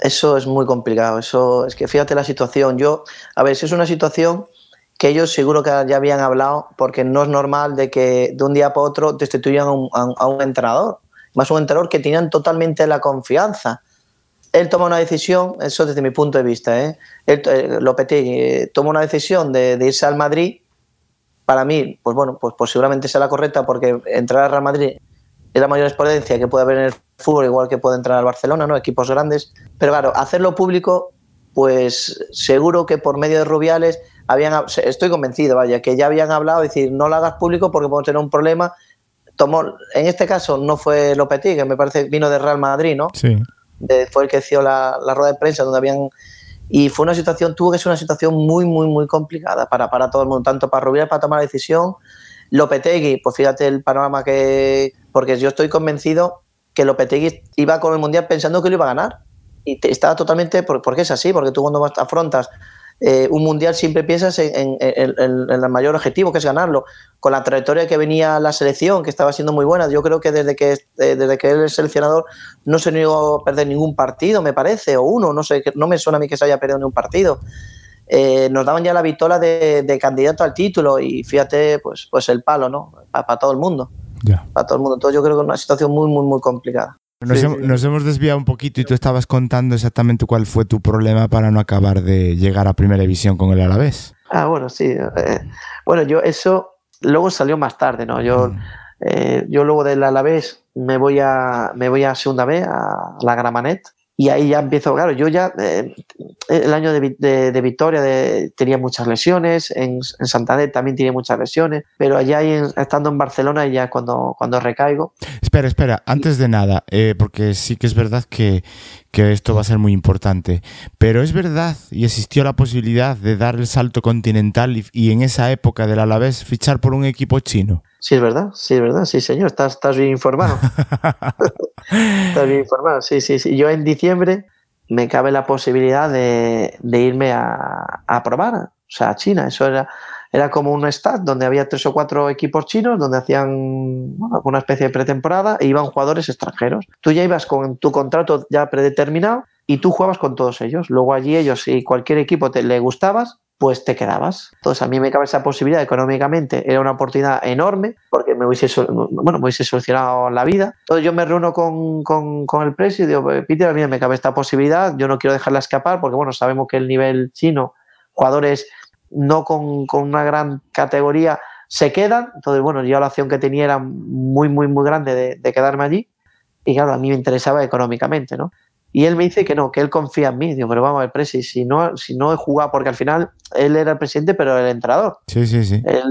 eso es muy complicado. Eso es que fíjate la situación. Yo, a ver, si es una situación que ellos seguro que ya habían hablado, porque no es normal de que de un día para otro destituyan a un, entrenador, más un entrenador que tenían totalmente la confianza. Él toma una decisión, eso desde mi punto de vista, ¿eh? Él, eh, Lopetegui eh, toma una decisión de, de, irse al Madrid. Para mí, pues bueno, pues, pues seguramente sea la correcta, porque entrar al Real Madrid es la mayor exponencia que puede haber en el fútbol, igual que puede entrar al Barcelona, ¿no? Equipos grandes. Pero claro, hacerlo público, pues seguro que por medio de Rubiales habían, estoy convencido, vaya, que ya habían hablado, decir, no lo hagas público porque podemos tener un problema. Tomó, en este caso no fue Lopetegui, que me parece vino de Real Madrid, ¿no? Sí. fue el que hizo la, rueda de prensa donde habían y fue una situación, tuvo que ser una situación muy, muy, muy complicada para, para todo el mundo, tanto para Rubiales para tomar la decisión. Lopetegui, pues fíjate el panorama que, porque yo estoy convencido que Lopetegui iba con el Mundial pensando que lo iba a ganar. Y estaba totalmente, porque es así, porque tú cuando afrontas eh, un Mundial siempre piensas en, el mayor objetivo, que es ganarlo. Con la trayectoria que venía la selección, que estaba siendo muy buena, yo creo que desde que, eh, desde que él es seleccionador no se negó a perder ningún partido, me parece, o uno, no sé, no me suena a mí que se haya perdido ningún partido. Eh, nos daban ya la vitola de, candidato al título y fíjate, pues, pues el palo, ¿no? para todo el mundo para todo el mundo. Entonces yo creo que es una situación muy, muy, muy complicada. Nos, hemos, desviado un poquito y tú estabas contando exactamente cuál fue tu problema para no acabar de llegar a Primera División con el Alavés. Ah, bueno, sí. Eh, bueno, yo eso luego salió más tarde, ¿no? Yo, mm. eh, yo luego del Alavés me voy a, me voy a Segunda B, a la Gramanet, y ahí ya empiezo, claro, yo ya, eh, el año de, de, Victoria tenía muchas lesiones, en, en, Santander también tenía muchas lesiones, pero allá estando en Barcelona ya cuando, cuando recaigo. Espera, espera, antes de nada, eh, porque sí que es verdad que, que esto va a ser muy importante, pero es verdad y existió la posibilidad de dar el salto continental y, y en esa época del Alavés fichar por un equipo chino. Sí, es verdad, sí, es verdad, sí, señor, estás, estás bien informado. estás bien informado, sí, sí, sí. Yo en diciembre me cabe la posibilidad de, irme a, a, probar, o sea, a China. Eso era, era como un stat donde había tres o cuatro equipos chinos donde hacían una especie de pretemporada e iban jugadores extranjeros. Tú ya ibas con tu contrato ya predeterminado y tú jugabas con todos ellos. Luego allí ellos, si cualquier equipo te le gustabas, pues te quedabas. Entonces a mí me cabe esa posibilidad económicamente, era una oportunidad enorme porque me hubiese, bueno, me solucionado la vida. Entonces yo me reúno con, con, el precio y digo, Peter, me cabe esta posibilidad, yo no quiero dejarla escapar porque bueno, sabemos que el nivel chino, jugadores no con, con una gran categoría, se quedan. Entonces bueno, yo la opción que tenía era muy, muy, muy grande de, de quedarme allí. Y claro, a mí me interesaba económicamente, ¿no? Y él me dice que no, que él confía en mí. Digo, pero vamos a ver, Presi, si no, si no he jugado, porque al final él era el presidente, pero el entrenador. Sí, sí, sí. El,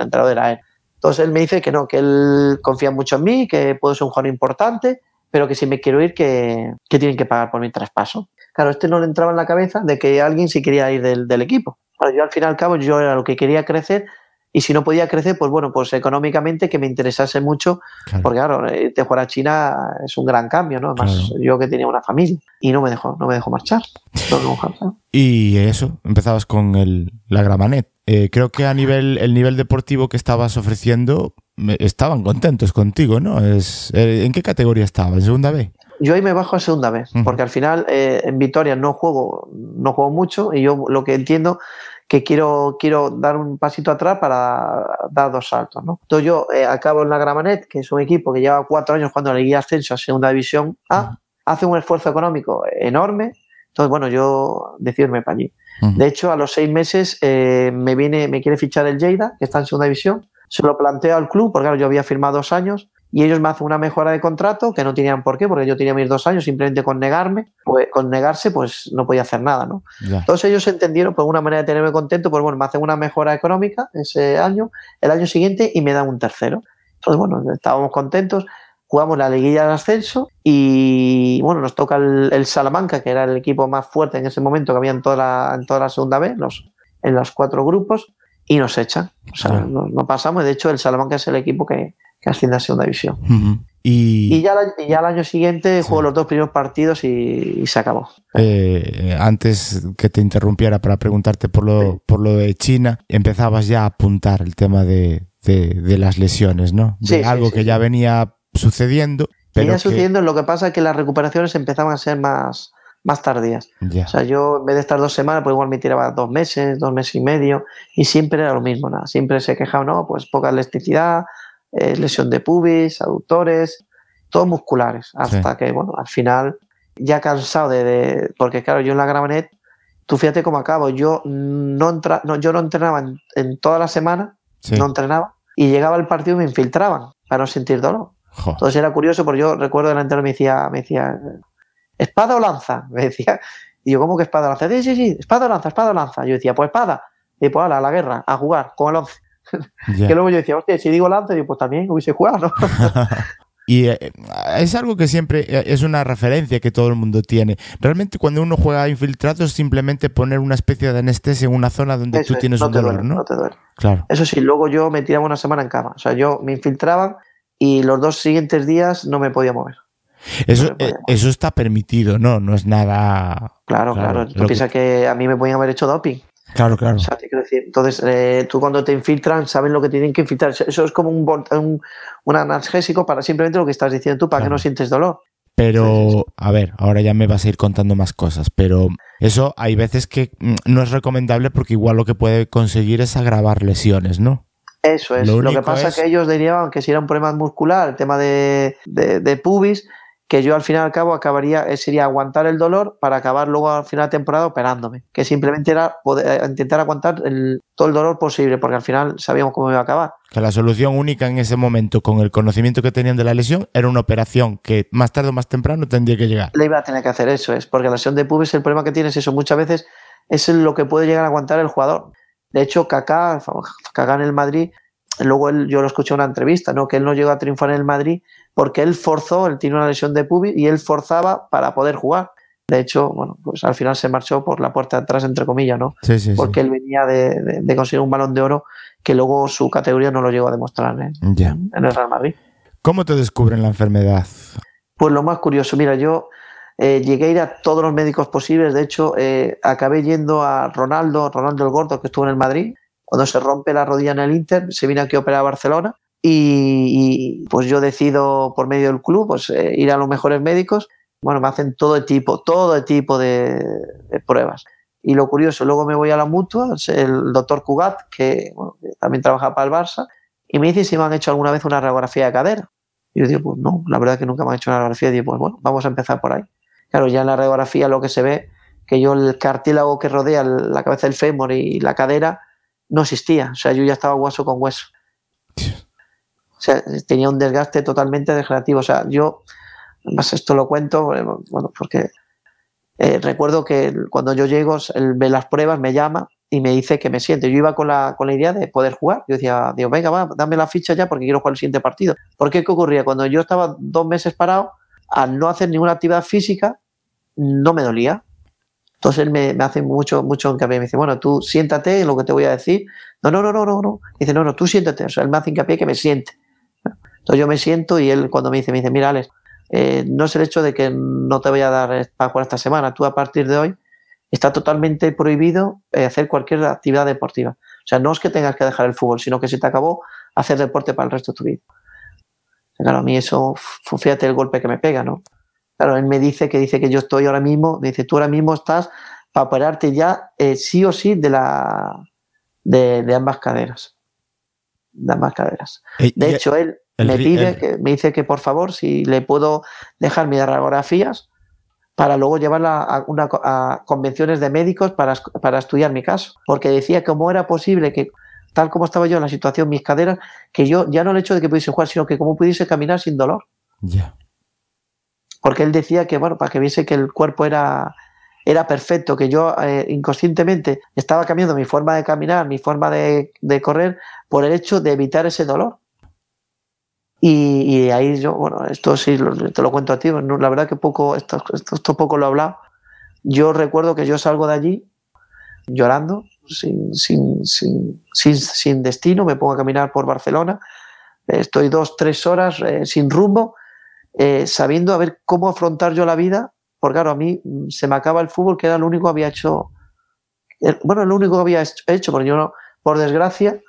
entrenador era él. Entonces él me dice que no, que él confía mucho en mí, que puedo ser un jugador importante pero que si me quiero ir, que, que tienen que pagar por mi traspaso. Claro, este no le entraba en la cabeza de que alguien sí quería ir del, del equipo. Bueno, yo al fin y al cabo, yo era lo que quería crecer y si no podía crecer, pues bueno, pues económicamente que me interesase mucho, Claro. porque claro, eh, de jugar a China es un gran cambio, ¿no? Más Claro. yo que tenía una familia y no me dejó, no me dejó marchar. No me dejó marchar. Y eso, empezabas con el, la Gramanet. Eh, creo que a nivel, el nivel deportivo que estabas ofreciendo, estaban contentos contigo, ¿no? Es, eh, ¿En qué categoría estaba? ¿En segunda B? Yo ahí me bajo a segunda vez, Ujú. porque al final eh, en Vitoria no juego, no juego mucho y yo lo que entiendo que quiero, quiero dar un pasito atrás para dar dos saltos, ¿no? Entonces yo eh, acabo en la Gramanet, que es un equipo que lleva cuatro años la Liga de Ascenso a Segunda División A, hace un esfuerzo económico enorme, entonces bueno, yo decido irme para allí. Ujú. De hecho, a los seis meses eh, me viene, me quiere fichar el Lleida, que está en segunda división. Se lo planteo al club, porque claro, yo había firmado dos años, y ellos me hacen una mejora de contrato, que no tenían por qué, porque yo tenía mis dos años, simplemente con negarme, pues con negarse, pues no podía hacer nada, ¿no? Ya. Entonces ellos entendieron, por una manera de tenerme contento, pues bueno, me hacen una mejora económica ese año, el año siguiente, y me dan un tercero. Entonces, bueno, estábamos contentos, jugamos la liguilla de ascenso y bueno, nos toca el, el Salamanca, que era el equipo más fuerte en ese momento que había en toda la, en toda la segunda vez, los, en los cuatro grupos, y nos echan. O sea, no, no pasamos. De hecho, el Salamanca es el equipo que, que asciende a segunda división. Ujú. Y, Y ya, la- ya el año siguiente Sí. juego los dos primeros partidos y, y se acabó. eh, antes que te interrumpiera para preguntarte por lo, por lo de China, empezabas ya a apuntar el tema de, de, de las lesiones, ¿no? De Sí, sí, algo sí, que sí. ya venía sucediendo, pero Venía que- sucediendo, lo que pasa es que las recuperaciones empezaban a ser más, más tardías. ya. O sea, yo en vez de estar dos semanas, pues igual me tiraba dos meses, dos meses y medio, y siempre era lo mismo, nada. Siempre se quejaba, no, pues poca elasticidad, eh, lesión de pubis, aductores, todos musculares, hasta que, bueno, al final, ya cansado de, de- porque claro, yo en la Gramanet, tú fíjate cómo acabo, yo no, entra, no, yo no entrenaba en, en toda la semana, Sí. no entrenaba, y llegaba el partido y me infiltraban para no sentir dolor. Jo. Entonces era curioso porque yo recuerdo el entrenador me decía, me decía, ¿espada o lanza? Me decía. Y yo, ¿cómo que espada o lanza? Sí, sí, sí, espada o lanza, espada o lanza. Yo decía, pues espada. Y pues ala, a la guerra, a jugar con el once. Que luego yo decía, hostia, si digo lanza, digo, pues también hubiese jugado, ¿no? Y eh, es algo que siempre eh, es una referencia que todo el mundo tiene. Realmente cuando uno juega infiltrado es simplemente poner una especie de anestesia en una zona donde Eso tú es, tienes no un dolor, duele, ¿no? no te duele. Claro. Eso sí, luego yo me tiraba una semana en cama. O sea, yo me infiltraban y los dos siguientes días no me podía mover. Eso, No eh, eso está permitido, ¿no? No es nada... Claro, Claro, claro. Tú piensas que a mí me podían haber hecho doping. Claro, claro. O sea, te quiero decir, entonces, eh, tú cuando te infiltran, saben lo que tienen que infiltrar. Eso es como un, un, un analgésico para simplemente lo que estás diciendo tú, para que no sientes dolor. Pero, a ver, ahora ya me vas a ir contando más cosas, pero eso hay veces que mm, no es recomendable porque igual lo que puede conseguir es agravar lesiones, ¿no? Eso es. Lo Lo, que pasa es- que ellos derivaban que si era un problema muscular, el tema de, de, de pubis, que yo al final y al cabo acabaría, eh, sería aguantar el dolor para acabar luego al final de temporada operándome. Que simplemente era poder, eh, intentar aguantar el- todo el dolor posible, porque al final sabíamos cómo iba a acabar. Que la solución única en ese momento, con el conocimiento que tenían de la lesión, era una operación que más tarde o más temprano tendría que llegar. le iba a tener que hacer eso, es porque la lesión de pubis el problema que tiene es eso, muchas veces es lo que puede llegar a aguantar el jugador. De hecho, Kaká, Kaká en el Madrid, luego él, yo lo escuché en una entrevista, ¿no? que él no llegó a triunfar en el Madrid porque él forzó, él tiene una lesión de pubis y él forzaba para poder jugar. De hecho, bueno, pues al final se marchó por la puerta de atrás, entre comillas, ¿no? Sí, sí, sí. Porque él venía de, de- de conseguir un balón de oro que luego su categoría no lo llegó a demostrar ¿eh? Ya. en el Real Madrid. ¿Cómo te descubren la enfermedad? Pues lo más curioso, mira, yo eh, llegué a ir a todos los médicos posibles, de hecho, eh, acabé yendo a Ronaldo, Ronaldo el Gordo, que estuvo en el Madrid, cuando se rompe la rodilla en el Inter, se vino aquí a operar a Barcelona y, pues yo decido por medio del club pues, eh, ir a los mejores médicos, bueno, me hacen todo tipo, todo tipo de, pruebas. Y lo curioso, luego me voy a la mutua, el doctor Cugat, que también trabaja para el Barça, y me dice si me han hecho alguna vez una radiografía de cadera. Y yo digo, pues no, la verdad es que nunca me han hecho una radiografía. Y digo, pues bueno, vamos a empezar por ahí. Claro, ya en la radiografía lo que se ve, que yo el cartílago que rodea la cabeza del fémur y la cadera no existía. O sea, yo ya estaba hueso con hueso. O sea, tenía un desgaste totalmente degenerativo. O sea, yo, más esto lo cuento, bueno, porque eh, recuerdo que cuando yo llego, él ve las pruebas, me llama y me dice que me siente. Yo iba con la, con la idea de poder jugar. Yo decía, digo, venga, va, dame la ficha ya porque quiero jugar el siguiente partido. ¿Por qué? ¿Qué ocurría? Cuando yo estaba dos meses parado, al no hacer ninguna actividad física, no me dolía. Entonces él me, hace mucho, mucho hincapié. Me dice, bueno, tú siéntate en lo que te voy a decir. No, no, no, no, no, no. Dice, no, no, tú siéntate. O sea, él me hace hincapié que me siente. Entonces yo me siento y él cuando me dice, me dice, mira, Alex, eh, no es el hecho de que no te voy a dar para jugar esta semana. Tú a partir de hoy está totalmente prohibido eh, hacer cualquier actividad deportiva. O sea, no es que tengas que dejar el fútbol, sino que se te acabó hacer deporte para el resto de tu vida. Claro, a mí eso, fíjate el golpe que me pega, ¿no? Claro, él me dice que dice que yo estoy ahora mismo, dice, tú ahora mismo estás para operarte ya eh, sí o sí de la de, ambas caderas. De ambas caderas. De hecho, él me pide, que, me dice que por favor, si le puedo dejar mis radiografías para luego llevarla a, una, a convenciones de médicos para, para estudiar mi caso. Porque decía cómo era posible que tal como estaba yo en la situación, mis caderas, que yo ya no el hecho de que pudiese jugar, sino que cómo pudiese caminar sin dolor. Ya porque él decía que, bueno, para que viese que el cuerpo era, era perfecto, que yo eh, inconscientemente estaba cambiando mi forma de caminar, mi forma de, correr, por el hecho de evitar ese dolor. Y, ahí yo, bueno, esto sí te lo cuento a ti, la verdad que poco, esto, esto, poco lo he hablado. Yo recuerdo que yo salgo de allí llorando, sin, sin, sin, sin, destino, me pongo a caminar por Barcelona, estoy dos, tres horas eh, sin rumbo eh, sabiendo a ver cómo afrontar yo la vida, porque claro, a mí mm, se me acaba el fútbol, que era lo único que había hecho, bueno, lo único que había hecho, porque yo, no, por desgracia,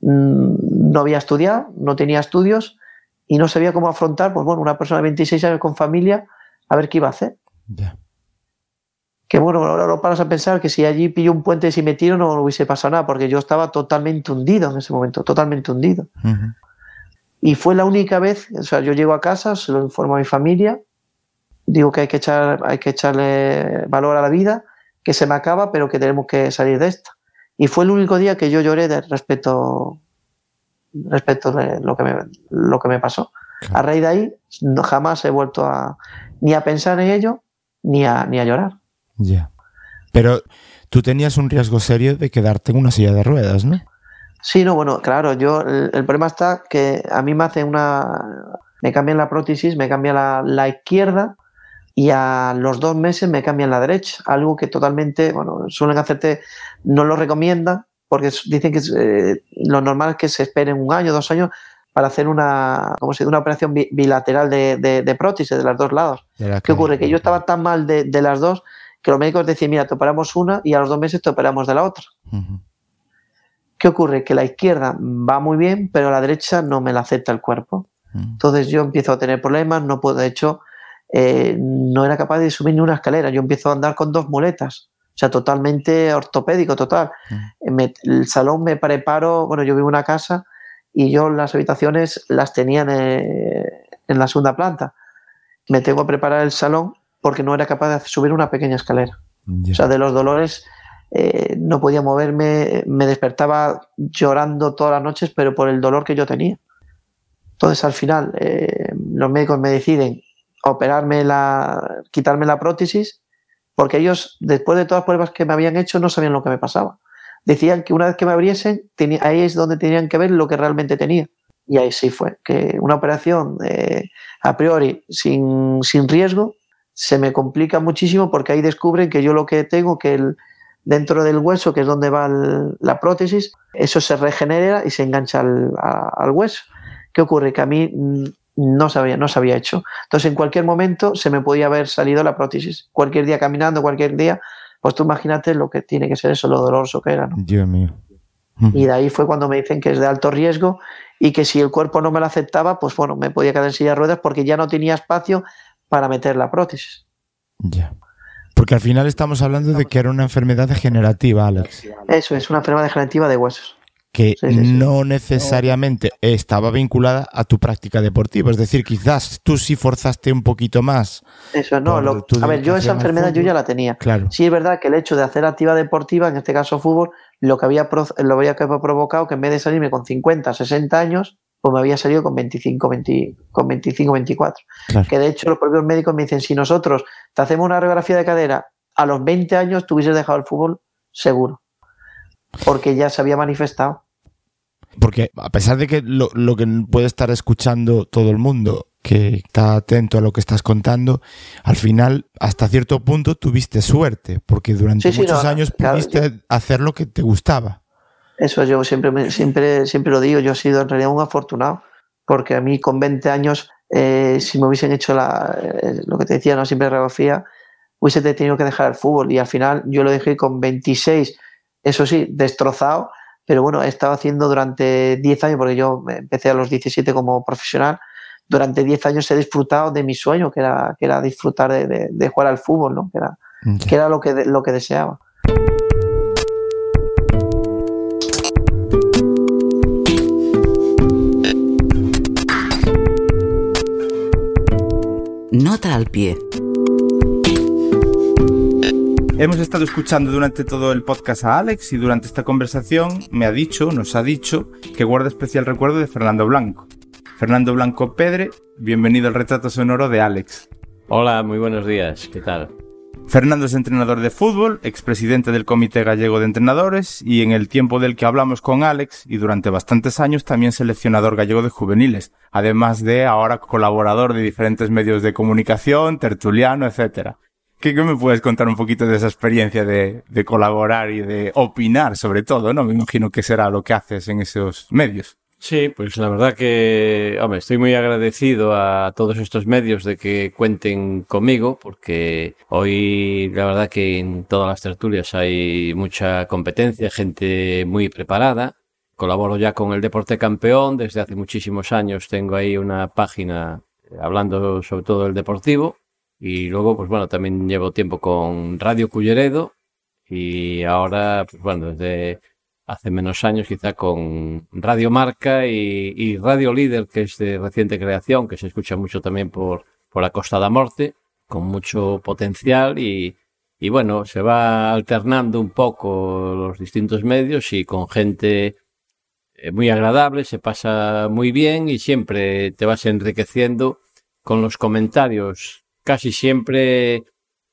mm, no había estudiado, no tenía estudios y no sabía cómo afrontar, pues bueno, una persona de 26 años con familia, a ver qué iba a hacer. Que bueno, ahora lo paras a pensar que si allí pillo un puente y si me tiro no hubiese pasado nada, porque yo estaba totalmente hundido en ese momento, totalmente hundido. Y fue la única vez, o sea, yo llego a casa, se lo informo a mi familia, digo que hay que, echar, hay que echarle valor a la vida, que se me acaba, pero que tenemos que salir de esta. Y fue el único día que yo lloré de respecto, respecto de lo que me, lo que me pasó. A raíz de ahí, no, jamás he vuelto a, ni a pensar en ello, ni a, ni a llorar. Ya. Pero tú tenías un riesgo serio de quedarte en una silla de ruedas, ¿no? Sí, no, bueno, claro, yo, el, problema está que a mí me hace una, me cambian la prótesis, me cambia la, izquierda y a los dos meses me cambian la derecha, algo que totalmente, bueno, suelen hacerte, no lo recomiendan porque dicen que eh, lo normal es que se esperen un año, dos años para hacer una, como se una operación bilateral de, de, prótesis de los dos lados. ¿Qué ocurre? Que yo estaba tan mal de, de, las dos que los médicos decían, mira, te operamos una y a los dos meses te operamos de la otra. ¿Qué ocurre? Que la izquierda va muy bien, pero la derecha no me la acepta el cuerpo. Mm. Entonces yo empiezo a tener problemas, no puedo, de hecho, eh, no era capaz de subir ni una escalera. Yo empiezo a andar con dos muletas. O sea, totalmente ortopédico, total. Mm. el salón me preparo, bueno, yo vivo en una casa y yo las habitaciones las tenía en, eh, en la segunda planta. Me tengo que preparar el salón porque no era capaz de subir una pequeña escalera. O sea, de los dolores eh, no podía moverme, me despertaba llorando todas las noches, pero por el dolor que yo tenía. Entonces al final eh, los médicos me deciden operarme la, quitarme la prótesis, porque ellos, después de todas las pruebas que me habían hecho, no sabían lo que me pasaba. Decían que una vez que me abriesen, ahí es donde tenían que ver lo que realmente tenía. Y ahí sí fue, que una operación eh, a priori sin, sin riesgo se me complica muchísimo porque ahí descubren que yo lo que tengo, que el, dentro del hueso, que es donde va la prótesis, eso se regenera y se engancha al, hueso. ¿Qué ocurre? Que a mí no se, había, no se había hecho. Entonces, en cualquier momento se me podía haber salido la prótesis. Cualquier día caminando, cualquier día, pues tú imagínate lo que tiene que ser eso, lo doloroso que era. ¿no? Dios mío. Y de ahí fue cuando me dicen que es de alto riesgo y que si el cuerpo no me lo aceptaba, pues bueno, me podía quedar en silla de ruedas porque ya no tenía espacio para meter la prótesis. Ya. Porque al final estamos hablando de que era una enfermedad degenerativa, Alex. Eso es, una enfermedad degenerativa de huesos. Que no necesariamente estaba vinculada a tu práctica deportiva. Es decir, quizás tú sí forzaste un poquito más. Eso no. a ver, yo esa enfermedad yo ya la tenía. Claro. Sí es verdad que el hecho de hacer actividad deportiva, en este caso fútbol, lo que había, lo había provocado que en vez de salirme con 50, 60 años, pues me había salido con 25, 20, con 25, 24. Que de hecho los propios médicos me dicen, si nosotros te hacemos una radiografía de cadera a los 20 años, tú hubieses dejado el fútbol seguro. Porque ya se había manifestado. Porque a pesar de que lo, que puede estar escuchando todo el mundo, que está atento a lo que estás contando, al final, hasta cierto punto, tuviste suerte, porque durante muchos años pudiste hacer lo que te gustaba. Eso yo siempre, siempre, siempre lo digo, yo he sido en realidad un afortunado, porque a mí con 20 años, eh, si me hubiesen hecho la, eh, lo que te decía, no siempre radiografía, hubiese tenido que dejar el fútbol y al final yo lo dejé con 26, eso sí, destrozado, pero bueno, he estado haciendo durante 10 años, porque yo empecé a los 17 como profesional, durante 10 años he disfrutado de mi sueño, que era, que era disfrutar de, de, jugar al fútbol, ¿no? que, era, que era lo que, lo que deseaba. Nota al pie. Hemos estado escuchando durante todo el podcast a Alex y durante esta conversación me ha dicho, nos ha dicho, que guarda especial recuerdo de Fernando Blanco. Fernando Blanco Pedre, bienvenido al retrato sonoro de Alex. Hola, muy buenos días, ¿qué tal? Fernando es entrenador de fútbol, expresidente del Comité Gallego de Entrenadores y en el tiempo del que hablamos con Alex y durante bastantes años también seleccionador gallego de juveniles, además de ahora colaborador de diferentes medios de comunicación, tertuliano, etcétera. ¿Qué, me puedes contar un poquito de esa experiencia de, colaborar y de opinar sobre todo, no? Me imagino que será lo que haces en esos medios. Sí, pues la verdad que, hombre, estoy muy agradecido a todos estos medios de que cuenten conmigo, porque hoy la verdad que en todas las tertulias hay mucha competencia, gente muy preparada. Colaboro ya con el Deporte Campeón, desde hace muchísimos años tengo ahí una página hablando sobre todo del deportivo. Y luego, pues bueno, también llevo tiempo con Radio Culleredo y ahora, pues bueno, desde hace menos años quizá con Radio Marca y, Radio Líder, que es de reciente creación, que se escucha mucho también por, por la Costa da Morte, con mucho potencial y, y bueno, se va alternando un poco los distintos medios y con gente eh, muy agradable, se pasa muy bien y siempre te vas enriqueciendo con los comentarios casi siempre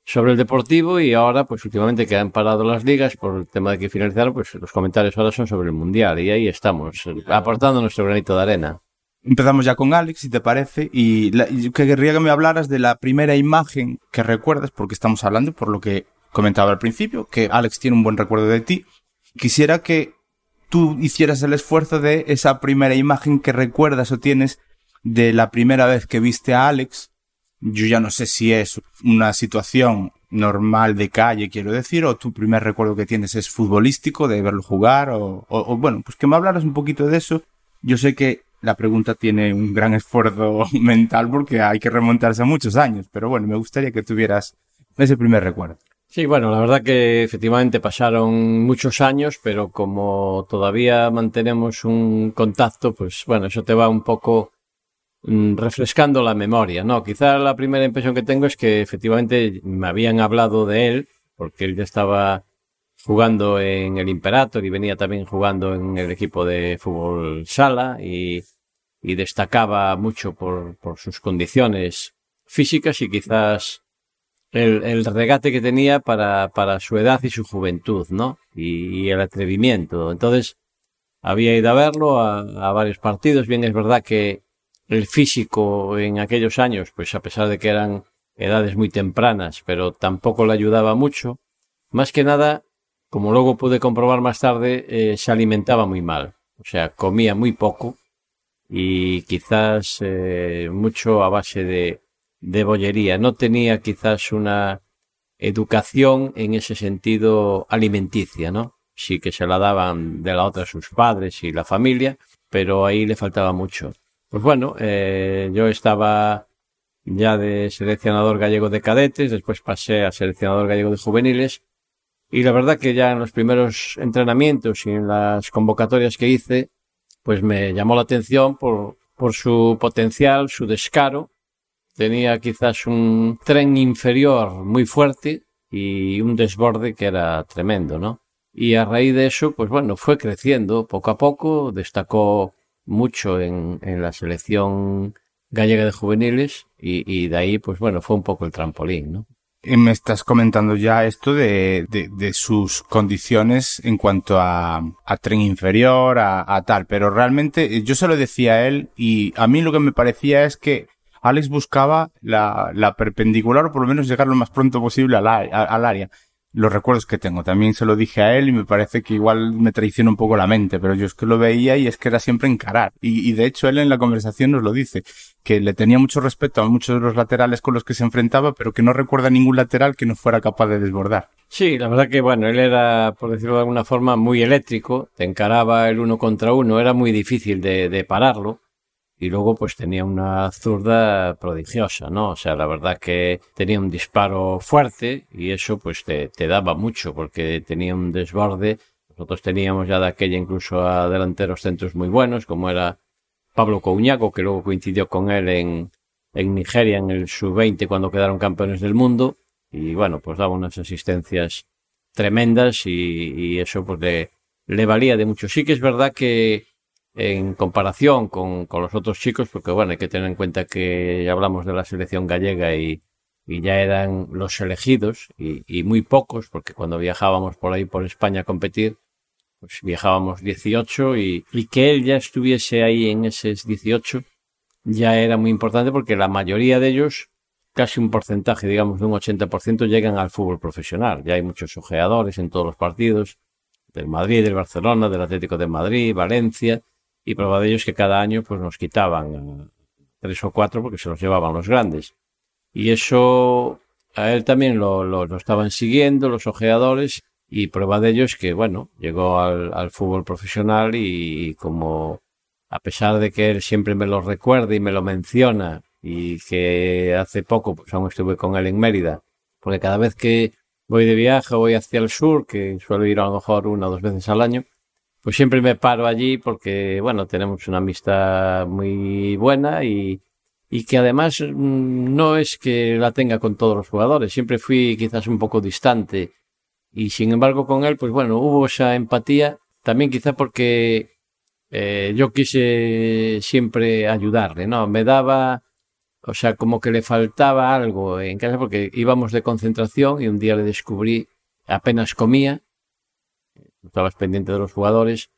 sobre el Deportivo y ahora, pues últimamente que han parado las ligas por el tema de que finalizaron, pues los comentarios ahora son sobre el Mundial y ahí estamos, aportando nuestro granito de arena. Empezamos ya con Alex, si te parece, y, que querría que me hablaras de la primera imagen que recuerdas, porque estamos hablando, por lo que comentaba al principio, que Alex tiene un buen recuerdo de ti. Quisiera que tú hicieras el esfuerzo de esa primera imagen que recuerdas o tienes de la primera vez que viste a Alex yo ya no sé si es una situación normal de calle, quiero decir, o tu primer recuerdo que tienes es futbolístico, de verlo jugar, o, bueno, pues que me hablaras un poquito de eso. Yo sé que la pregunta tiene un gran esfuerzo mental porque hay que remontarse a muchos años, pero bueno, me gustaría que tuvieras ese primer recuerdo. Sí, bueno, la verdad que efectivamente pasaron muchos años, pero como todavía mantenemos un contacto, pues bueno, eso te va un poco refrescando la memoria, ¿no? Quizá la primera impresión que tengo es que efectivamente me habían hablado de él, porque él ya estaba jugando en el Imperator y venía también jugando en el equipo de fútbol sala y, y destacaba mucho por, por, sus condiciones físicas y quizás el, el regate que tenía para, para, su edad y su juventud, ¿no? Y, y, el atrevimiento. Entonces, había ido a verlo a, a varios partidos. Bien, es verdad que el físico en aquellos años, pues a pesar de que eran edades muy tempranas, pero tampoco le ayudaba mucho. Más que nada, como luego pude comprobar más tarde, eh, se alimentaba muy mal. O sea, comía muy poco y quizás eh, mucho a base de, de bollería. No tenía quizás una educación en ese sentido alimenticia, ¿no? Sí que se la daban de la otra sus padres y la familia, pero ahí le faltaba mucho. Pues bueno, eh, yo estaba ya de seleccionador gallego de cadetes, después pasé a seleccionador gallego de juveniles y la verdad que ya en los primeros entrenamientos y en las convocatorias que hice, pues me llamó la atención por, por su potencial, su descaro. Tenía quizás un tren inferior muy fuerte y un desborde que era tremendo, ¿no? Y a raíz de eso, pues bueno, fue creciendo poco a poco, destacó mucho en, en la selección gallega de juveniles y, y, de ahí, pues bueno, fue un poco el trampolín, ¿no? Y me estás comentando ya esto de, de, sus condiciones en cuanto a, a tren inferior, a, tal, pero realmente yo se lo decía a él y a mí lo que me parecía es que Alex buscaba la, la perpendicular o por lo menos llegar lo más pronto posible al, al área los recuerdos que tengo. También se lo dije a él y me parece que igual me traiciona un poco la mente, pero yo es que lo veía y es que era siempre encarar. Y, de hecho él en la conversación nos lo dice, que le tenía mucho respeto a muchos de los laterales con los que se enfrentaba, pero que no recuerda ningún lateral que no fuera capaz de desbordar. Sí, la verdad que bueno, él era, por decirlo de alguna forma, muy eléctrico, te encaraba el uno contra uno, era muy difícil de, de pararlo y luego pues tenía una zurda prodigiosa, ¿no? O sea, la verdad que tenía un disparo fuerte y eso pues te, daba mucho porque tenía un desborde. Nosotros teníamos ya de aquella incluso a delanteros centros muy buenos, como era Pablo Couñaco, que luego coincidió con él en, en Nigeria en el sub-20 cuando quedaron campeones del mundo. Y bueno, pues daba unas asistencias tremendas y, y eso pues le, le valía de mucho. Sí que es verdad que en comparación con, con, los otros chicos, porque bueno, hay que tener en cuenta que hablamos de la selección gallega y, y ya eran los elegidos y, y, muy pocos, porque cuando viajábamos por ahí por España a competir, pues viajábamos 18 y, y que él ya estuviese ahí en esos 18 ya era muy importante porque la mayoría de ellos, casi un porcentaje, digamos, de un 80% llegan al fútbol profesional. Ya hay muchos ojeadores en todos los partidos, del Madrid, del Barcelona, del Atlético de Madrid, Valencia, y prueba de ello es que cada año pues nos quitaban tres o cuatro porque se los llevaban los grandes. Y eso a él también lo, lo, lo estaban siguiendo los ojeadores y prueba de ello es que, bueno, llegó al, al fútbol profesional y, y, como a pesar de que él siempre me lo recuerda y me lo menciona y que hace poco pues aún estuve con él en Mérida, porque cada vez que voy de viaje voy hacia el sur, que suelo ir a lo mejor una o dos veces al año, pues siempre me paro allí porque, bueno, tenemos una amistad muy buena y, y que además mm, no es que la tenga con todos los jugadores. Siempre fui quizás un poco distante y sin embargo con él, pues bueno, hubo esa empatía también quizá porque eh, yo quise siempre ayudarle, ¿no? Me daba, o sea, como que le faltaba algo en casa porque íbamos de concentración y un día le descubrí, apenas comía estabas pendiente de los jugadores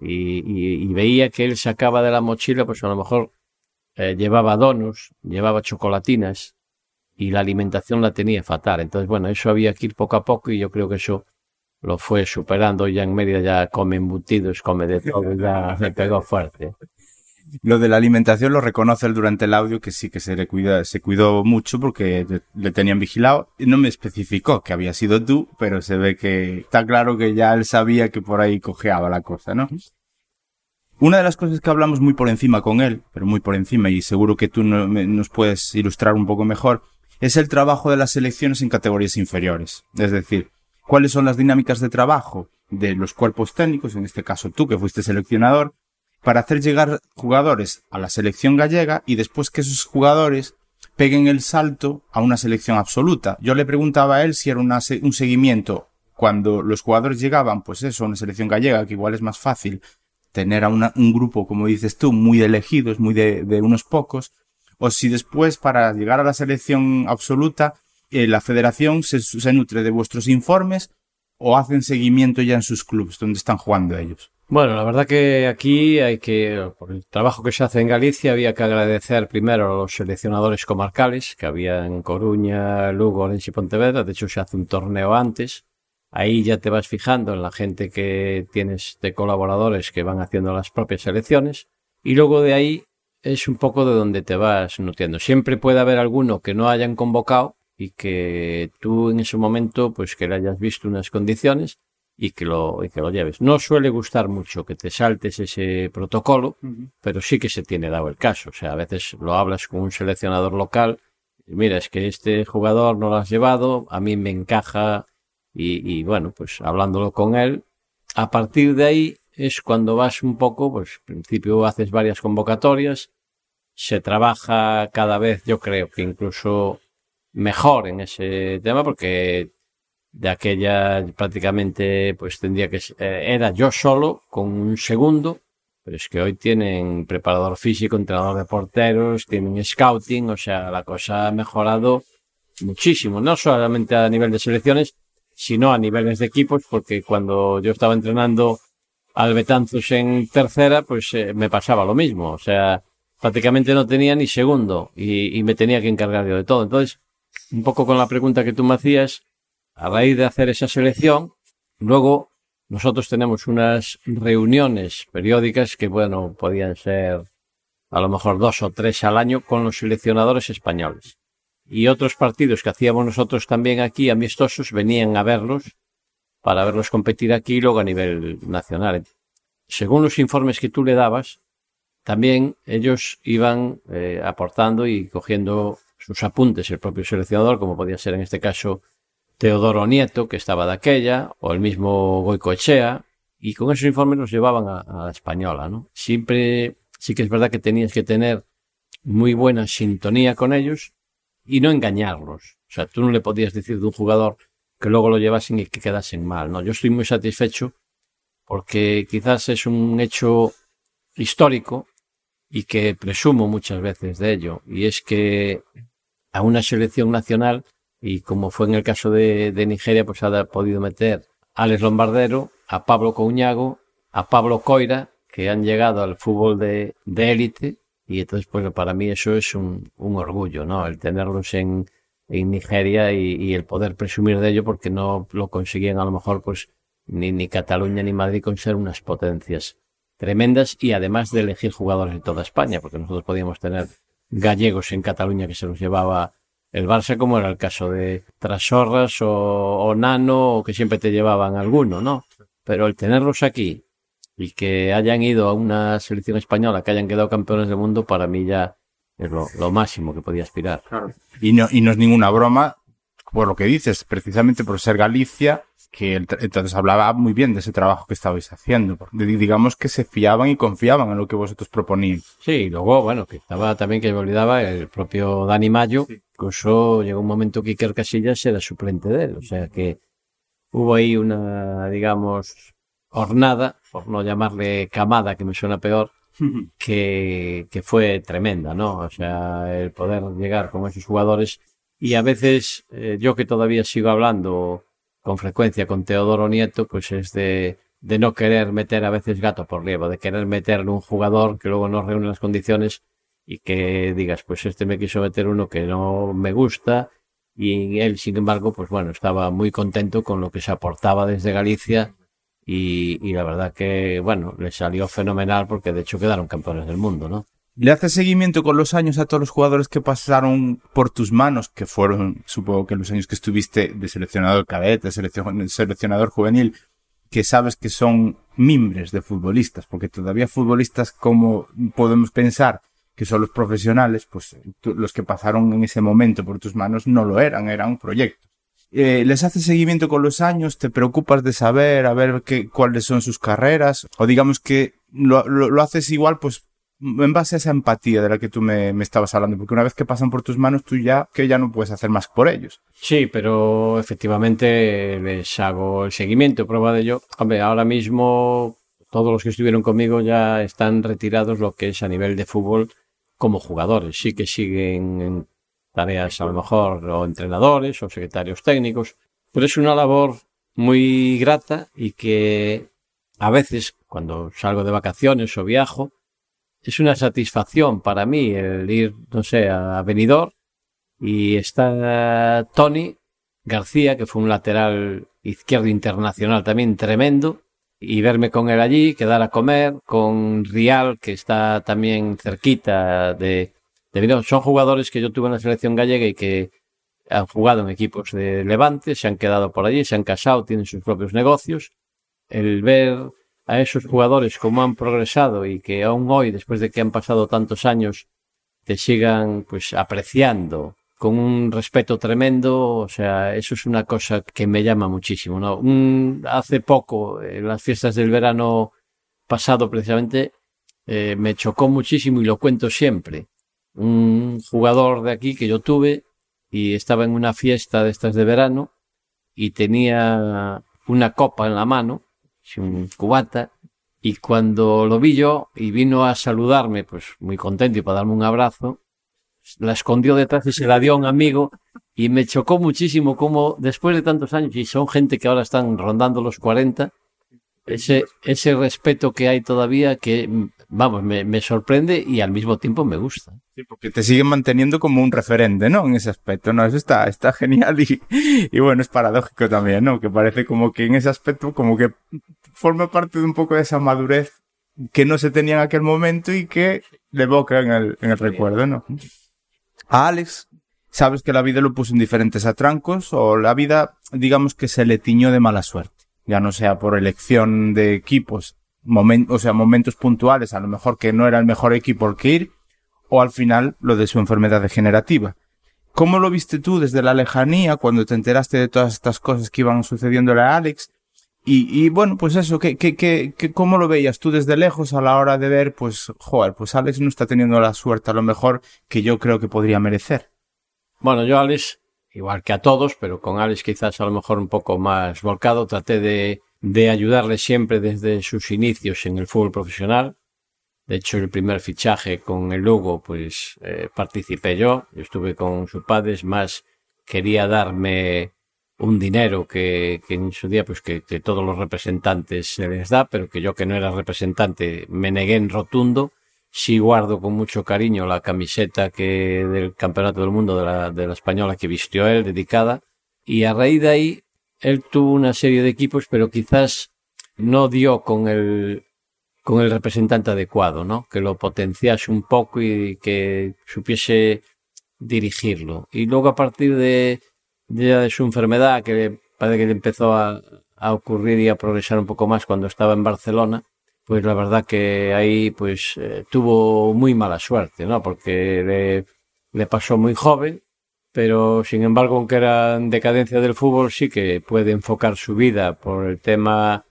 y, veía que él sacaba de la mochila, pues a lo mejor eh, llevaba donos, llevaba chocolatinas y la alimentación la tenía fatal. Entonces, bueno, eso había que ir poco a poco y yo creo que eso lo fue superando. Ya en Mérida ya come embutidos, come de todo, ya me pegó fuerte. Lo de la alimentación lo reconoce él durante el audio que sí que se le cuida, se cuidó mucho porque le, tenían vigilado. No me especificó que había sido tú, pero se ve que está claro que ya él sabía que por ahí cojeaba la cosa, ¿no? Una de las cosas que hablamos muy por encima con él, pero muy por encima y seguro que tú no, me, nos puedes ilustrar un poco mejor, es el trabajo de las selecciones en categorías inferiores. Es decir, cuáles son las dinámicas de trabajo de los cuerpos técnicos, en este caso tú que fuiste seleccionador, para hacer llegar jugadores a la selección gallega y después que esos jugadores peguen el salto a una selección absoluta. Yo le preguntaba a él si era un seguimiento cuando los jugadores llegaban, pues eso, a una selección gallega, que igual es más fácil tener a una, un grupo, como dices tú, muy elegidos, muy de, de, unos pocos, o si después para llegar a la selección absoluta, eh, la federación se, se nutre de vuestros informes o hacen seguimiento ya en sus clubes donde están jugando ellos. Bueno, la verdad que aquí hay que, por el trabajo que se hace en Galicia, había que agradecer primero a los seleccionadores comarcales que había en Coruña, Lugo, Orense y Pontevedra. De hecho, se hace un torneo antes. Ahí ya te vas fijando en la gente que tienes de colaboradores que van haciendo las propias selecciones. Y luego de ahí es un poco de donde te vas nutriendo. Siempre puede haber alguno que no hayan convocado y que tú en ese momento, pues que le hayas visto unas condiciones y que lo, y que lo lleves. No suele gustar mucho que te saltes ese protocolo, uh -huh. pero sí que se tiene dado el caso. O sea, a veces lo hablas con un seleccionador local, y mira, es que este jugador no lo has llevado, a mí me encaja, y, y bueno, pues hablándolo con él, a partir de ahí es cuando vas un poco, pues al principio haces varias convocatorias, se trabaja cada vez, yo creo que incluso mejor en ese tema, porque de aquella prácticamente pues tendría que eh, era yo solo con un segundo pero es que hoy tienen preparador físico entrenador de porteros tienen scouting o sea la cosa ha mejorado muchísimo no solamente a nivel de selecciones sino a niveles de equipos porque cuando yo estaba entrenando al Betanzos en tercera pues eh, me pasaba lo mismo o sea prácticamente no tenía ni segundo y, y me tenía que encargar yo de todo. Entonces, un poco con la pregunta que tú me hacías, a raíz de hacer esa selección, luego nosotros tenemos unas reuniones periódicas que, bueno, podían ser a lo mejor dos o tres al año con los seleccionadores españoles. Y otros partidos que hacíamos nosotros también aquí, amistosos, venían a verlos para verlos competir aquí y luego a nivel nacional. Según los informes que tú le dabas, también ellos iban eh, aportando y cogiendo sus apuntes el propio seleccionador, como podía ser en este caso Teodoro Nieto, que estaba de aquella, o el mismo Goico Echea, y con esos informes los llevaban a, a la española, ¿no? Siempre sí que es verdad que tenías que tener muy buena sintonía con ellos y no engañarlos. O sea, tú no le podías decir de un jugador que luego lo llevasen y que quedasen mal, ¿no? Yo estoy muy satisfecho porque quizás es un hecho histórico y que presumo muchas veces de ello, y es que a una selección nacional, y como fue en el caso de, de Nigeria, pues ha podido meter a Alex Lombardero, a Pablo Couñago, a Pablo Coira, que han llegado al fútbol de, élite y entonces pues para mí eso es un, un orgullo, ¿no? El tenerlos en, en Nigeria y, y, el poder presumir de ello porque no lo conseguían a lo mejor pues ni, ni Cataluña ni Madrid con ser unas potencias tremendas y además de elegir jugadores de toda España porque nosotros podíamos tener gallegos en Cataluña que se los llevaba el Barça como era el caso de Trasorras o, o Nano o que siempre te llevaban alguno, ¿no? Pero el tenerlos aquí y que hayan ido a una selección española, que hayan quedado campeones del mundo, para mí ya es lo, lo máximo que podía aspirar. Claro. Y, no, y no es ninguna broma, por lo que dices, precisamente por ser Galicia, que entonces hablaba muy bien de ese trabajo que estabais haciendo. Digamos que se fiaban y confiaban en lo que vosotros proponíais. Sí, luego, bueno, que estaba también que me olvidaba el propio Dani Mayo, sí. Incluso llegó un momento que Iker Casillas era suplente de él, o sea que hubo ahí una, digamos, hornada, por no llamarle camada, que me suena peor, que, que fue tremenda, ¿no? O sea, el poder llegar con esos jugadores y a veces eh, yo que todavía sigo hablando con frecuencia con Teodoro Nieto, pues es de, de no querer meter a veces gato por liebre, de querer meterle un jugador que luego no reúne las condiciones y que digas, pues este me quiso meter uno que no me gusta y él, sin embargo, pues bueno, estaba muy contento con lo que se aportaba desde Galicia y, y, la verdad que, bueno, le salió fenomenal porque de hecho quedaron campeones del mundo, ¿no? ¿Le haces seguimiento con los años a todos los jugadores que pasaron por tus manos, que fueron, supongo que los años que estuviste de seleccionador cadete, seleccion, seleccionador juvenil, que sabes que son mimbres de futbolistas, porque todavía futbolistas como podemos pensar que son los profesionales, pues los que pasaron en ese momento por tus manos no lo eran, eran proyectos eh, les haces seguimiento con los años, te preocupas de saber, a ver qué, cuáles son sus carreras, o digamos que lo, lo, lo, haces igual, pues en base a esa empatía de la que tú me, me, estabas hablando, porque una vez que pasan por tus manos, tú ya, que ya no puedes hacer más por ellos. Sí, pero efectivamente les hago el seguimiento, prueba de ello. Hombre, ahora mismo todos los que estuvieron conmigo ya están retirados lo que es a nivel de fútbol como jugadores. Sí que siguen en tareas a lo mejor o entrenadores o secretarios técnicos, pero es una labor muy grata y que a veces cuando salgo de vacaciones o viajo es una satisfacción para mí el ir, no sé, a Benidorm y está Tony García, que fue un lateral izquierdo internacional también tremendo, y verme con él allí, quedar a comer, con Rial, que está también cerquita de, debido son jugadores que yo tuve en la selección gallega y que han jugado en equipos de Levante, se han quedado por allí, se han casado, tienen sus propios negocios. El ver a esos jugadores cómo han progresado y que aún hoy, después de que han pasado tantos años, te sigan pues apreciando con un respeto tremendo, o sea, eso es una cosa que me llama muchísimo, ¿no? Un, hace poco, en las fiestas del verano pasado precisamente, eh, me chocó muchísimo y lo cuento siempre un jugador de aquí que yo tuve y estaba en una fiesta de estas de verano y tenía una copa en la mano, un cubata, y cuando lo vi yo y vino a saludarme, pues muy contento y para darme un abrazo, la escondió detrás y se la dio a un amigo y me chocó muchísimo como después de tantos años, y son gente que ahora están rondando los 40, ese, ese respeto que hay todavía que vamos, me, me, sorprende y al mismo tiempo me gusta. Sí, porque te siguen manteniendo como un referente, ¿no? En ese aspecto, ¿no? Eso está, está genial y, y bueno, es paradójico también, ¿no? Que parece como que en ese aspecto como que forma parte de un poco de esa madurez que no se tenía en aquel momento y que le evoca en el, en el recuerdo, ¿no? A Alex, sabes que la vida lo puso en diferentes atrancos o la vida, digamos que se le tiñó de mala suerte. Ya no sea por elección de equipos o sea, momentos puntuales, a lo mejor que no era el mejor equipo al que ir, o al final lo de su enfermedad degenerativa. ¿Cómo lo viste tú desde la lejanía cuando te enteraste de todas estas cosas que iban sucediéndole a Alex? Y, y bueno, pues eso, ¿qué, qué, qué, qué, ¿cómo lo veías tú desde lejos a la hora de ver, pues, joder, pues Alex no está teniendo la suerte a lo mejor que yo creo que podría merecer? Bueno, yo Alex, igual que a todos, pero con Alex quizás a lo mejor un poco más volcado, traté de, de ayudarle siempre desde sus inicios en el fútbol profesional. De hecho, el primer fichaje con el Lugo, pues eh, participé yo. Yo estuve con sus padres, más quería darme un dinero que, que en su día, pues que, que, todos los representantes se les da, pero que yo que no era representante me negué en rotundo. Sí guardo con mucho cariño la camiseta que del Campeonato del Mundo de la, de la española que vistió él, dedicada. Y a raíz de ahí él tuvo una serie de equipos, pero quizás no dio con el, con el representante adecuado, ¿no? Que lo potenciase un poco y que supiese dirigirlo. Y luego a partir de, de, de su enfermedad, que parece que le empezó a, a, ocurrir y a progresar un poco más cuando estaba en Barcelona, pues la verdad que ahí pues eh, tuvo muy mala suerte, ¿no? Porque le, le pasó muy joven pero sin embargo, aunque era en decadencia del fútbol, sí que puede enfocar su vida por el tema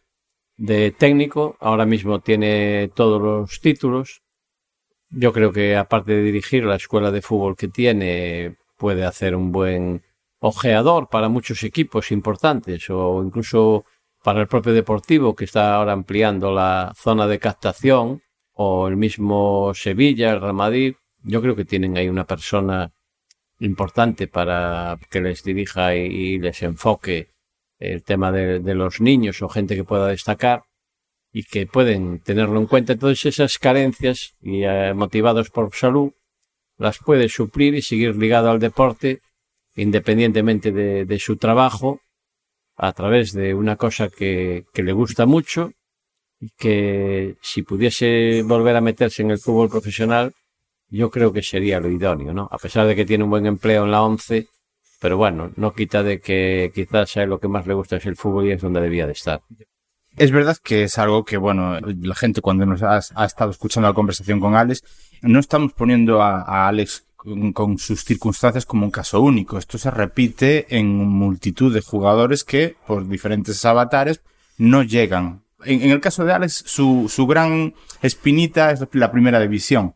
de técnico. Ahora mismo tiene todos los títulos. Yo creo que aparte de dirigir la escuela de fútbol que tiene, puede hacer un buen ojeador para muchos equipos importantes o incluso para el propio Deportivo que está ahora ampliando la zona de captación o el mismo Sevilla, el Real Madrid. Yo creo que tienen ahí una persona importante para que les dirija y, les enfoque el tema de, los niños o gente que pueda destacar y que pueden tenerlo en cuenta. Entonces esas carencias y eh, motivados por salud las puede suplir y seguir ligado al deporte independientemente de, de su trabajo a través de una cosa que, que le gusta mucho y que si pudiese volver a meterse en el fútbol profesional yo creo que sería lo idóneo, ¿no? A pesar de que tiene un buen empleo en la 11, pero bueno, no quita de que quizás sea lo que más le gusta es el fútbol y es donde debía de estar. Es verdad que es algo que, bueno, la gente cuando nos ha, estado escuchando la conversación con Alex, no estamos poniendo a, a Alex con, con, sus circunstancias como un caso único. Esto se repite en multitud de jugadores que, por diferentes avatares, no llegan. En, el caso de Alex, su, su gran espinita es la primera división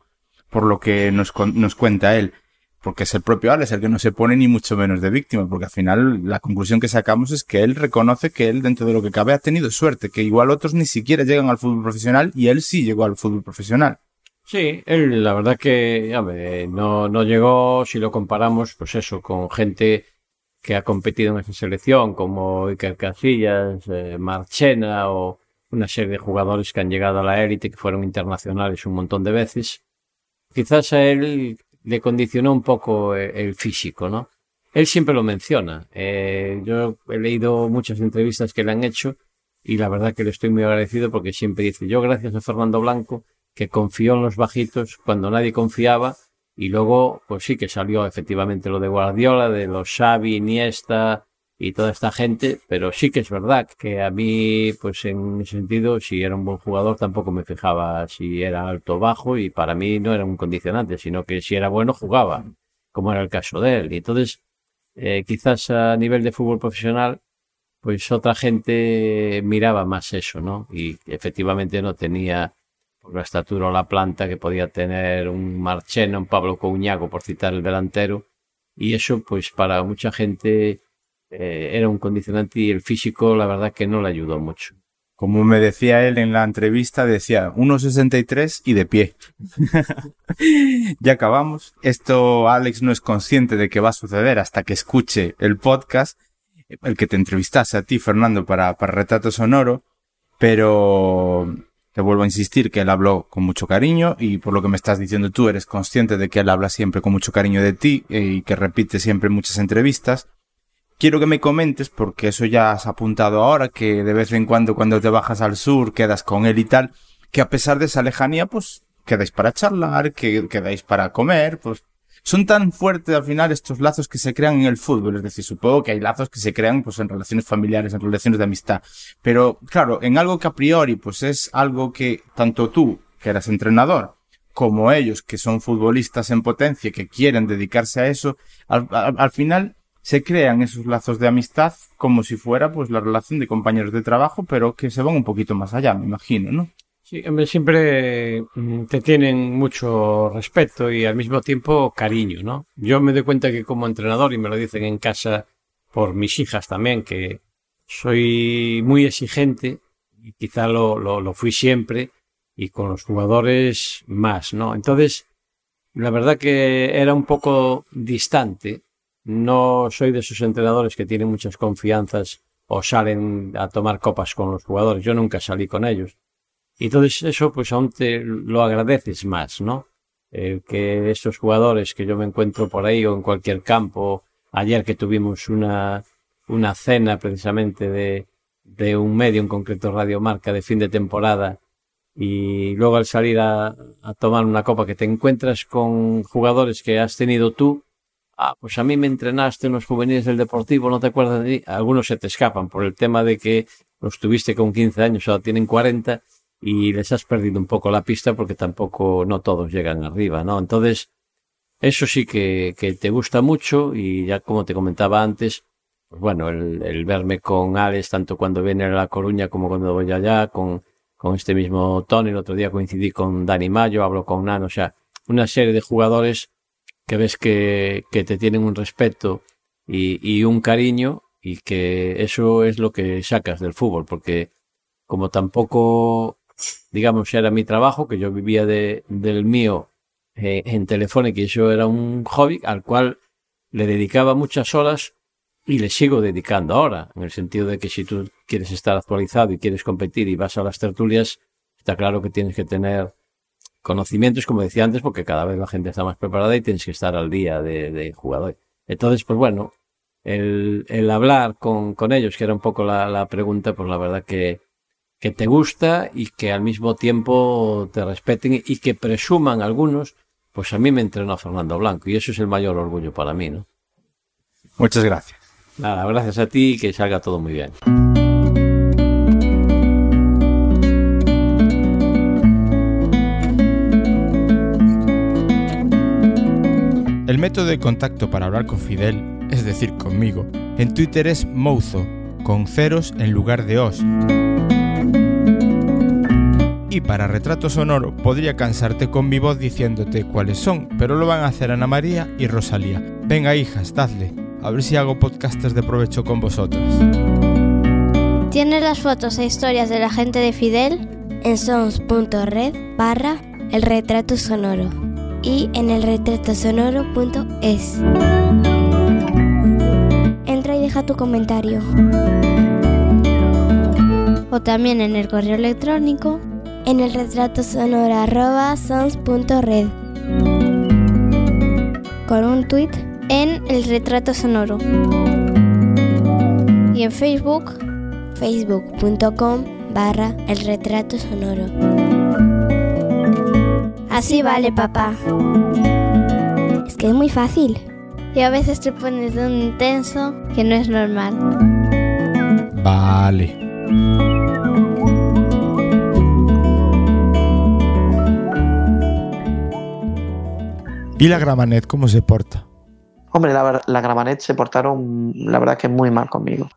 por lo que nos, nos cuenta él. Porque es el propio Alex el que no se pone ni mucho menos de víctima, porque al final la conclusión que sacamos es que él reconoce que él, dentro de lo que cabe, ha tenido suerte, que igual otros ni siquiera llegan al fútbol profesional y él sí llegó al fútbol profesional. Sí, él la verdad que no, no llegó, si lo comparamos, pues eso, con gente que ha competido en esa selección, como Iker Casillas, eh, Marchena o una serie de jugadores que han llegado a la élite, que fueron internacionales un montón de veces quizás a él le condicionó un poco el físico, ¿no? Él siempre lo menciona. Eh, yo he leído muchas entrevistas que le han hecho y la verdad que le estoy muy agradecido porque siempre dice, yo gracias a Fernando Blanco, que confió en los bajitos cuando nadie confiaba y luego, pues sí que salió efectivamente lo de Guardiola, de los Xavi, Iniesta, y toda esta gente, pero sí que es verdad que a mí, pues en ese sentido, si era un buen jugador, tampoco me fijaba si era alto o bajo, y para mí no era un condicionante, sino que si era bueno, jugaba, como era el caso de él. Y entonces, eh, quizás a nivel de fútbol profesional, pues otra gente miraba más eso, ¿no? Y efectivamente no tenía por la estatura o la planta que podía tener un Marchena, un Pablo Couñago, por citar el delantero, y eso, pues para mucha gente, eh, era un condicionante y el físico la verdad que no le ayudó mucho. Como me decía él en la entrevista, decía 1,63 y de pie. ya acabamos. Esto Alex no es consciente de que va a suceder hasta que escuche el podcast, el que te entrevistase a ti, Fernando, para, para Retrato Sonoro. Pero te vuelvo a insistir que él habló con mucho cariño y por lo que me estás diciendo tú eres consciente de que él habla siempre con mucho cariño de ti eh, y que repite siempre muchas entrevistas. Quiero que me comentes, porque eso ya has apuntado ahora, que de vez en cuando cuando te bajas al sur quedas con él y tal, que a pesar de esa lejanía, pues quedáis para charlar, que quedáis para comer, pues son tan fuertes al final estos lazos que se crean en el fútbol. Es decir, supongo que hay lazos que se crean pues en relaciones familiares, en relaciones de amistad. Pero claro, en algo que a priori pues es algo que tanto tú, que eras entrenador, como ellos, que son futbolistas en potencia, que quieren dedicarse a eso, al, al final se crean esos lazos de amistad como si fuera pues la relación de compañeros de trabajo, pero que se van un poquito más allá, me imagino, ¿no? Sí, hombre, siempre mm, te tienen mucho respeto y al mismo tiempo cariño, ¿no? Yo me doy cuenta que como entrenador, y me lo dicen en casa por mis hijas también, que soy muy exigente, y quizá lo, lo, lo fui siempre, y con los jugadores más, ¿no? Entonces, la verdad que era un poco distante. No soy de esos entrenadores que tienen muchas confianzas o salen a tomar copas con los jugadores. Yo nunca salí con ellos. Y entonces eso pues aún te lo agradeces más, ¿no? Eh, que estos jugadores que yo me encuentro por ahí o en cualquier campo, ayer que tuvimos una, una cena precisamente de, de un medio, en concreto Radio Marca, de fin de temporada, y luego al salir a, a, tomar una copa que te encuentras con jugadores que has tenido tú, ah, pues a mí me entrenaste en los juveniles del Deportivo, no te acuerdas de mí, algunos se te escapan por el tema de que los tuviste con 15 años, ahora tienen 40, y les has perdido un poco la pista porque tampoco no todos llegan arriba, ¿no? Entonces, eso sí que, que te gusta mucho y ya como te comentaba antes, pues bueno, el, el, verme con Alex tanto cuando viene a La Coruña como cuando voy allá, con, con este mismo Tony, el otro día coincidí con Dani Mayo, hablo con Nano, o sea, una serie de jugadores que ves que, que te tienen un respeto y, y un cariño y que eso es lo que sacas del fútbol, porque como tampoco digamos, era mi trabajo, que yo vivía de, del mío eh, en Telefónica y eso era un hobby al cual le dedicaba muchas horas y le sigo dedicando ahora, en el sentido de que si tú quieres estar actualizado y quieres competir y vas a las tertulias, está claro que tienes que tener conocimientos, como decía antes, porque cada vez la gente está más preparada y tienes que estar al día de, de jugador. Entonces, pues bueno, el, el hablar con, con ellos, que era un poco la, la pregunta, pues la verdad que, que te gusta y que al mismo tiempo te respeten y que presuman algunos, pues a mí me entrenó Fernando Blanco y eso es el mayor orgullo para mí, ¿no? Muchas gracias. Nada, gracias a ti y que salga todo muy bien. El método de contacto para hablar con Fidel, es decir, conmigo, en Twitter es Mouzo, con ceros en lugar de os. Y para retrato sonoro podría cansarte con mi voz diciéndote cuáles son, pero lo van a hacer Ana María y Rosalía. Venga hijas, dadle, a ver si hago podcastes de provecho con vosotras. ¿Tienes las fotos e historias de la gente de Fidel? En sons.red barra el retrato sonoro y en el retratosonoro.es. Entra y deja tu comentario. O también en el correo electrónico en el retrato sonoro sons.red con un tweet en el retrato sonoro. Y en Facebook facebook.com barra el retrato sonoro. Así vale papá. Es que es muy fácil. Y a veces te pones de un intenso que no es normal. Vale ¿Y la Gramanet cómo se porta? Hombre, la, la Gramanet se portaron, la verdad que muy mal conmigo.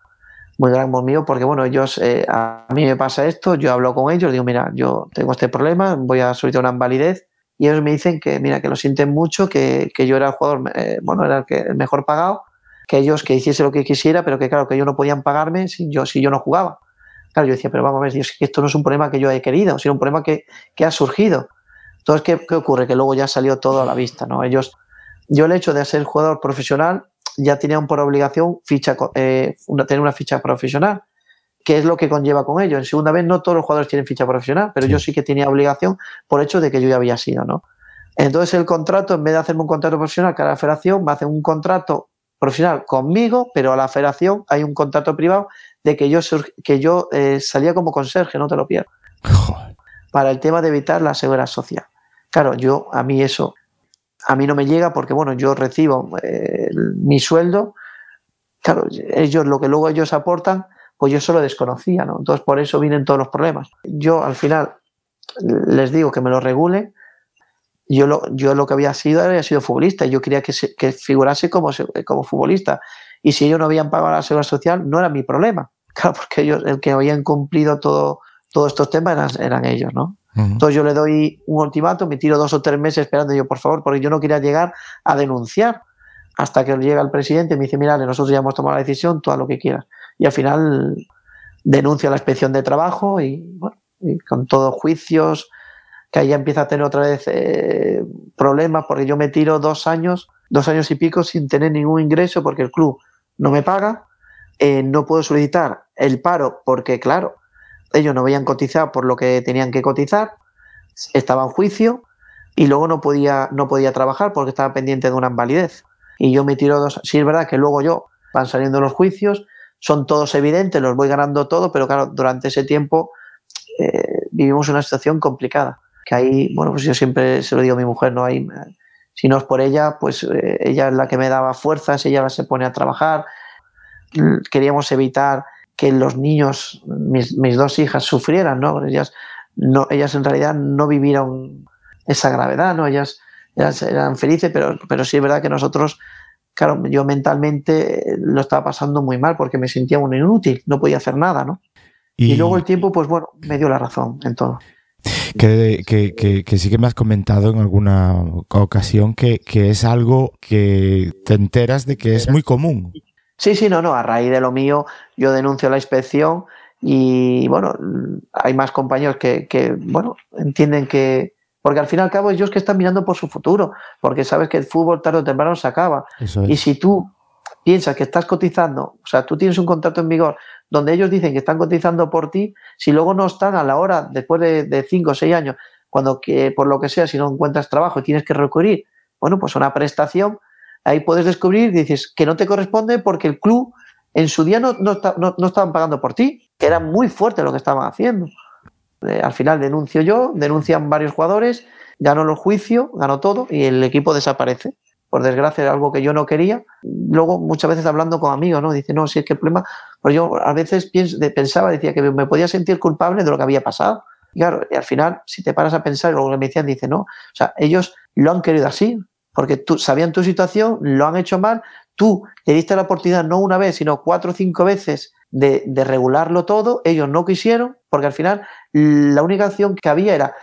Muy mal conmigo porque, bueno, ellos, eh, a mí me pasa esto, yo hablo con ellos, digo, mira, yo tengo este problema, voy a solicitar una invalidez y ellos me dicen que, mira, que lo sienten mucho, que, que yo era el jugador, eh, bueno, era el, que, el mejor pagado, que ellos que hiciese lo que quisiera, pero que claro, que ellos no podían pagarme si yo, si yo no jugaba. Claro, yo decía, pero vamos a ver, Dios, que esto no es un problema que yo he querido, sino un problema que, que ha surgido. Entonces, ¿qué, ¿qué, ocurre? Que luego ya salió todo a la vista, ¿no? Ellos, yo el hecho de ser jugador profesional ya tenían por obligación ficha, eh, una, tener una ficha profesional. qué es lo que conlleva con ello. En segunda vez no todos los jugadores tienen ficha profesional, pero yo sí que tenía obligación por hecho de que yo ya había sido, ¿no? Entonces el contrato, en vez de hacerme un contrato profesional que a la federación, me hacen un contrato profesional conmigo, pero a la federación hay un contrato privado de que yo, que yo eh, salía como conserje, no te lo pierdas. Para el tema de evitar la seguridad social. Claro, yo, a mí eso, a mí no me llega porque, bueno, yo recibo eh, mi sueldo, claro, ellos, lo que luego ellos aportan, pues yo solo desconocía, ¿no? Entonces por eso vienen todos los problemas. Yo al final les digo que me lo regule. Yo lo, yo lo que había sido había sido futbolista yo quería que, que figurase como, como futbolista. Y si ellos no habían pagado la seguridad social, no era mi problema. Claro, porque ellos, el que habían cumplido todo, todos estos temas eran, ellos, ¿no? Entonces yo le doy un ultimátum, me tiro dos o tres meses esperando yo, por favor, porque yo no quería llegar a denunciar hasta que llega el presidente y me dice, mira, nosotros ya hemos tomado la decisión, haz lo que quieras. Y al final denuncia la inspección de trabajo y, bueno, con todos juicios, que ahí empieza a tener otra vez eh, problemas porque yo me tiro dos años, dos años y pico sin tener ningún ingreso porque el club no me paga, eh, no puedo solicitar el paro porque, claro, ellos no habían cotizado por lo que tenían que cotizar, estaba en juicio y luego no podía, no podía trabajar porque estaba pendiente de una invalidez. Y yo me tiro dos. Sí, es verdad que luego yo van saliendo los juicios, son todos evidentes, los voy ganando todo, pero claro, durante ese tiempo eh, vivimos una situación complicada. Que ahí, bueno, pues yo siempre se lo digo a mi mujer, ¿no? hay si no es por ella, pues eh, ella es la que me daba fuerzas, ella se pone a trabajar. Queríamos evitar que los niños, mis, mis dos hijas, sufrieran, ¿no? Ellas, no, ellas en realidad no vivieron esa gravedad, ¿no? Ellas, eran felices, pero, pero sí es verdad que nosotros, claro, yo mentalmente lo estaba pasando muy mal porque me sentía un inútil, no podía hacer nada, ¿no? Y, luego el tiempo, pues bueno, me dio la razón en todo. Que, que, que, que, sí que me has comentado en alguna ocasión que, que es algo que te enteras de que es muy común. Sí, sí, no, no. A raíz de lo mío, yo denuncio la inspección y, bueno, hay más compañeros que, que bueno, entienden que. Porque al fin y al cabo ellos que están mirando por su futuro, porque sabes que el fútbol tarde o temprano se acaba. Y si tú piensas que estás cotizando, o sea, tú tienes un contrato en vigor donde ellos dicen que están cotizando por ti, si luego no están a la hora, después de, de cinco o seis años, cuando que, por lo que sea, si no encuentras trabajo y tienes que recurrir, bueno, pues una prestación, ahí puedes descubrir, dices, que no te corresponde porque el club en su día no, no, no, estaban pagando por ti, era muy fuerte lo que estaban haciendo. Eh, al final denuncio yo, denuncian varios jugadores, gano el juicio, gano todo y el equipo desaparece. Por desgracia era algo que yo no quería. Luego muchas veces hablando con amigos, ¿no? Dice, no, si es que el problema, pues yo a veces pensaba, decía que me podía sentir culpable de lo que había pasado. Y claro, al final, si te paras a pensar, lo que me decían, dice, no, o sea, ellos lo han querido así, porque tú, sabían tu situación, lo han hecho mal, tú le diste la oportunidad no una vez, sino cuatro o cinco veces de, regularlo todo, ellos no quisieron, porque al final la única opción que había era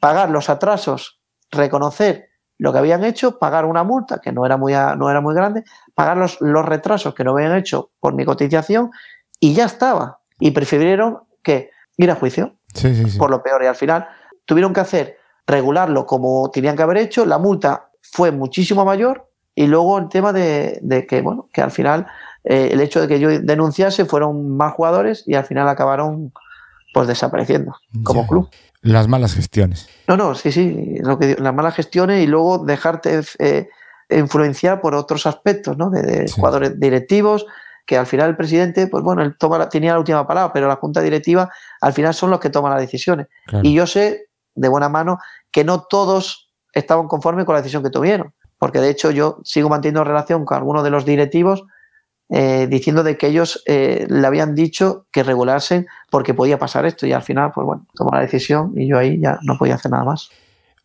pagar los atrasos, reconocer lo que habían hecho, pagar una multa, que no era muy, no era muy grande, pagar los, los retrasos que no habían hecho por mi cotización y ya estaba. Y prefirieron que ir a juicio por lo peor. Y al final tuvieron que hacer regularlo como tenían que haber hecho, la multa fue muchísimo mayor y luego el tema de, que, bueno, que al final eh, el hecho de que yo denunciase fueron más jugadores y al final acabaron pues desapareciendo como club. Las malas gestiones. No, no, sí, sí, lo que, las malas gestiones y luego dejarte eh, influenciar por otros aspectos, ¿no? De, jugadores directivos, que al final el presidente, pues bueno, él toma tenía la última palabra, pero la junta directiva al final son los que toman las decisiones. Y yo sé de buena mano que no todos estaban conformes con la decisión que tuvieron. Porque de hecho yo sigo manteniendo relación con algunos de los directivos eh, diciendo de que ellos eh, le habían dicho que regulasen porque podía pasar esto y al final, pues bueno, tomó la decisión y yo ahí ya no podía hacer nada más.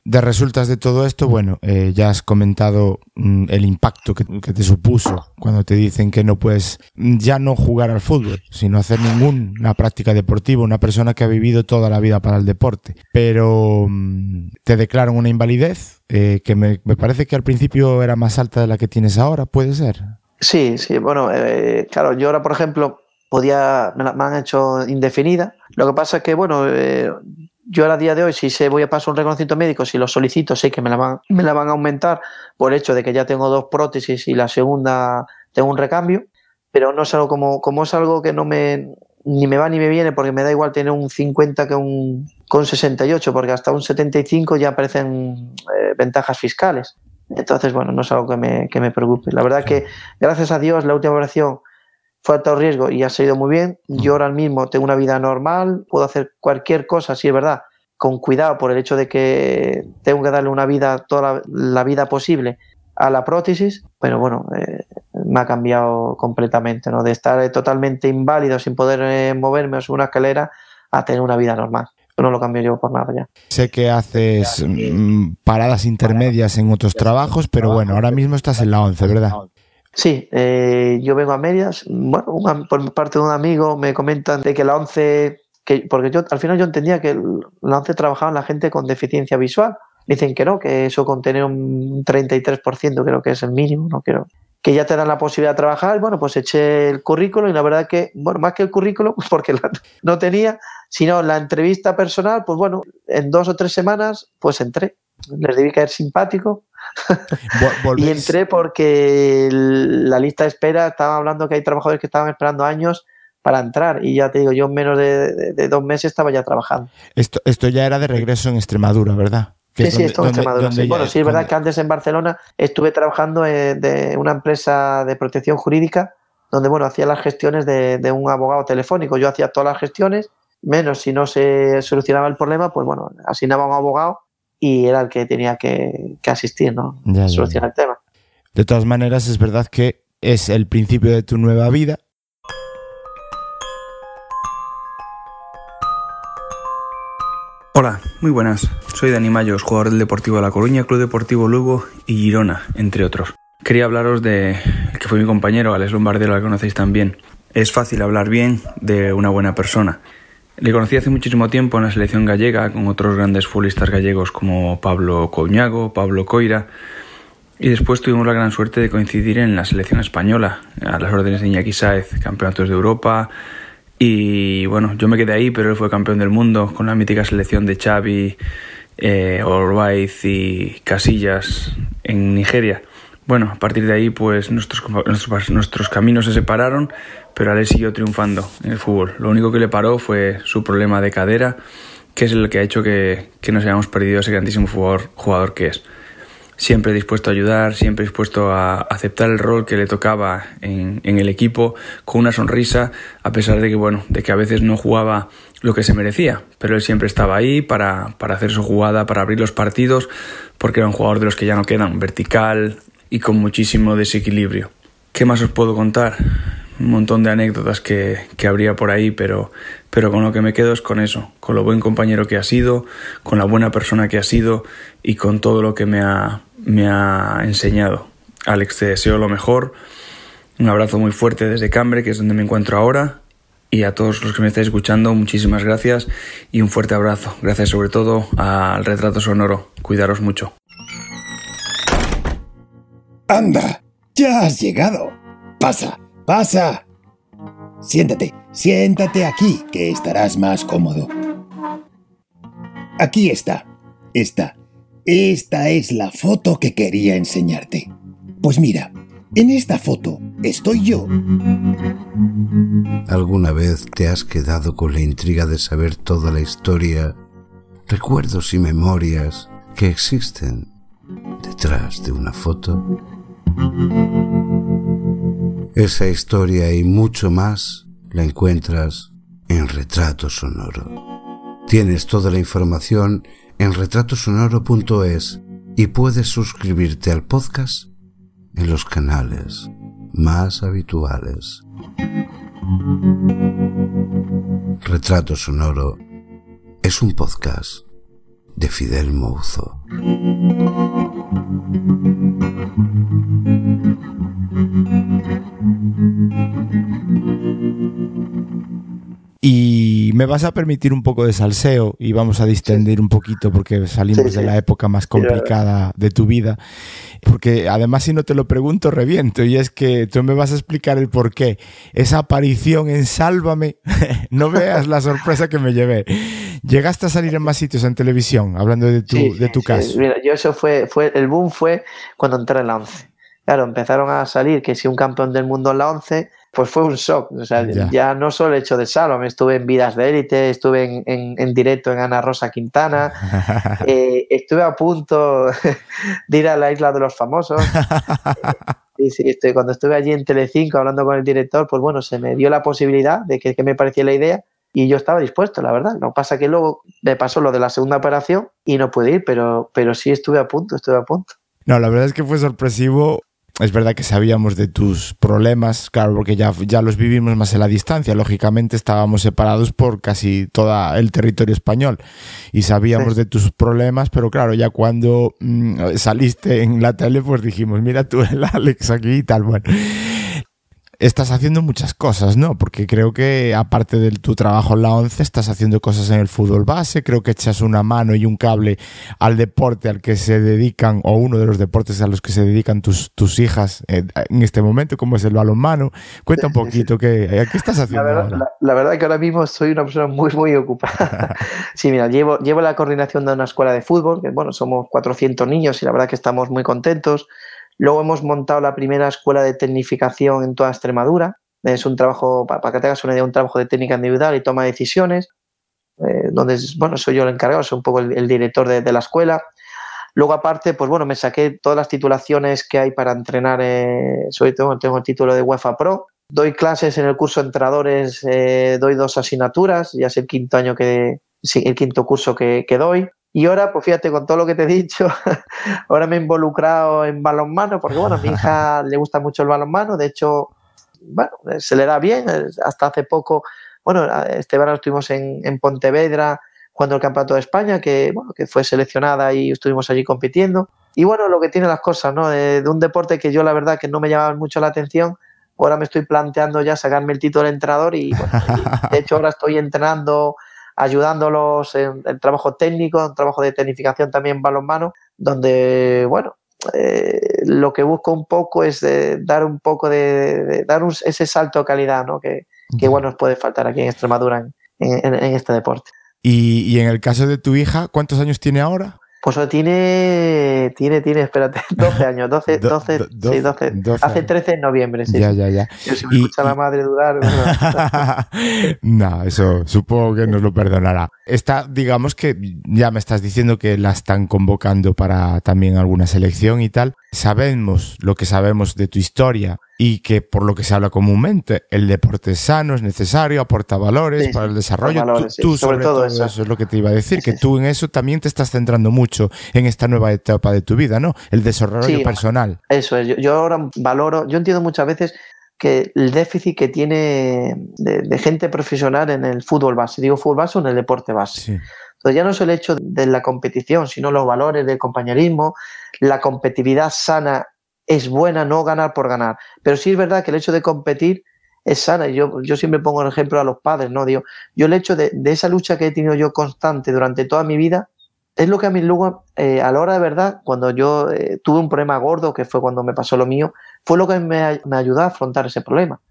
De resultas de todo esto, bueno, eh, ya has comentado mm, el impacto que, te supuso cuando te dicen que no puedes ya no jugar al fútbol, sino hacer ninguna práctica deportiva, una persona que ha vivido toda la vida para el deporte. Pero mm, te declaran una invalidez eh, que me, parece que al principio era más alta de la que tienes ahora, ¿puede ser? Sí, sí, bueno, eh, claro, yo ahora, por ejemplo, podía, me, la, han hecho indefinida. Lo que pasa es que, bueno, yo a día de hoy, si se voy a pasar un reconocimiento médico, si lo solicito, sé que me la, van, me la van a aumentar por el hecho de que ya tengo dos prótesis y la segunda tengo un recambio, pero no es algo como, como es algo que no me, ni me va ni me viene porque me da igual tener un 50 que un con 68, porque hasta un 75 ya aparecen eh, ventajas fiscales. Entonces, bueno, no es algo que me, que me preocupe. La verdad que, gracias a Dios, la última operación fue alto riesgo y ha salido muy bien. Yo ahora mismo tengo una vida normal, puedo hacer cualquier cosa, si es verdad, con cuidado por el hecho de que tengo que darle una vida, toda la, vida posible a la prótesis, pero bueno, eh, me ha cambiado completamente, ¿no? De estar totalmente inválido sin poder eh, moverme o subir una escalera a tener una vida normal. no lo cambio yo por nada ya. Sé que haces mm, paradas intermedias en otros trabajos, pero bueno, ahora mismo estás en la 11, ¿verdad? Sí, eh, yo vengo a medias. Bueno, por parte de un amigo me comentan de que la 11, que, porque yo al final yo entendía que la 11 trabajaban la gente con deficiencia visual. Dicen que no, que eso con tener un 33% creo que es el mínimo, no quiero que ya te dan la posibilidad de trabajar, bueno, pues eché el currículo y la verdad que, bueno, más que el currículo, porque no tenía, sino la entrevista personal, pues bueno, en dos o tres semanas, pues entré. Les debí caer simpático. y entré porque la lista de espera, estaba hablando que hay trabajadores que estaban esperando años para entrar y ya te digo, yo en menos de, de dos meses estaba ya trabajando. Esto, esto ya era de regreso en Extremadura, ¿verdad? Sí, sí, esto en Extremadura. Bueno, sí, es verdad que antes en Barcelona estuve trabajando en de una empresa de protección jurídica donde, bueno, hacía las gestiones de, un abogado telefónico. Yo hacía todas las gestiones, menos si no se solucionaba el problema, pues bueno, asignaba a un abogado y era el que tenía que, asistir, ¿no? Solucionar el tema. De todas maneras, es verdad que es el principio de tu nueva vida Hola, muy buenas. Soy Dani Mayos, jugador del Deportivo de La Coruña, Club Deportivo Lugo y Girona, entre otros. Quería hablaros de que fue mi compañero, Alex Lombardero, al conocéis también. Es fácil hablar bien de una buena persona. Le conocí hace muchísimo tiempo en la selección gallega con otros grandes futbolistas gallegos como Pablo Coñago, Pablo Coira, y después tuvimos la gran suerte de coincidir en la selección española, a las órdenes de Iñaki Saez, campeonatos de Europa, y bueno, yo me quedé ahí, pero él fue campeón del mundo con la mítica selección de Xavi, eh, y Casillas en Nigeria. Bueno, a partir de ahí, pues nuestros, nuestros, nuestros caminos se separaron, pero Alex siguió triunfando en el fútbol. Lo único que le paró fue su problema de cadera, que es el que ha hecho que, que nos hayamos perdido ese grandísimo jugador, jugador que es. Siempre dispuesto a ayudar, siempre dispuesto a aceptar el rol que le tocaba en, el equipo con una sonrisa, a pesar de que, bueno, de que a veces no jugaba lo que se merecía, pero él siempre estaba ahí para, para hacer su jugada, para abrir los partidos, porque era un jugador de los que ya no quedan, vertical y con muchísimo desequilibrio. ¿Qué más os puedo contar? Un montón de anécdotas que, que habría por ahí, pero, pero con lo que me quedo es con eso, con lo buen compañero que ha sido, con la buena persona que ha sido y con todo lo que me ha, me ha enseñado. Alex, te deseo lo mejor. Un abrazo muy fuerte desde Cambre, que es donde me encuentro ahora. Y a todos los que me estáis escuchando, muchísimas gracias y un fuerte abrazo. Gracias sobre todo al retrato sonoro. Cuidaros mucho. Anda, ya has llegado. Pasa, pasa. Siéntate, siéntate aquí, que estarás más cómodo. Aquí está. Esta esta es la foto que quería enseñarte. Pues mira, en esta foto estoy yo. ¿Alguna vez te has quedado con la intriga de saber toda la historia, recuerdos y memorias que existen detrás de una foto? Esa historia y mucho más la encuentras en Retrato Sonoro. Tienes toda la información en retratosonoro.es y puedes suscribirte al podcast en los canales más habituales. Retrato Sonoro es un podcast de Fidel Mouzo. Y me vas a permitir un poco de salseo y vamos a distender un poquito porque salimos de la época más complicada de tu vida. Porque además si no te lo pregunto reviento y es que tú me vas a explicar el por qué. Esa aparición en Sálvame, no veas la sorpresa que me llevé. Llegaste a salir en más sitios en televisión hablando de tu, de tu caso. Mira, yo eso fue, fue, el boom fue cuando entré en la 11. Claro, empezaron a salir que si un campeón del mundo en la 11 pues fue un shock. O sea, ya, no solo el hecho de Salom, estuve en Vidas de Élite, estuve en, directo en Ana Rosa Quintana, eh, estuve a punto de ir a la isla de los famosos. Y sí, cuando estuve allí en Telecinco hablando con el director, pues bueno, se me dio la posibilidad de que, que me parecía la idea y yo estaba dispuesto, la verdad. No pasa que luego me pasó lo de la segunda operación y no pude ir, pero, pero sí estuve a punto, estuve a punto. No, la verdad es que fue sorpresivo es verdad que sabíamos de tus problemas, claro, porque ya, ya los vivimos más en la distancia. Lógicamente estábamos separados por casi todo el territorio español y sabíamos de tus problemas, pero claro, ya cuando mm, saliste en la tele, pues dijimos, mira tú el Alex aquí y tal. Bueno, estás haciendo muchas cosas, ¿no? Porque creo que aparte de tu trabajo en la ONCE, estás haciendo cosas en el fútbol base, creo que echas una mano y un cable al deporte al que se dedican, o uno de los deportes a los que se dedican tus, tus hijas eh, en este momento, como es el balonmano. Cuenta un poquito, ¿qué, eh, ¿qué estás haciendo la verdad, ahora? La, verdad que ahora mismo soy una persona muy, muy ocupada. sí, mira, llevo, llevo la coordinación de una escuela de fútbol, que bueno, somos 400 niños y la verdad que estamos muy contentos. Luego hemos montado la primera escuela de tecnificación en toda Extremadura. Es un trabajo, para que te hagas una idea, un trabajo de técnica individual y toma de decisiones, eh, donde, bueno, soy yo el encargado, soy un poco el, director de, la escuela. Luego, aparte, pues bueno, me saqué todas las titulaciones que hay para entrenar. Eh, soy, tengo, tengo, el título de UEFA Pro. Doy clases en el curso de entrenadores, eh, doy dos asignaturas, ya es el quinto año que, el quinto curso que, que doy. Y ahora, pues fíjate, con todo lo que te he dicho, ahora me he involucrado en balonmano, porque bueno, a mi hija le gusta mucho el balonmano, de hecho, bueno, se le da bien, hasta hace poco, bueno, este verano estuvimos en, en Pontevedra jugando el Campeonato de España, que, bueno, que fue seleccionada y estuvimos allí compitiendo. Y bueno, lo que tiene las cosas, ¿no? De, un deporte que yo la verdad que no me llamaba mucho la atención, ahora me estoy planteando ya sacarme el título de entrenador y, bueno, de hecho ahora estoy entrenando ayudándolos en, el trabajo técnico, en trabajo de tecnificación también balonmano, donde, bueno, eh, lo que busco un poco es dar un poco de, dar ese salto de calidad, ¿no? Que, que bueno nos puede faltar aquí en Extremadura en, este deporte. Y, y, en el caso de tu hija, ¿cuántos años tiene ahora? Pues tiene, tiene, tiene, espérate, 12 años, 12, 12, sí, 12, hace 13 en noviembre, sí. Ya, ya, ya. Yo si me escucha y... la madre dudar. no, eso supongo que nos lo perdonará. Está, digamos que ya me estás diciendo que la están convocando para también alguna selección y tal. Sabemos lo que sabemos de tu historia y que por lo que se habla comúnmente, el deporte sano, es necesario, aporta valores para el desarrollo. tú, sobre, todo, eso. es lo que te iba a decir, que tú en eso también te estás centrando mucho en esta nueva etapa de tu vida, ¿no? El desarrollo personal. Eso es, yo, ahora valoro, yo entiendo muchas veces que el déficit que tiene de, gente profesional en el fútbol base, digo fútbol base o en el deporte base. Entonces ya no es el hecho de la competición, sino los valores del compañerismo, la competitividad sana es buena no ganar por ganar. Pero sí es verdad que el hecho de competir es sana. Yo, yo siempre pongo el ejemplo a los padres, ¿no? Digo, yo el hecho de, esa lucha que he tenido yo constante durante toda mi vida, es lo que a mí luego, eh, a la hora de verdad, cuando yo eh, tuve un problema gordo, que fue cuando me pasó lo mío, fue lo que me, me ayudó a afrontar ese problema.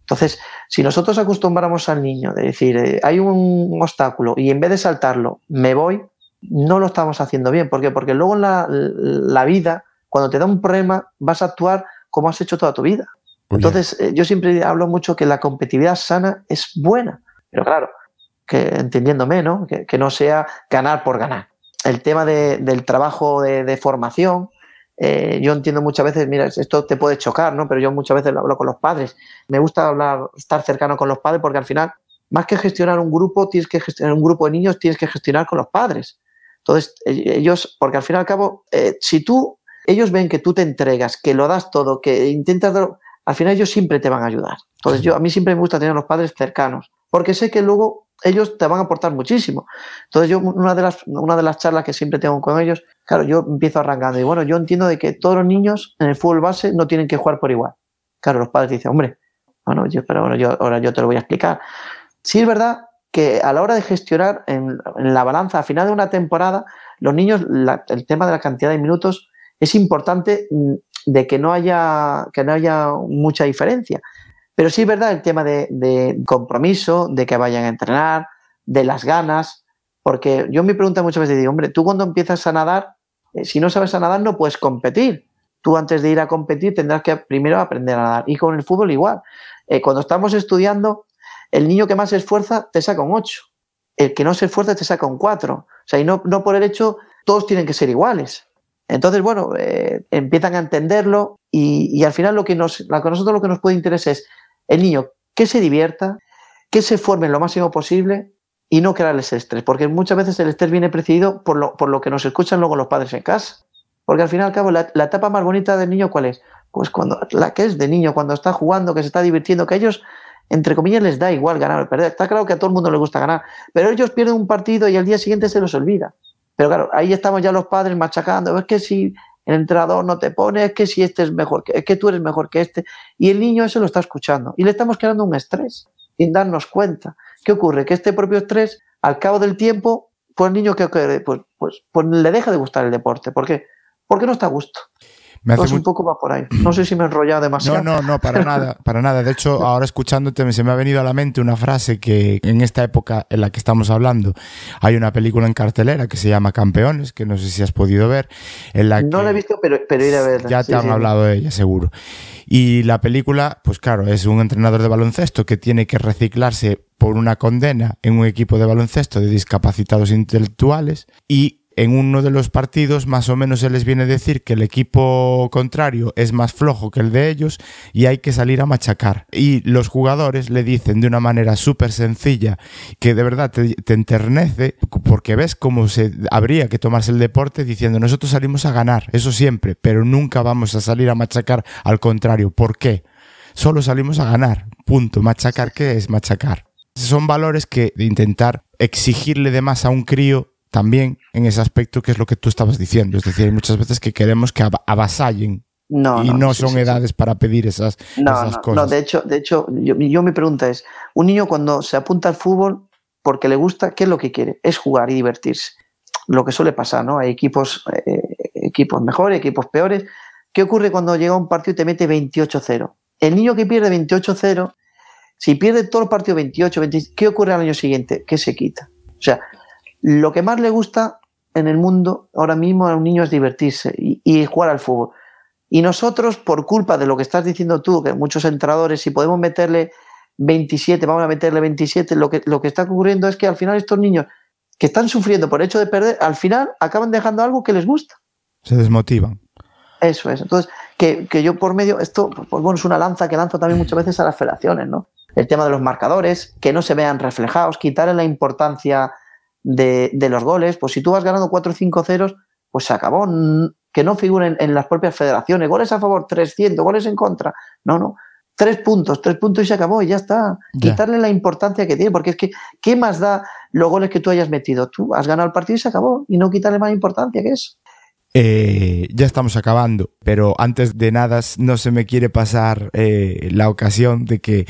Entonces, si nosotros acostumbramos al niño de decir, eh, hay un obstáculo y en vez de saltarlo, me voy, no lo estamos haciendo bien. ¿Por qué? Porque luego en la, la vida cuando te da un problema, vas a actuar como has hecho toda tu vida. Entonces, eh, yo siempre hablo mucho que la competitividad sana es buena, pero claro, que entendiéndome, ¿no? Que, no sea ganar por ganar. El tema del trabajo de, formación, eh, yo entiendo muchas veces, mira, esto te puede chocar, ¿no? Pero yo muchas veces lo hablo con los padres. Me gusta hablar, estar cercano con los padres porque al final, más que gestionar un grupo, tienes que gestionar un grupo de niños, tienes que gestionar con los padres. Entonces, e, ellos, porque al fin y al cabo, eh, si tú ellos ven que tú te entregas, que lo das todo, que intentas al final ellos siempre te van a ayudar. Entonces yo a mí siempre me gusta tener a los padres cercanos, porque sé que luego ellos te van a aportar muchísimo. Entonces yo una de las una de las charlas que siempre tengo con ellos, claro, yo empiezo arrancando y bueno, yo entiendo de que todos los niños en el fútbol base no tienen que jugar por igual. Claro, los padres dicen, "Hombre, bueno, yo pero bueno, yo ahora yo te lo voy a explicar." Sí es verdad que a la hora de gestionar en, la balanza a final de una temporada, los niños el tema de la cantidad de minutos es importante mm, de que no haya, que no haya mucha diferencia. Pero sí es verdad el tema de, compromiso, de que vayan a entrenar, de las ganas, porque yo me pregunto muchas veces, digo, hombre, tú cuando empiezas a nadar, eh, si no sabes a nadar no puedes competir. tú antes de ir a competir tendrás que primero aprender a nadar. Y con el fútbol igual. Eh, cuando estamos estudiando, el niño que más se esfuerza te saca un 8. El que no se esfuerza te saca un 4. O sea, y no, no por el hecho, todos tienen que ser iguales. Entonces, bueno, eh, empiezan a entenderlo y, y, al final lo que, nos, que nosotros lo que nos puede interesar es el niño que se divierta, que se forme lo máximo posible y no crearles estrés, porque muchas veces el estrés viene precedido por lo, por lo que nos escuchan luego los padres en casa. Porque al fin y al cabo, la, la, etapa más bonita del niño, ¿cuál es? Pues cuando la que es de niño, cuando está jugando, que se está divirtiendo, que a ellos, entre comillas, les da igual ganar o perder. Está claro que a todo el mundo le gusta ganar, pero ellos pierden un partido y al día siguiente se los olvida. Pero claro, ahí estamos ya los padres machacando, es que si el entrenador no te pone, es que si este es mejor, es que tú eres mejor que este. Y el niño eso lo está escuchando y le estamos creando un estrés sin darnos cuenta. ¿Qué ocurre? Que este propio estrés, al cabo del tiempo, pues el niño que pues, pues, pues le deja de gustar el deporte. ¿Por qué? Porque no está a gusto. Me hace pues un poco va por ahí. No sé si me he enrollado demasiado. No, no, no, para nada, para nada. De hecho, ahora escuchándote se me ha venido a la mente una frase que en esta época en la que estamos hablando hay una película en cartelera que se llama Campeones, que no sé si has podido ver. En la no la he visto, pero, pero ir a verla. Ya te han hablado de ella, seguro. Y la película, pues claro, es un entrenador de baloncesto que tiene que reciclarse por una condena en un equipo de baloncesto de discapacitados intelectuales y en uno de los partidos más o menos se les viene a decir que el equipo contrario es más flojo que el de ellos y hay que salir a machacar. Y los jugadores le dicen de una manera súper sencilla que de verdad te, te, enternece porque ves cómo se habría que tomarse el deporte diciendo nosotros salimos a ganar, eso siempre, pero nunca vamos a salir a machacar al contrario. ¿Por qué? Solo salimos a ganar. Punto. Machacar, ¿qué es machacar? Son valores que de intentar exigirle de más a un crío también en ese aspecto que es lo que tú estabas diciendo. Es decir, hay muchas veces que queremos que avasallen no, y no, no son sí, edades sí. para pedir esas, No, esas no, cosas. no, de hecho, de hecho yo, yo mi pregunta es, un niño cuando se apunta al fútbol porque le gusta, ¿qué es lo que quiere? Es jugar y divertirse. Lo que suele pasar, ¿no? Hay equipos, eh, equipos mejores, equipos peores. ¿Qué ocurre cuando llega un partido y te mete 28-0? El niño que pierde 28-0, si pierde todo el partido 28, 26, ¿qué ocurre al año siguiente? Que se quita. O sea, lo que más le gusta en el mundo ahora mismo a un niño es divertirse y, y, jugar al fútbol. Y nosotros, por culpa de lo que estás diciendo tú, que muchos entrenadores, si podemos meterle 27, vamos a meterle 27, lo que, lo que está ocurriendo es que al final estos niños que están sufriendo por el hecho de perder, al final acaban dejando algo que les gusta. Se desmotivan. Eso es. Entonces, que, que yo por medio, esto, pues bueno, es una lanza que lanzo también muchas veces a las federaciones, ¿no? El tema de los marcadores, que no se vean reflejados, quitarle la importancia de, de, los goles, pues si tú vas ganando 4 o 5 ceros, pues se acabó. Que no figuren en las propias federaciones. Goles a favor, 300, goles en contra. No, no. Tres puntos, tres puntos y se acabó y ya está. Quitarle la importancia que tiene, porque es que, ¿qué más da los goles que tú hayas metido? Tú has ganado el partido y se acabó. Y no quitarle más importancia que eso. Eh, ya estamos acabando, pero antes de nada no se me quiere pasar eh, la ocasión de que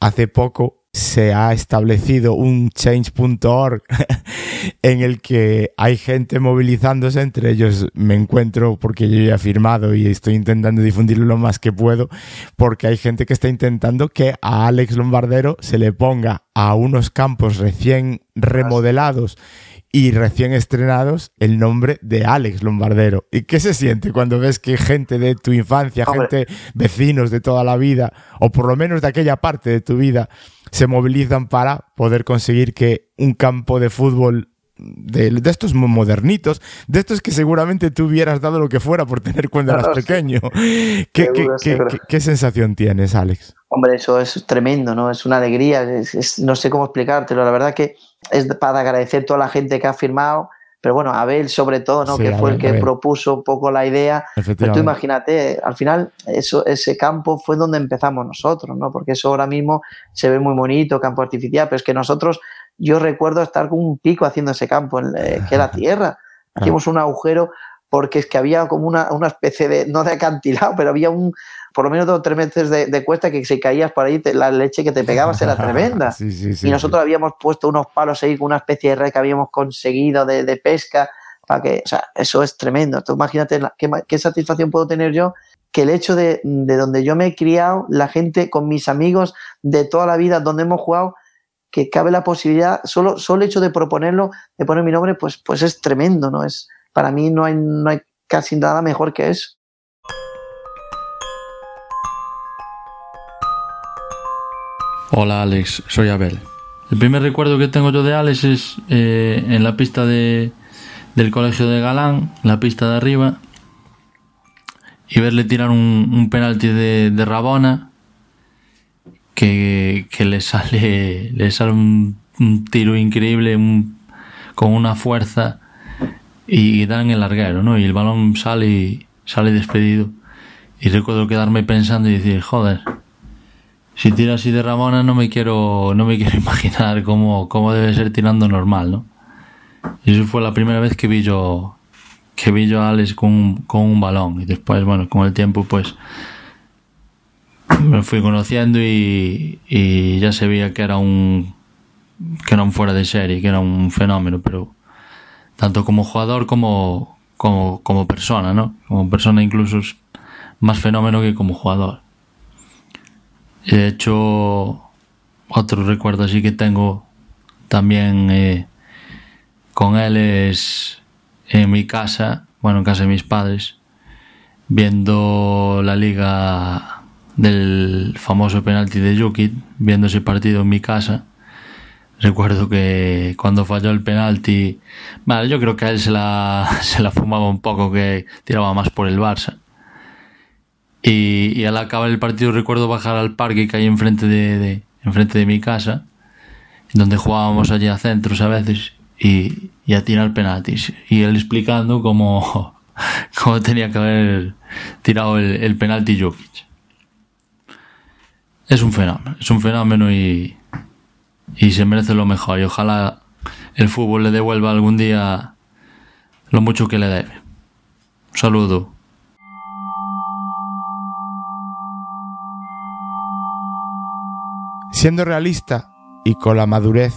hace poco se ha establecido un change.org en el que hay gente movilizándose, entre ellos me encuentro porque yo ya he firmado y estoy intentando difundirlo lo más que puedo, porque hay gente que está intentando que a Alex Lombardero se le ponga a unos campos recién remodelados y recién estrenados el nombre de Alex Lombardero. ¿Y qué se siente cuando ves que gente de tu infancia, Hombre. gente, vecinos de toda la vida, o por lo menos de aquella parte de tu vida, se movilizan para poder conseguir que un campo de fútbol de, de, estos modernitos, de estos que seguramente tú hubieras dado lo que fuera por tener cuando eras pequeño. ¿Qué, qué, qué, ¿Qué, sensación tienes, Alex? Hombre, eso es tremendo, ¿no? Es una alegría, es, es, no sé cómo explicártelo. La verdad que es para agradecer a toda la gente que ha firmado, pero bueno, Abel sobre todo, ¿no? Sí, que fue el que propuso un poco la idea. Pero tú imagínate, al final eso, ese campo fue donde empezamos nosotros, ¿no? Porque eso ahora mismo se ve muy bonito, campo artificial, pero es que nosotros, yo recuerdo estar con un pico haciendo ese campo, eh, que era tierra. Hicimos un agujero porque es que había como una, una especie de, no de acantilado, pero había un, por lo menos dos o tres meses de, de, cuesta que si caías por ahí, te, la leche que te pegabas era tremenda. sí, sí, sí, y nosotros habíamos puesto unos palos ahí con una especie de red que habíamos conseguido de, de pesca, para que, o sea, eso es tremendo. Tú imagínate qué, qué satisfacción puedo tener yo que el hecho de, de donde yo me he criado, la gente con mis amigos de toda la vida, donde hemos jugado, que cabe la posibilidad, solo, solo el hecho de proponerlo, de poner mi nombre, pues, pues es tremendo, ¿no? Es, para mí no hay, no hay casi nada mejor que eso. Hola Alex, soy Abel. El primer recuerdo que tengo yo de Alex es eh, en la pista de, del colegio de Galán, la pista de arriba, y verle tirar un, penalti de, Rabona que, que, le sale le sale un, tiro increíble con una fuerza y dan el larguero, ¿no? Y el balón sale y sale despedido. Y recuerdo quedarme pensando y decir, joder, si tira así de Ramona no me quiero, no me quiero imaginar cómo, cómo debe ser tirando normal, ¿no? Y eso fue la primera vez que vi yo, que vi yo a Alex con, con un balón. Y después, bueno, con el tiempo, pues me fui conociendo y, ya se veía que era un, que era un fuera de serie, que era un fenómeno, pero tanto como jugador como, como, como persona, ¿no? Como persona incluso más fenómeno que como jugador. De hecho, otro recuerdo así que tengo también eh, con él es en mi casa, bueno, en casa de mis padres, viendo la liga del famoso penalti de Jukic, viendo ese partido en mi casa. Recuerdo que cuando falló el penalti, vale, yo creo que a él se la, se la fumaba un poco, que tiraba más por el Barça. Y, al acabar el partido recuerdo bajar al parque que hay enfrente de, enfrente de mi casa, donde jugábamos allí a centros a veces, y, y a tirar penaltis. Y él explicando cómo, cómo tenía que haber tirado el, el penalti Jokic. Es un fenómeno, es un fenómeno y, y se merece lo mejor. Y ojalá el fútbol le devuelva algún día lo mucho que le debe. Un saludo. Siendo realista y con la madurez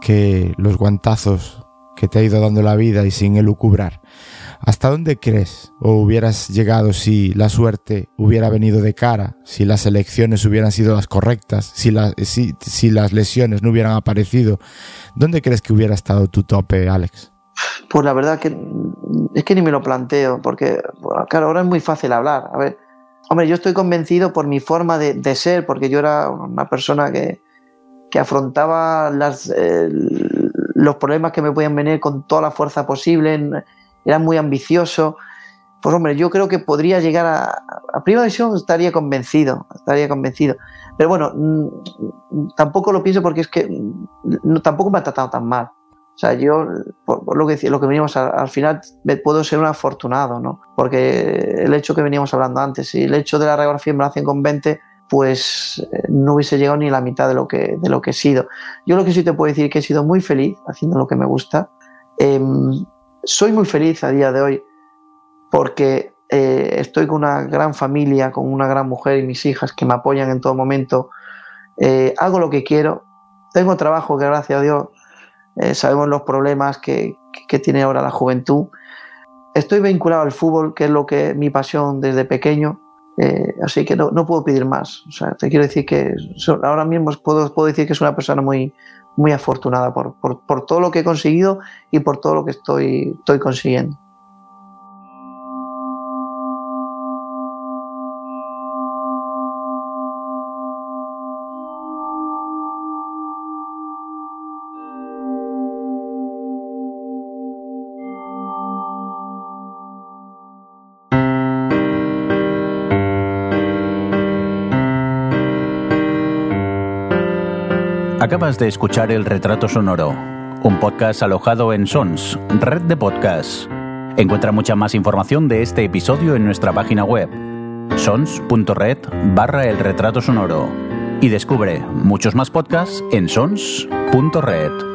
que los guantazos que te ha ido dando la vida y sin elucubrar, ¿hasta dónde crees o hubieras llegado si la suerte hubiera venido de cara, si las elecciones hubieran sido las correctas, si, la, si, las lesiones no hubieran aparecido? ¿Dónde crees que hubiera estado tu tope, Alex? Pues la verdad que es que ni me lo planteo, porque claro, ahora es muy fácil hablar. A ver, Hombre, yo estoy convencido por mi forma de, de ser, porque yo era una persona que, que afrontaba las, eh, los problemas que me podían venir con toda la fuerza posible, era muy ambicioso. Pues hombre, yo creo que podría llegar a, a primera división, estaría convencido, estaría convencido. Pero bueno, tampoco lo pienso porque es que no, tampoco me ha tratado tan mal. O sea, yo, por, lo que lo que veníamos al final, puedo ser un afortunado, ¿no? Porque el hecho que veníamos hablando antes, si el hecho de la radiografía me lo hacen con 20, pues eh, no hubiese llegado ni la mitad de lo, que, de lo que he sido. Yo lo que sí te puedo decir es que he sido muy feliz haciendo lo que me gusta. Eh, soy muy feliz a día de hoy porque eh, estoy con una gran familia, con una gran mujer y mis hijas que me apoyan en todo momento. Eh, hago lo que quiero. Tengo trabajo que gracias a Dios eh, sabemos los problemas que, que, tiene ahora la juventud. Estoy vinculado al fútbol, que es lo que mi pasión desde pequeño, eh, así que no, no, puedo pedir más. O sea, te quiero decir que ahora mismo puedo, puedo decir que es una persona muy, muy afortunada por, por, por, todo lo que he conseguido y por todo lo que estoy, estoy consiguiendo. De escuchar El Retrato Sonoro, un podcast alojado en Sons, red de podcasts. Encuentra mucha más información de este episodio en nuestra página web, sons.red barra El Retrato Sonoro. Y descubre muchos más podcasts en sons.red.